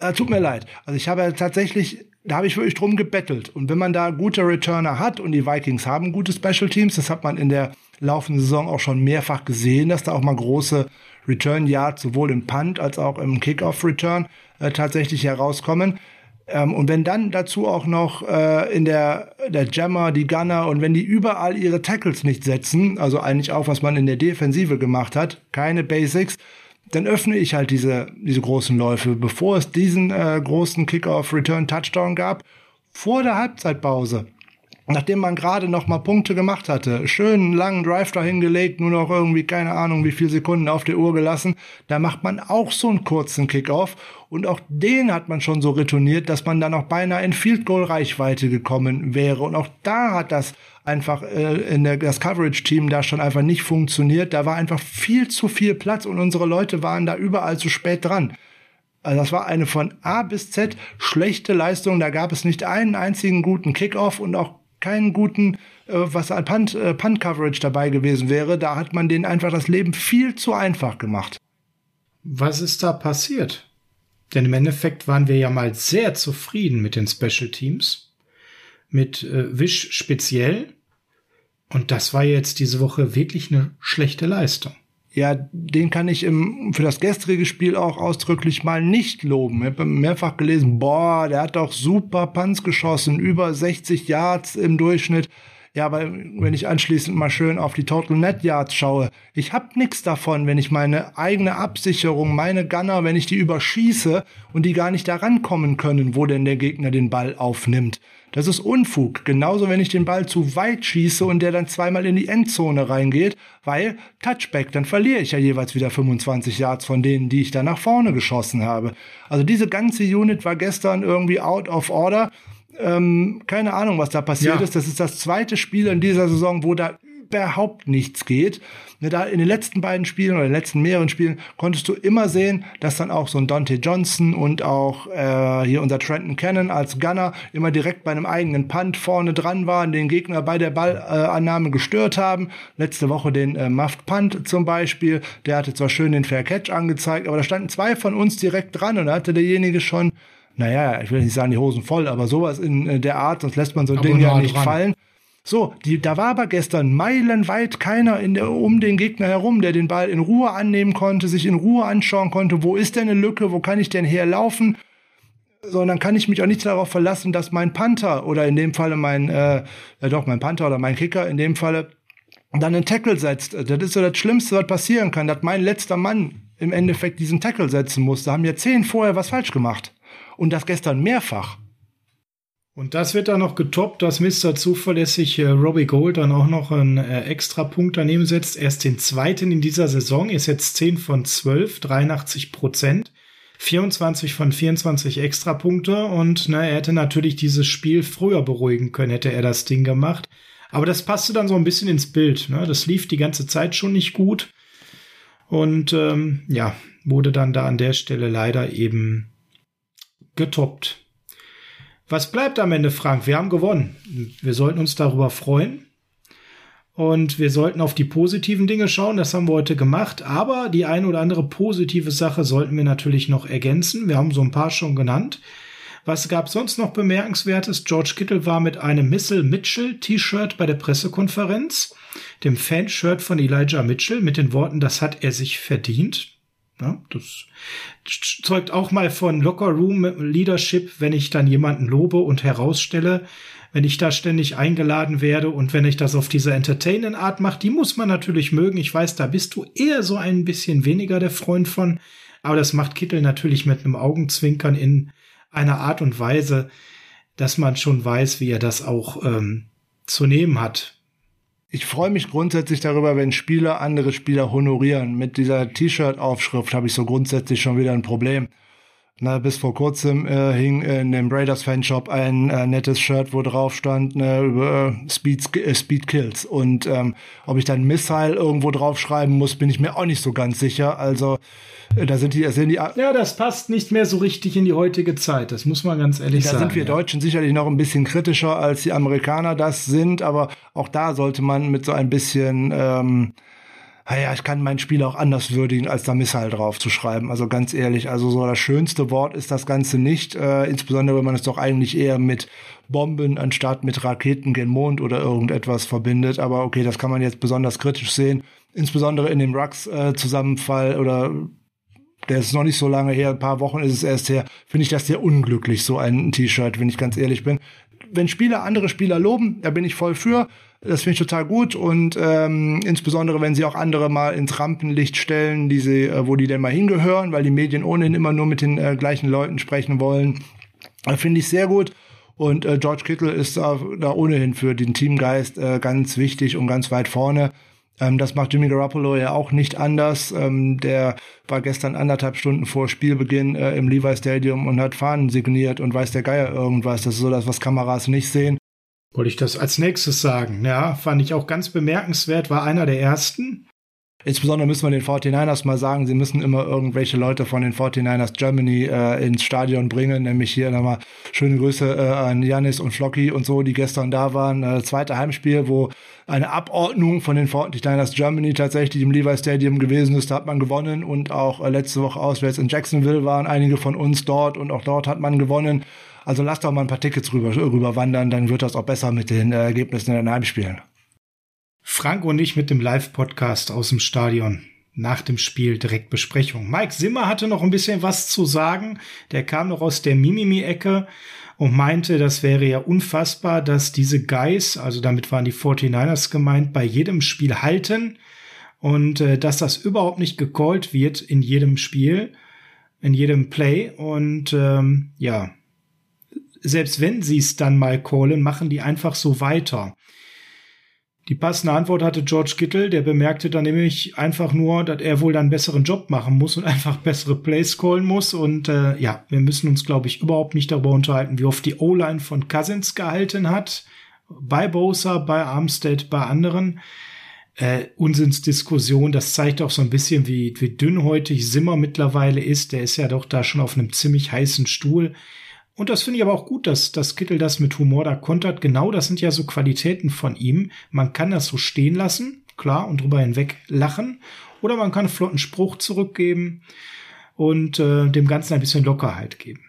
Äh, tut mir leid. Also ich habe tatsächlich da habe ich wirklich drum gebettelt. Und wenn man da gute Returner hat und die Vikings haben gute Special Teams, das hat man in der laufenden Saison auch schon mehrfach gesehen, dass da auch mal große Return Yards sowohl im Punt als auch im Kickoff Return äh, tatsächlich herauskommen. Ähm, und wenn dann dazu auch noch äh, in der, der Jammer, die Gunner und wenn die überall ihre Tackles nicht setzen, also eigentlich auch, was man in der Defensive gemacht hat, keine Basics, dann öffne ich halt diese, diese großen Läufe. Bevor es diesen äh, großen Kickoff-Return-Touchdown gab, vor der Halbzeitpause, nachdem man gerade noch mal Punkte gemacht hatte, schönen langen Drive dahin gelegt, nur noch irgendwie keine Ahnung wie viele Sekunden auf der Uhr gelassen, da macht man auch so einen kurzen Kickoff und auch den hat man schon so retourniert, dass man dann auch beinahe in Field Goal Reichweite gekommen wäre und auch da hat das einfach äh, in der, das Coverage-Team da schon einfach nicht funktioniert. Da war einfach viel zu viel Platz und unsere Leute waren da überall zu spät dran. Also das war eine von A bis Z schlechte Leistung. Da gab es nicht einen einzigen guten Kickoff und auch keinen guten, äh, was an Punt, äh, Punt-Coverage dabei gewesen wäre. Da hat man denen einfach das Leben viel zu einfach gemacht. Was ist da passiert? Denn im Endeffekt waren wir ja mal sehr zufrieden mit den Special Teams. Mit äh, Wish speziell. Und das war jetzt diese Woche wirklich eine schlechte Leistung. ja, den kann ich im, für das gestrige Spiel auch ausdrücklich mal nicht loben. Ich habe mehrfach gelesen, boah, der hat doch super Punts geschossen, über 60 Yards im Durchschnitt. Ja, aber wenn ich anschließend mal schön auf die Total Net Yards schaue, ich habe nichts davon, wenn ich meine eigene Absicherung, meine Gunner, wenn ich die überschieße und die gar nicht da rankommen können, wo denn der Gegner den Ball aufnimmt. Das ist Unfug. Genauso, wenn ich den Ball zu weit schieße und der dann zweimal in die Endzone reingeht, weil Touchback, dann verliere ich ja jeweils wieder 25 Yards von denen, die ich da nach vorne geschossen habe. Also diese ganze Unit war gestern irgendwie out of order. Ähm, keine Ahnung, was da passiert Ja. ist. Das ist das zweite Spiel in dieser Saison, wo da überhaupt nichts geht. Ne, Da in den letzten beiden Spielen oder den letzten mehreren Spielen konntest du immer sehen, dass dann auch so ein Dante Johnson und auch äh, hier unser Trenton Cannon als Gunner immer direkt bei einem eigenen Punt vorne dran waren, den Gegner bei der Ballannahme gestört haben. Letzte Woche den äh, Muffed Punt zum Beispiel, der hatte zwar schön den Fair Catch angezeigt, aber da standen zwei von uns direkt dran und da hatte derjenige schon naja, ich will nicht sagen die Hosen voll, aber sowas in äh, der Art, sonst lässt man so ein Aber Ding ja nicht dran. fallen. So, die, da war aber gestern meilenweit keiner in der, um den Gegner herum, der den Ball in Ruhe annehmen konnte, sich in Ruhe anschauen konnte, wo ist denn eine Lücke, wo kann ich denn herlaufen? Sondern kann ich mich auch nicht darauf verlassen, dass mein Panther oder in dem Falle mein, äh, ja doch, mein Panther oder mein Kicker in dem Falle dann einen Tackle setzt. Das ist so das Schlimmste, was passieren kann, dass mein letzter Mann im Endeffekt diesen Tackle setzen muss. Da haben ja zehn vorher was falsch gemacht. Und das gestern mehrfach. Und das wird dann noch getoppt, dass Mr. Zuverlässig äh, Robbie Gold dann auch noch einen äh, extra Punkt daneben setzt. Erst den zweiten in dieser Saison, ist jetzt 10 von 12, 83 Prozent. 24 von 24 Extrapunkte und na, er hätte natürlich dieses Spiel früher beruhigen können, hätte er das Ding gemacht. Aber das passte dann so ein bisschen ins Bild. Ne? Das lief die ganze Zeit schon nicht gut. Und ähm, ja, wurde dann da an der Stelle leider eben getoppt. Was bleibt am Ende, Frank? Wir haben gewonnen. Wir sollten uns darüber freuen. Und wir sollten auf die positiven Dinge schauen. Das haben wir heute gemacht. Aber die eine oder andere positive Sache sollten wir natürlich noch ergänzen. Wir haben so ein paar schon genannt. Was gab sonst noch bemerkenswertes? George Kittle war mit einem Missile Mitchell T-Shirt bei der Pressekonferenz, dem Fanshirt von Elijah Mitchell mit den Worten, das hat er sich verdient. Ja, das zeugt auch mal von Locker Room Leadership, wenn ich dann jemanden lobe und herausstelle, wenn ich da ständig eingeladen werde und wenn ich das auf diese entertainenden Art mache, die muss man natürlich mögen. Ich weiß, da bist du eher so ein bisschen weniger der Freund von, aber das macht Kittel natürlich mit einem Augenzwinkern in einer Art und Weise, dass man schon weiß, wie er das auch ähm, zu nehmen hat. Ich freue mich grundsätzlich darüber, wenn Spieler andere Spieler honorieren. Mit dieser T-Shirt-Aufschrift habe ich so grundsätzlich schon wieder ein Problem. Na, bis vor kurzem äh, hing in dem Raiders Fanshop ein äh, nettes Shirt, wo drauf stand ne, über äh, Speed, äh, Speed Kills. Und ähm, ob ich dann Missile irgendwo draufschreiben muss, bin ich mir auch nicht so ganz sicher. Also äh, da sind die, da sind die, da Ja, das passt nicht mehr so richtig in die heutige Zeit. Das muss man ganz ehrlich sagen. sind wir ja. Deutschen sicherlich noch ein bisschen kritischer als die Amerikaner das sind, aber auch da sollte man mit so ein bisschen ähm, naja, ich kann mein Spiel auch anders würdigen, als da Missile drauf zu schreiben. Also ganz ehrlich, also so das schönste Wort ist das Ganze nicht, äh, insbesondere wenn man es doch eigentlich eher mit Bomben anstatt mit Raketen gen Mond oder irgendetwas verbindet. Aber okay, das kann man jetzt besonders kritisch sehen, insbesondere in dem Rux-Zusammenfall oder der ist noch nicht so lange her, ein paar Wochen ist es erst her, finde ich das sehr unglücklich, so ein T-Shirt, wenn ich ganz ehrlich bin. Wenn Spieler andere Spieler loben, da bin ich voll für. Das finde ich total gut und ähm, insbesondere, wenn sie auch andere mal ins Rampenlicht stellen, die sie, äh, wo die denn mal hingehören, weil die Medien ohnehin immer nur mit den äh, gleichen Leuten sprechen wollen, finde ich sehr gut. Und äh, George Kittle ist da, da ohnehin für den Teamgeist äh, ganz wichtig und ganz weit vorne. Ähm, das macht Jimmy Garoppolo ja auch nicht anders. Ähm, der war gestern anderthalb Stunden vor Spielbeginn äh, im Levi Stadium und hat Fahnen signiert und weiß der Geier irgendwas. Das ist so das, was Kameras nicht sehen. Wollte ich das als nächstes sagen. Ja, fand ich auch ganz bemerkenswert, war einer der ersten. Insbesondere müssen wir den 49ers mal sagen, sie müssen immer irgendwelche Leute von den 49ers Germany äh, ins Stadion bringen. Nämlich hier nochmal schöne Grüße äh, an Janis und Flocky und so, die gestern da waren. Äh, zweite Heimspiel, wo eine Abordnung von den 49ers Germany tatsächlich im Levi Stadium gewesen ist. Da hat man gewonnen und auch äh, letzte Woche auswärts in Jacksonville waren einige von uns dort und auch dort hat man gewonnen. Also lasst doch mal ein paar Tickets rüber, rüber wandern, dann wird das auch besser mit den äh, Ergebnissen in den Heimspielen. Frank und ich mit dem Live-Podcast aus dem Stadion. nach dem Spiel direkt Besprechung. Mike Zimmer hatte noch ein bisschen was zu sagen. Der kam noch aus der Mimimi-Ecke und meinte, das wäre ja unfassbar, dass diese Guys, also damit waren die 49ers gemeint, bei jedem Spiel halten und äh, dass das überhaupt nicht gecallt wird in jedem Spiel, in jedem Play. Und ähm, ja, selbst wenn sie es dann mal callen, machen die einfach so weiter. Die passende Antwort hatte George Kittle, der bemerkte dann nämlich einfach nur, dass er wohl dann besseren Job machen muss und einfach bessere Plays callen muss. Und äh, ja, wir müssen uns, glaube ich, überhaupt nicht darüber unterhalten, wie oft die O-Line von Cousins gehalten hat. Bei Bosa, bei Armstead, bei anderen. Äh, Unsinnsdiskussion, das zeigt auch so ein bisschen, wie, wie dünnhäutig Simmer mittlerweile ist. Der ist ja doch da schon auf einem ziemlich heißen Stuhl. Und das finde ich aber auch gut, dass, dass Kittel das mit Humor da kontert. Genau, das sind ja so Qualitäten von ihm. Man kann das so stehen lassen, klar, und drüber hinweg lachen. Oder man kann einen flotten Spruch zurückgeben und äh, dem Ganzen ein bisschen Lockerheit geben.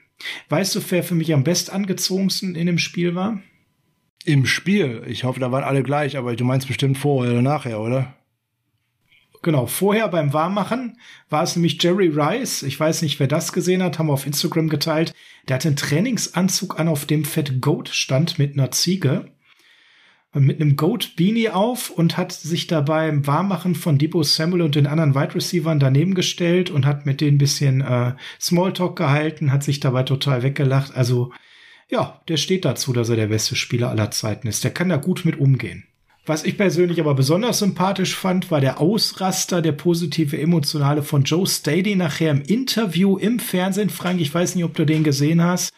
Weißt du, wer für mich am best angezogensten in dem Spiel war? Im Spiel. Ich hoffe, da waren alle gleich, aber du meinst bestimmt vorher oder nachher, oder? Genau, vorher beim Warmmachen war es nämlich Jerry Rice. Ich weiß nicht, wer das gesehen hat, haben wir auf Instagram geteilt. Der hatte einen Trainingsanzug an, auf dem Fett Goat stand mit einer Ziege. Mit einem Goat Beanie auf und hat sich dabei im Warmmachen von Debo Samuel und den anderen Wide Receivern daneben gestellt und hat mit denen ein bisschen äh, Smalltalk gehalten, hat sich dabei total weggelacht. Also ja, der steht dazu, dass er der beste Spieler aller Zeiten ist. Der kann da gut mit umgehen. Was ich persönlich aber besonders sympathisch fand, war der Ausraster, der positive Emotionale von Joe Stady nachher im Interview im Fernsehen. Frank, ich weiß nicht, ob du den gesehen hast.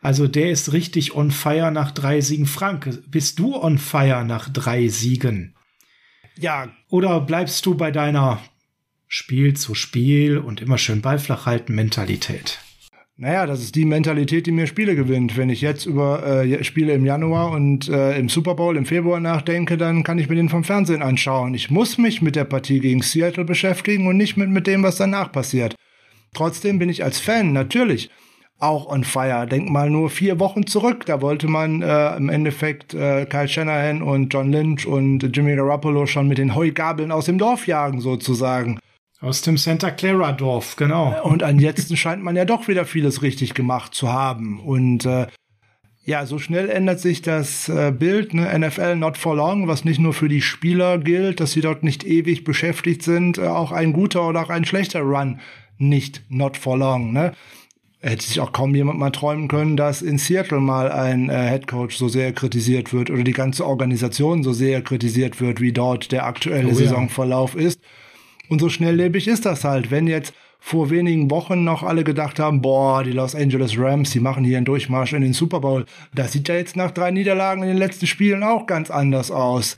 Also der ist richtig on fire nach drei Siegen. Frank, bist du on fire nach drei Siegen? Ja, Oder bleibst du bei deiner Spiel zu Spiel und immer schön Ball flach halten Mentalität? Naja, das ist die Mentalität, die mir Spiele gewinnt. Wenn ich jetzt über äh, Spiele im Januar und äh, im Super Bowl im Februar nachdenke, dann kann ich mir den vom Fernsehen anschauen. Ich muss mich mit der Partie gegen Seattle beschäftigen und nicht mit, mit dem, was danach passiert. Trotzdem bin ich als Fan natürlich auch on fire. Denk mal nur vier Wochen zurück. Da wollte man äh, im Endeffekt äh, Kyle Shanahan und John Lynch und Jimmy Garoppolo schon mit den Heugabeln aus dem Dorf jagen, sozusagen. Aus dem Santa Clara Dorf, genau. Und an jetzt scheint man ja doch wieder vieles richtig gemacht zu haben. Und äh, ja, so schnell ändert sich das äh, Bild, ne? NFL not for long, was nicht nur für die Spieler gilt, dass sie dort nicht ewig beschäftigt sind, äh, auch ein guter oder auch ein schlechter Run nicht not for long. Ne? Hätte sich auch kaum jemand mal träumen können, dass in Seattle mal ein äh, Headcoach so sehr kritisiert wird oder die ganze Organisation so sehr kritisiert wird, wie dort der aktuelle Oh ja. Saisonverlauf ist. Und so schnelllebig ist das halt. Wenn jetzt vor wenigen Wochen noch alle gedacht haben, boah, die Los Angeles Rams, die machen hier einen Durchmarsch in den Super Bowl. Das sieht ja jetzt nach drei Niederlagen in den letzten Spielen auch ganz anders aus.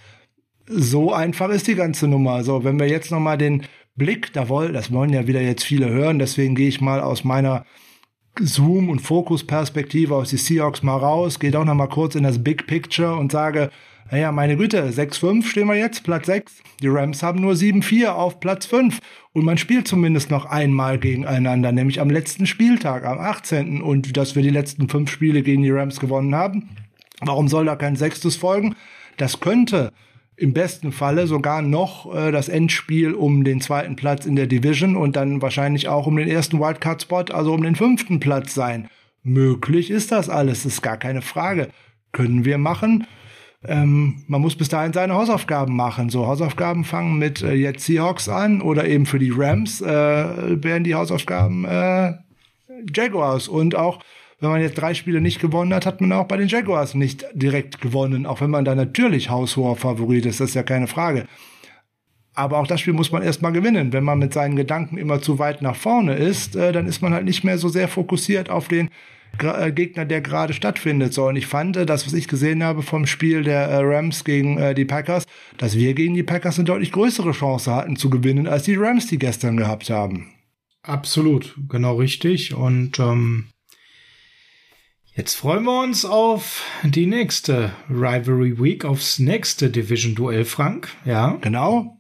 So einfach ist die ganze Nummer. So, wenn wir jetzt noch mal den Blick, da wollen, das wollen ja wieder jetzt viele hören, deswegen gehe ich mal aus meiner Zoom- und Fokusperspektive aus die Seahawks mal raus, gehe doch noch mal kurz in das Big Picture und sage, naja, meine Güte, 6-5 stehen wir jetzt, Platz 6. Die Rams haben nur 7-4 auf Platz 5. Und man spielt zumindest noch einmal gegeneinander, nämlich am letzten Spieltag, am 18. Und dass wir die letzten fünf Spiele gegen die Rams gewonnen haben. Warum soll da kein sechstes folgen? Das könnte im besten Falle sogar noch äh, das Endspiel um den zweiten Platz in der Division und dann wahrscheinlich auch um den ersten Wildcard-Spot, also um den fünften Platz sein. Möglich ist das alles, ist gar keine Frage. Können wir machen. Ähm, man muss bis dahin seine Hausaufgaben machen. So, Hausaufgaben fangen mit äh, jetzt Seahawks an oder eben für die Rams äh, wären die Hausaufgaben äh, Jaguars. Und auch wenn man jetzt drei Spiele nicht gewonnen hat, hat man auch bei den Jaguars nicht direkt gewonnen. Auch wenn man da natürlich haushoher Favorit ist, das ist ja keine Frage. Aber auch das Spiel muss man erstmal gewinnen. Wenn man mit seinen Gedanken immer zu weit nach vorne ist, äh, dann ist man halt nicht mehr so sehr fokussiert auf den Gegner, der gerade stattfindet. So, und ich fand, äh, das, was ich gesehen habe vom Spiel der äh, Rams gegen äh, die Packers, dass wir gegen die Packers eine deutlich größere Chance hatten zu gewinnen, als die Rams die gestern gehabt haben. Absolut, genau richtig. Und ähm, jetzt freuen wir uns auf die nächste Rivalry Week, aufs nächste Division-Duell, Frank. Ja. Genau.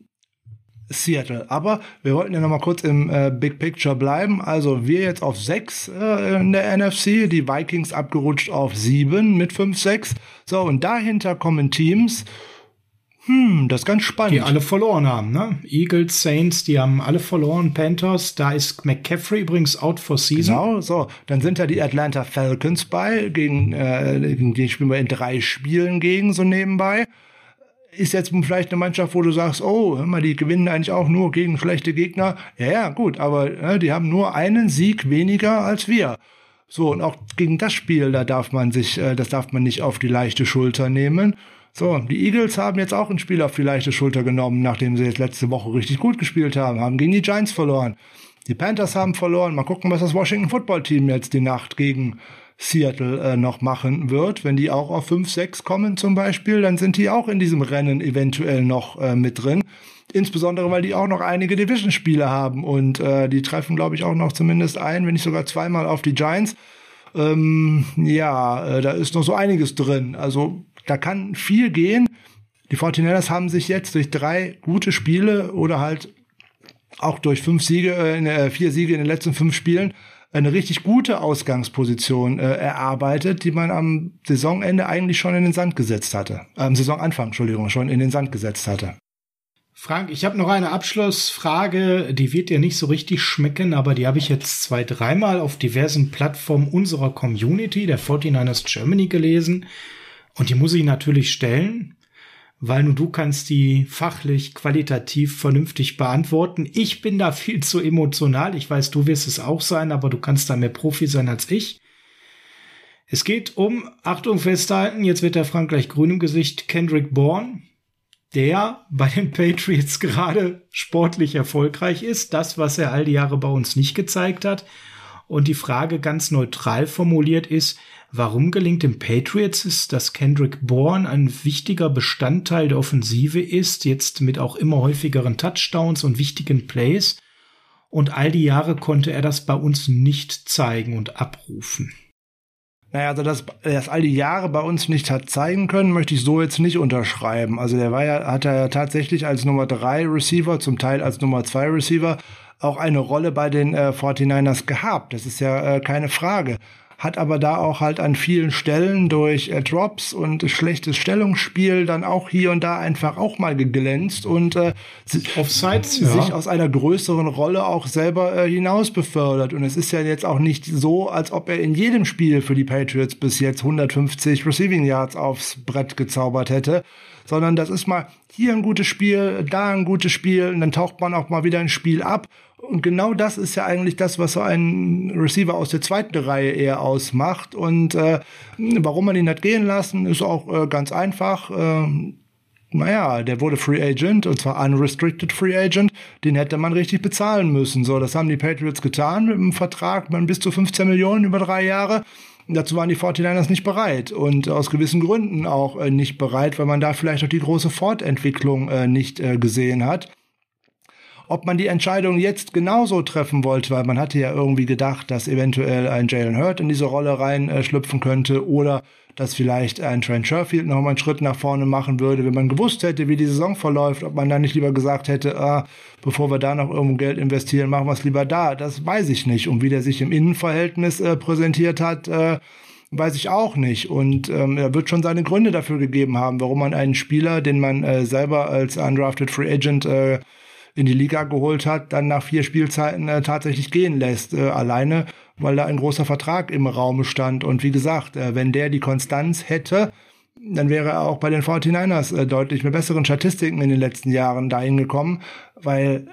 Seattle. Aber wir wollten ja noch mal kurz im äh, Big Picture bleiben. Also wir jetzt auf 6 äh, in der NFC, die Vikings abgerutscht auf 7 mit 5-6. So, und dahinter kommen Teams, Hm, das ist ganz spannend. Die alle verloren haben, ne? Eagles, Saints, die haben alle verloren. Panthers, da ist McCaffrey übrigens out for season. Genau, so. Dann sind da die Atlanta Falcons bei, gegen, äh, gegen die spielen wir in drei Spielen gegen, so nebenbei. Ist jetzt vielleicht eine Mannschaft, wo du sagst, oh, hör mal, die gewinnen eigentlich auch nur gegen schlechte Gegner. Ja, ja, gut, aber äh, die haben nur einen Sieg weniger als wir. So, und auch gegen das Spiel, da darf man sich, äh, das darf man nicht auf die leichte Schulter nehmen. So, die Eagles haben jetzt auch ein Spiel auf die leichte Schulter genommen, nachdem sie jetzt letzte Woche richtig gut gespielt haben, haben gegen die Giants verloren. Die Panthers haben verloren. Mal gucken, was das Washington Football Team jetzt die Nacht gegen Seattle äh, noch machen wird. Wenn die auch auf 5-6 kommen zum Beispiel, dann sind die auch in diesem Rennen eventuell noch äh, mit drin. Insbesondere, weil die auch noch einige Division-Spiele haben und äh, die treffen, glaube ich, auch noch zumindest ein, wenn nicht sogar zweimal auf die Giants. Ähm, ja, äh, da ist noch so einiges drin. Also da kann viel gehen. Die 49ers haben sich jetzt durch drei gute Spiele oder halt auch durch fünf Siege, äh, vier Siege in den letzten fünf Spielen eine richtig gute Ausgangsposition äh, erarbeitet, die man am Saisonende eigentlich schon in den Sand gesetzt hatte. Am Saisonanfang, Entschuldigung, schon in den Sand gesetzt hatte. Frank, ich habe noch eine Abschlussfrage, die wird dir nicht so richtig schmecken, aber die habe ich jetzt zwei, dreimal auf diversen Plattformen unserer Community, der 49ers Germany, gelesen. Und die muss ich natürlich stellen, weil nur du kannst die fachlich, qualitativ vernünftig beantworten. Ich bin da viel zu emotional. Ich weiß, du wirst es auch sein, aber du kannst da mehr Profi sein als ich. Es geht um, Achtung festhalten, jetzt wird der Frank gleich grün im Gesicht, Kendrick Bourne, der bei den Patriots gerade sportlich erfolgreich ist. Das, was er all die Jahre bei uns nicht gezeigt hat. Und die Frage ganz neutral formuliert ist, warum gelingt dem Patriots es, dass Kendrick Bourne ein wichtiger Bestandteil der Offensive ist, jetzt mit auch immer häufigeren Touchdowns und wichtigen Plays. Und all die Jahre konnte er das bei uns nicht zeigen und abrufen. Naja, also dass er das all die Jahre bei uns nicht hat zeigen können, möchte ich so jetzt nicht unterschreiben. Also der war ja, hat er ja tatsächlich als Nummer drei Receiver, zum Teil als Nummer zwei Receiver, auch eine Rolle bei den äh, 49ers gehabt. Das ist ja äh, keine Frage. Hat aber da auch halt an vielen Stellen durch äh, Drops und schlechtes Stellungsspiel dann auch hier und da einfach auch mal geglänzt und äh, Offsides, sich ja. aus einer größeren Rolle auch selber äh, hinaus befördert. Und es ist ja jetzt auch nicht so, als ob er in jedem Spiel für die Patriots bis jetzt 150 Receiving Yards aufs Brett gezaubert hätte, sondern das ist mal hier ein gutes Spiel, da ein gutes Spiel und dann taucht man auch mal wieder ein Spiel ab. Und genau das ist ja eigentlich das, was so ein Receiver aus der zweiten Reihe eher ausmacht. Und äh, warum man ihn hat gehen lassen, ist auch äh, ganz einfach. Äh, naja, der wurde Free Agent und zwar Unrestricted Free Agent. Den hätte man richtig bezahlen müssen. So, das haben die Patriots getan mit einem Vertrag mit bis zu 15 Millionen über drei Jahre. Dazu waren die 49ers nicht bereit und aus gewissen Gründen auch äh, nicht bereit, weil man da vielleicht auch die große Fortentwicklung äh, nicht äh, gesehen hat. Ob man die Entscheidung jetzt genauso treffen wollte, weil man hatte ja irgendwie gedacht, dass eventuell ein Jalen Hurt in diese Rolle reinschlüpfen könnte oder dass vielleicht ein Trent Sherfield noch mal einen Schritt nach vorne machen würde, wenn man gewusst hätte, wie die Saison verläuft, ob man dann nicht lieber gesagt hätte, ah, bevor wir da noch irgendwo Geld investieren, machen wir es lieber da. Das weiß ich nicht. Und wie der sich im Innenverhältnis äh, präsentiert hat, äh, weiß ich auch nicht. Und ähm, er wird schon seine Gründe dafür gegeben haben, warum man einen Spieler, den man äh, selber als undrafted Free Agent äh, in die Liga geholt hat, dann nach vier Spielzeiten äh, tatsächlich gehen lässt. Äh, alleine, weil da ein großer Vertrag im Raum stand. Und wie gesagt, äh, wenn der die Konstanz hätte, dann wäre er auch bei den 49ers äh, deutlich mit besseren Statistiken in den letzten Jahren dahin gekommen, weil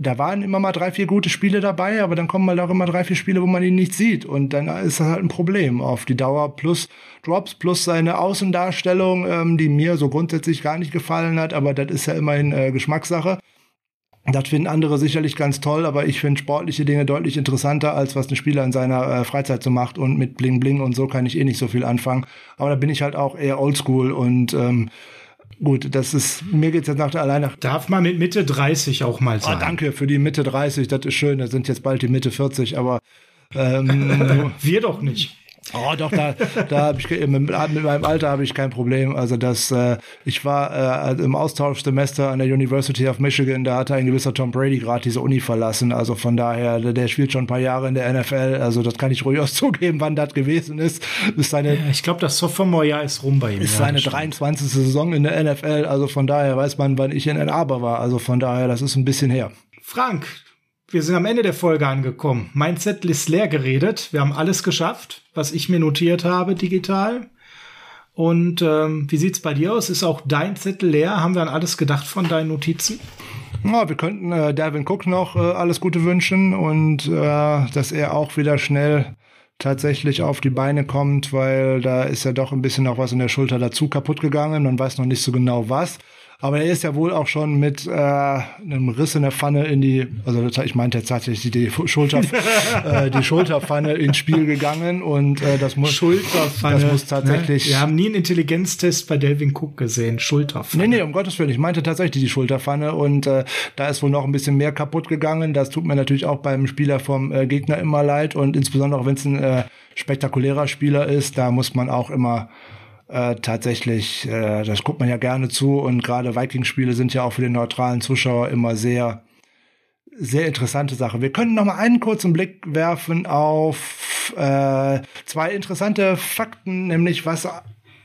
da waren immer mal drei, vier gute Spiele dabei, aber dann kommen halt auch immer drei, vier Spiele, wo man ihn nicht sieht. Und dann ist das halt ein Problem auf die Dauer. Plus Drops, plus seine Außendarstellung, ähm, die mir so grundsätzlich gar nicht gefallen hat, aber das ist ja immerhin äh, Geschmackssache. Das finden andere sicherlich ganz toll, aber ich finde sportliche Dinge deutlich interessanter, als was ein Spieler in seiner äh, Freizeit so macht. Und mit Bling Bling und so kann ich eh nicht so viel anfangen. Aber da bin ich halt auch eher oldschool und ähm, gut, das ist, mir geht's jetzt nach der alleine. Darf man mit Mitte 30 auch mal Ah, sein. danke für die Mitte 30, das ist schön, das sind jetzt bald die Mitte 40, aber ähm, Wir doch nicht. Oh, doch, da, da habe ich mit, mit meinem Alter habe ich kein Problem. Also das, äh, ich war äh, im Austauschsemester an der University of Michigan, da hatte ein gewisser Tom Brady gerade diese Uni verlassen. Also von daher, der, der spielt schon ein paar Jahre in der NFL. Also das kann ich ruhig auch zugeben, wann das gewesen ist. Ist seine, Ja, ich glaube, das Sophomore-Jahr ist rum bei ihm. ist ja, seine das stimmt. 23. Saison in der NFL. Also von daher weiß man, wann ich in Ann Arbor war. Also von daher, das ist ein bisschen her. Frank, wir sind am Ende der Folge angekommen. Mein Zettel ist leer geredet. Wir haben alles geschafft, was ich mir notiert habe digital. Und ähm, wie sieht's bei dir aus? Ist auch dein Zettel leer? Haben wir an alles gedacht von deinen Notizen? Ja, wir könnten äh, Dalvin Cook noch äh, alles Gute wünschen und äh, dass er auch wieder schnell tatsächlich auf die Beine kommt, weil da ist ja doch ein bisschen noch was in der Schulter dazu kaputt gegangen. Man weiß noch nicht so genau was. Aber er ist ja wohl auch schon mit äh, einem Riss in der Pfanne in die, also ich meinte jetzt tatsächlich die Schulter, äh, die Schulterpfanne ins Spiel gegangen und äh, das muss, Schulterpfanne. das muss tatsächlich. Ne? Wir haben nie einen Intelligenztest bei Delvin Cook gesehen. Schulterpfanne. Nee, nee, um Gottes Willen. Ich meinte tatsächlich die Schulterpfanne und äh, da ist wohl noch ein bisschen mehr kaputt gegangen. Das tut mir natürlich auch beim Spieler vom äh, Gegner immer leid und insbesondere wenn es ein äh, spektakulärer Spieler ist, da muss man auch immer äh, tatsächlich, äh, das guckt man ja gerne zu und gerade Vikings-Spiele sind ja auch für den neutralen Zuschauer immer sehr sehr interessante Sache. Wir können noch mal einen kurzen Blick werfen auf äh, zwei interessante Fakten, nämlich was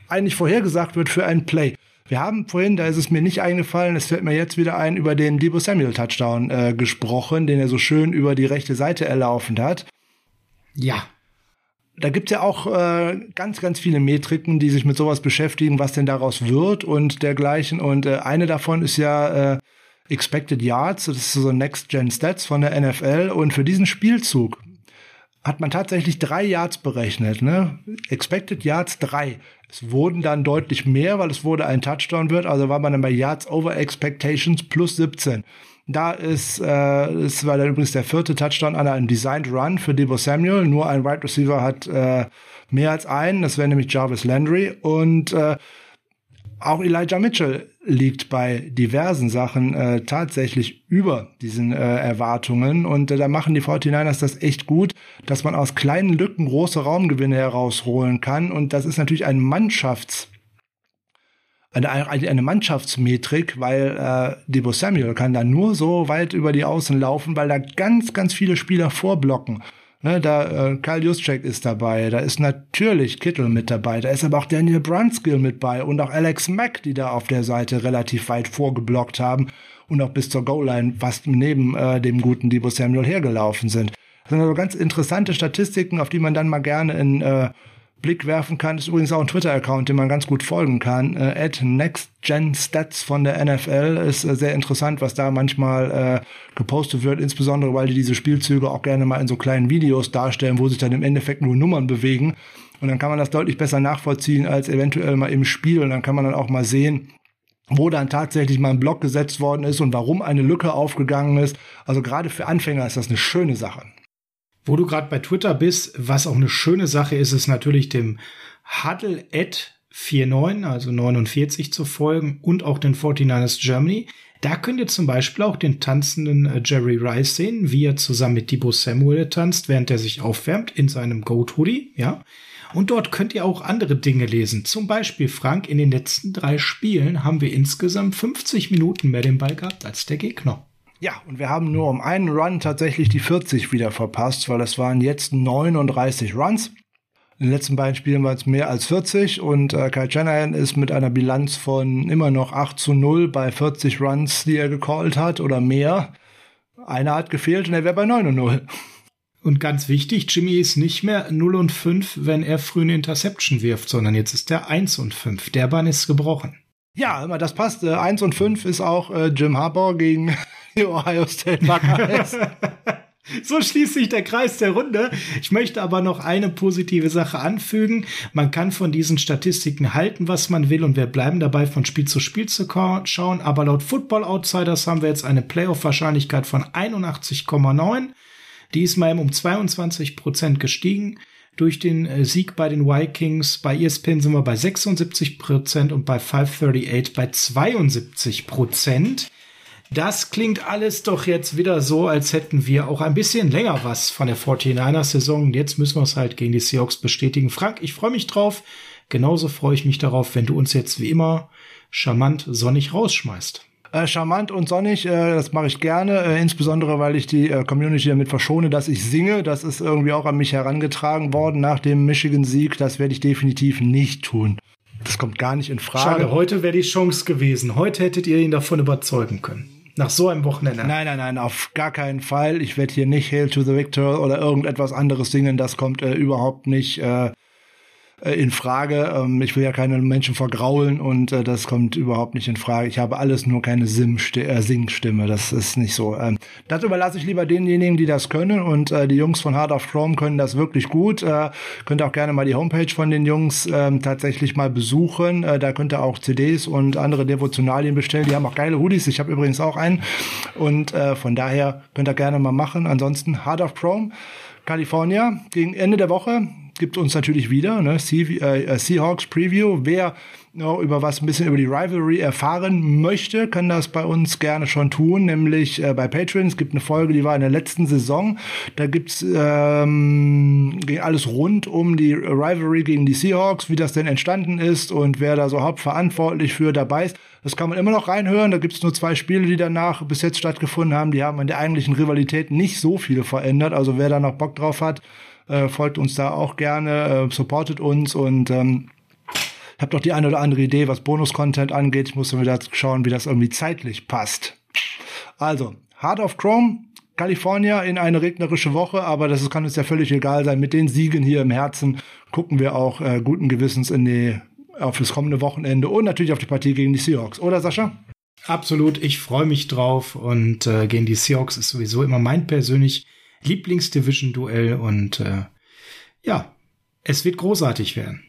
eigentlich vorhergesagt wird für ein Play. Wir haben vorhin, da ist es mir nicht eingefallen, es fällt mir jetzt wieder ein, über den Debo Samuel Touchdown äh, gesprochen, den er so schön über die rechte Seite erlaufen hat. Ja. Da gibt's ja auch äh, ganz, ganz viele Metriken, die sich mit sowas beschäftigen, was denn daraus wird und dergleichen. Und äh, eine davon ist ja äh, Expected Yards, das ist so Next-Gen Stats von der NFL. Und für diesen Spielzug hat man tatsächlich drei Yards berechnet. Ne? Expected Yards drei. Es wurden dann deutlich mehr, weil es wurde ein Touchdown wird. Also war man dann bei Yards over Expectations plus 17. Da ist, äh, es war dann übrigens der vierte Touchdown an einem Designed Run für Debo Samuel. Nur ein Wide Receiver hat äh, mehr als einen. Das wäre nämlich Jarvis Landry. Und äh, auch Elijah Mitchell liegt bei diversen Sachen äh, tatsächlich über diesen äh, Erwartungen. Und äh, da machen die 49ers das echt gut, dass man aus kleinen Lücken große Raumgewinne herausholen kann. Und das ist natürlich ein Mannschafts- eine, eine, Mannschaftsmetrik, weil äh, Debo Samuel kann da nur so weit über die Außen laufen, weil da ganz, ganz viele Spieler vorblocken. Ne, da äh, Kyle Juszczyk ist dabei, da ist natürlich Kittel mit dabei, da ist aber auch Daniel Brunskill mit bei und auch Alex Mack, die da auf der Seite relativ weit vorgeblockt haben und auch bis zur Goal-Line fast neben äh, dem guten Debo Samuel hergelaufen sind. Das sind also ganz interessante Statistiken, auf die man dann mal gerne in äh, Blick werfen kann. Ist übrigens auch ein Twitter-Account, den man ganz gut folgen kann. Äh, at NextGenStats von der NFL ist äh, sehr interessant, was da manchmal äh, gepostet wird, insbesondere weil die diese Spielzüge auch gerne mal in so kleinen Videos darstellen, wo sich dann im Endeffekt nur Nummern bewegen. Und dann kann man das deutlich besser nachvollziehen als eventuell mal im Spiel. Und dann kann man dann auch mal sehen, wo dann tatsächlich mal ein Block gesetzt worden ist und warum eine Lücke aufgegangen ist. Also gerade für Anfänger ist das eine schöne Sache. Wo du gerade bei Twitter bist, was auch eine schöne Sache ist, ist natürlich dem Huddle at 49, also 49 zu folgen und auch den 49ers Germany. Da könnt ihr zum Beispiel auch den tanzenden äh, Jerry Rice sehen, wie er zusammen mit Debo Samuel tanzt, während er sich aufwärmt in seinem Goat Hoodie, ja. Und dort könnt ihr auch andere Dinge lesen. Zum Beispiel, Frank, in den letzten drei Spielen haben wir insgesamt 50 Minuten mehr den Ball gehabt als der Gegner. Ja, und wir haben nur um einen Run tatsächlich die 40 wieder verpasst, weil es waren jetzt 39 Runs. In den letzten beiden Spielen waren es mehr als 40 und äh, Kyle Shanahan ist mit einer Bilanz von immer noch 8 zu 0 bei 40 Runs, die er gecallt hat oder mehr. Einer hat gefehlt und er wäre bei 9 und 0. Und ganz wichtig, Jimmy ist nicht mehr 0 und 5, wenn er früh eine Interception wirft, sondern jetzt ist er 1 und 5. Der Bann ist gebrochen. Ja, immer das passt. Äh, 1 und 5 ist auch äh, Jim Harbaugh gegen die Ohio State Buckeyes. So schließt sich der Kreis der Runde. Ich möchte aber noch eine positive Sache anfügen. Man kann von diesen Statistiken halten, was man will, und wir bleiben dabei, von Spiel zu Spiel zu schauen. Aber laut Football Outsiders haben wir jetzt eine Playoff-Wahrscheinlichkeit von 81,9. Die ist mal um 22 Prozent gestiegen. Durch den äh, Sieg bei den Vikings, bei ESPN sind wir bei 76 Prozent und bei 538 bei 72 Prozent. Das klingt alles doch jetzt wieder so, als hätten wir auch ein bisschen länger was von der 49ers-Saison. Jetzt müssen wir es halt gegen die Seahawks bestätigen. Frank, ich freue mich drauf. Genauso freue ich mich darauf, wenn du uns jetzt wie immer charmant sonnig rausschmeißt. Äh, charmant und sonnig, äh, das mache ich gerne, äh, insbesondere weil ich die äh, Community damit verschone, dass ich singe. Das ist irgendwie auch an mich herangetragen worden nach dem Michigan-Sieg. Das werde ich definitiv nicht tun. Das kommt gar nicht in Frage. Schade, heute wäre die Chance gewesen. Heute hättet ihr ihn davon überzeugen können. Nach so einem Wochenende. Nein, nein, nein, auf gar keinen Fall. Ich werde hier nicht Hail to the Victor oder irgendetwas anderes singen. Das kommt äh, überhaupt nicht äh, äh, in Frage. Ähm, ich will ja keine Menschen vergraulen und äh, das kommt überhaupt nicht in Frage. Ich habe alles nur keine äh, Singstimme. Das ist nicht so. Ähm, das überlasse ich lieber denjenigen, die das können und äh, die Jungs von Hard of Chrome können das wirklich gut. Äh, könnt auch gerne mal die Homepage von den Jungs ähm, tatsächlich mal besuchen. Äh, da könnt ihr auch CDs und andere Devotionalien bestellen. Die haben auch geile Hoodies. Ich habe übrigens auch einen und äh, von daher könnt ihr gerne mal machen. Ansonsten Hard of Chrome. California gegen Ende der Woche gibt uns natürlich wieder ne, Sea, äh, Seahawks Preview. Wer ja, über was ein bisschen über die Rivalry erfahren möchte, kann das bei uns gerne schon tun, nämlich äh, bei Patreon. Es gibt eine Folge, die war in der letzten Saison. Da gibt's ähm, alles rund um die Rivalry gegen die Seahawks, wie das denn entstanden ist und wer da so hauptverantwortlich für dabei ist. Das kann man immer noch reinhören. Da gibt's nur zwei Spiele, die danach bis jetzt stattgefunden haben. Die haben in der eigentlichen Rivalität nicht so viel verändert. Also wer da noch Bock drauf hat, äh, folgt uns da auch gerne, äh, supportet uns und ähm, habe doch die eine oder andere Idee, was Bonus-Content angeht. Ich muss mir da schauen, wie das irgendwie zeitlich passt. Also, Heart of Chrome, California in eine regnerische Woche, aber das kann uns ja völlig egal sein. Mit den Siegen hier im Herzen gucken wir auch äh, guten Gewissens in die, auf das kommende Wochenende und natürlich auf die Partie gegen die Seahawks. Oder Sascha? Absolut, ich freue mich drauf und äh, gegen die Seahawks ist sowieso immer mein persönlich Lieblingsdivision-Duell und äh, ja, es wird großartig werden.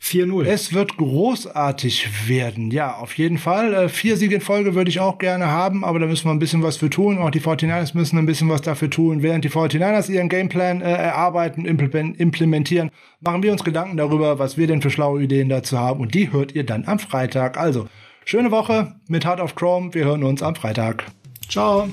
4-0. Es wird großartig werden, ja, auf jeden Fall. Äh, vier Siege in Folge würde ich auch gerne haben, aber da müssen wir ein bisschen was für tun. Auch die 49ers müssen ein bisschen was dafür tun. Während die 49ers ihren Gameplan äh, erarbeiten, implementieren, machen wir uns Gedanken darüber, was wir denn für schlaue Ideen dazu haben. Und die hört ihr dann am Freitag. Also, schöne Woche mit Heart of Chrome. Wir hören uns am Freitag. Ciao.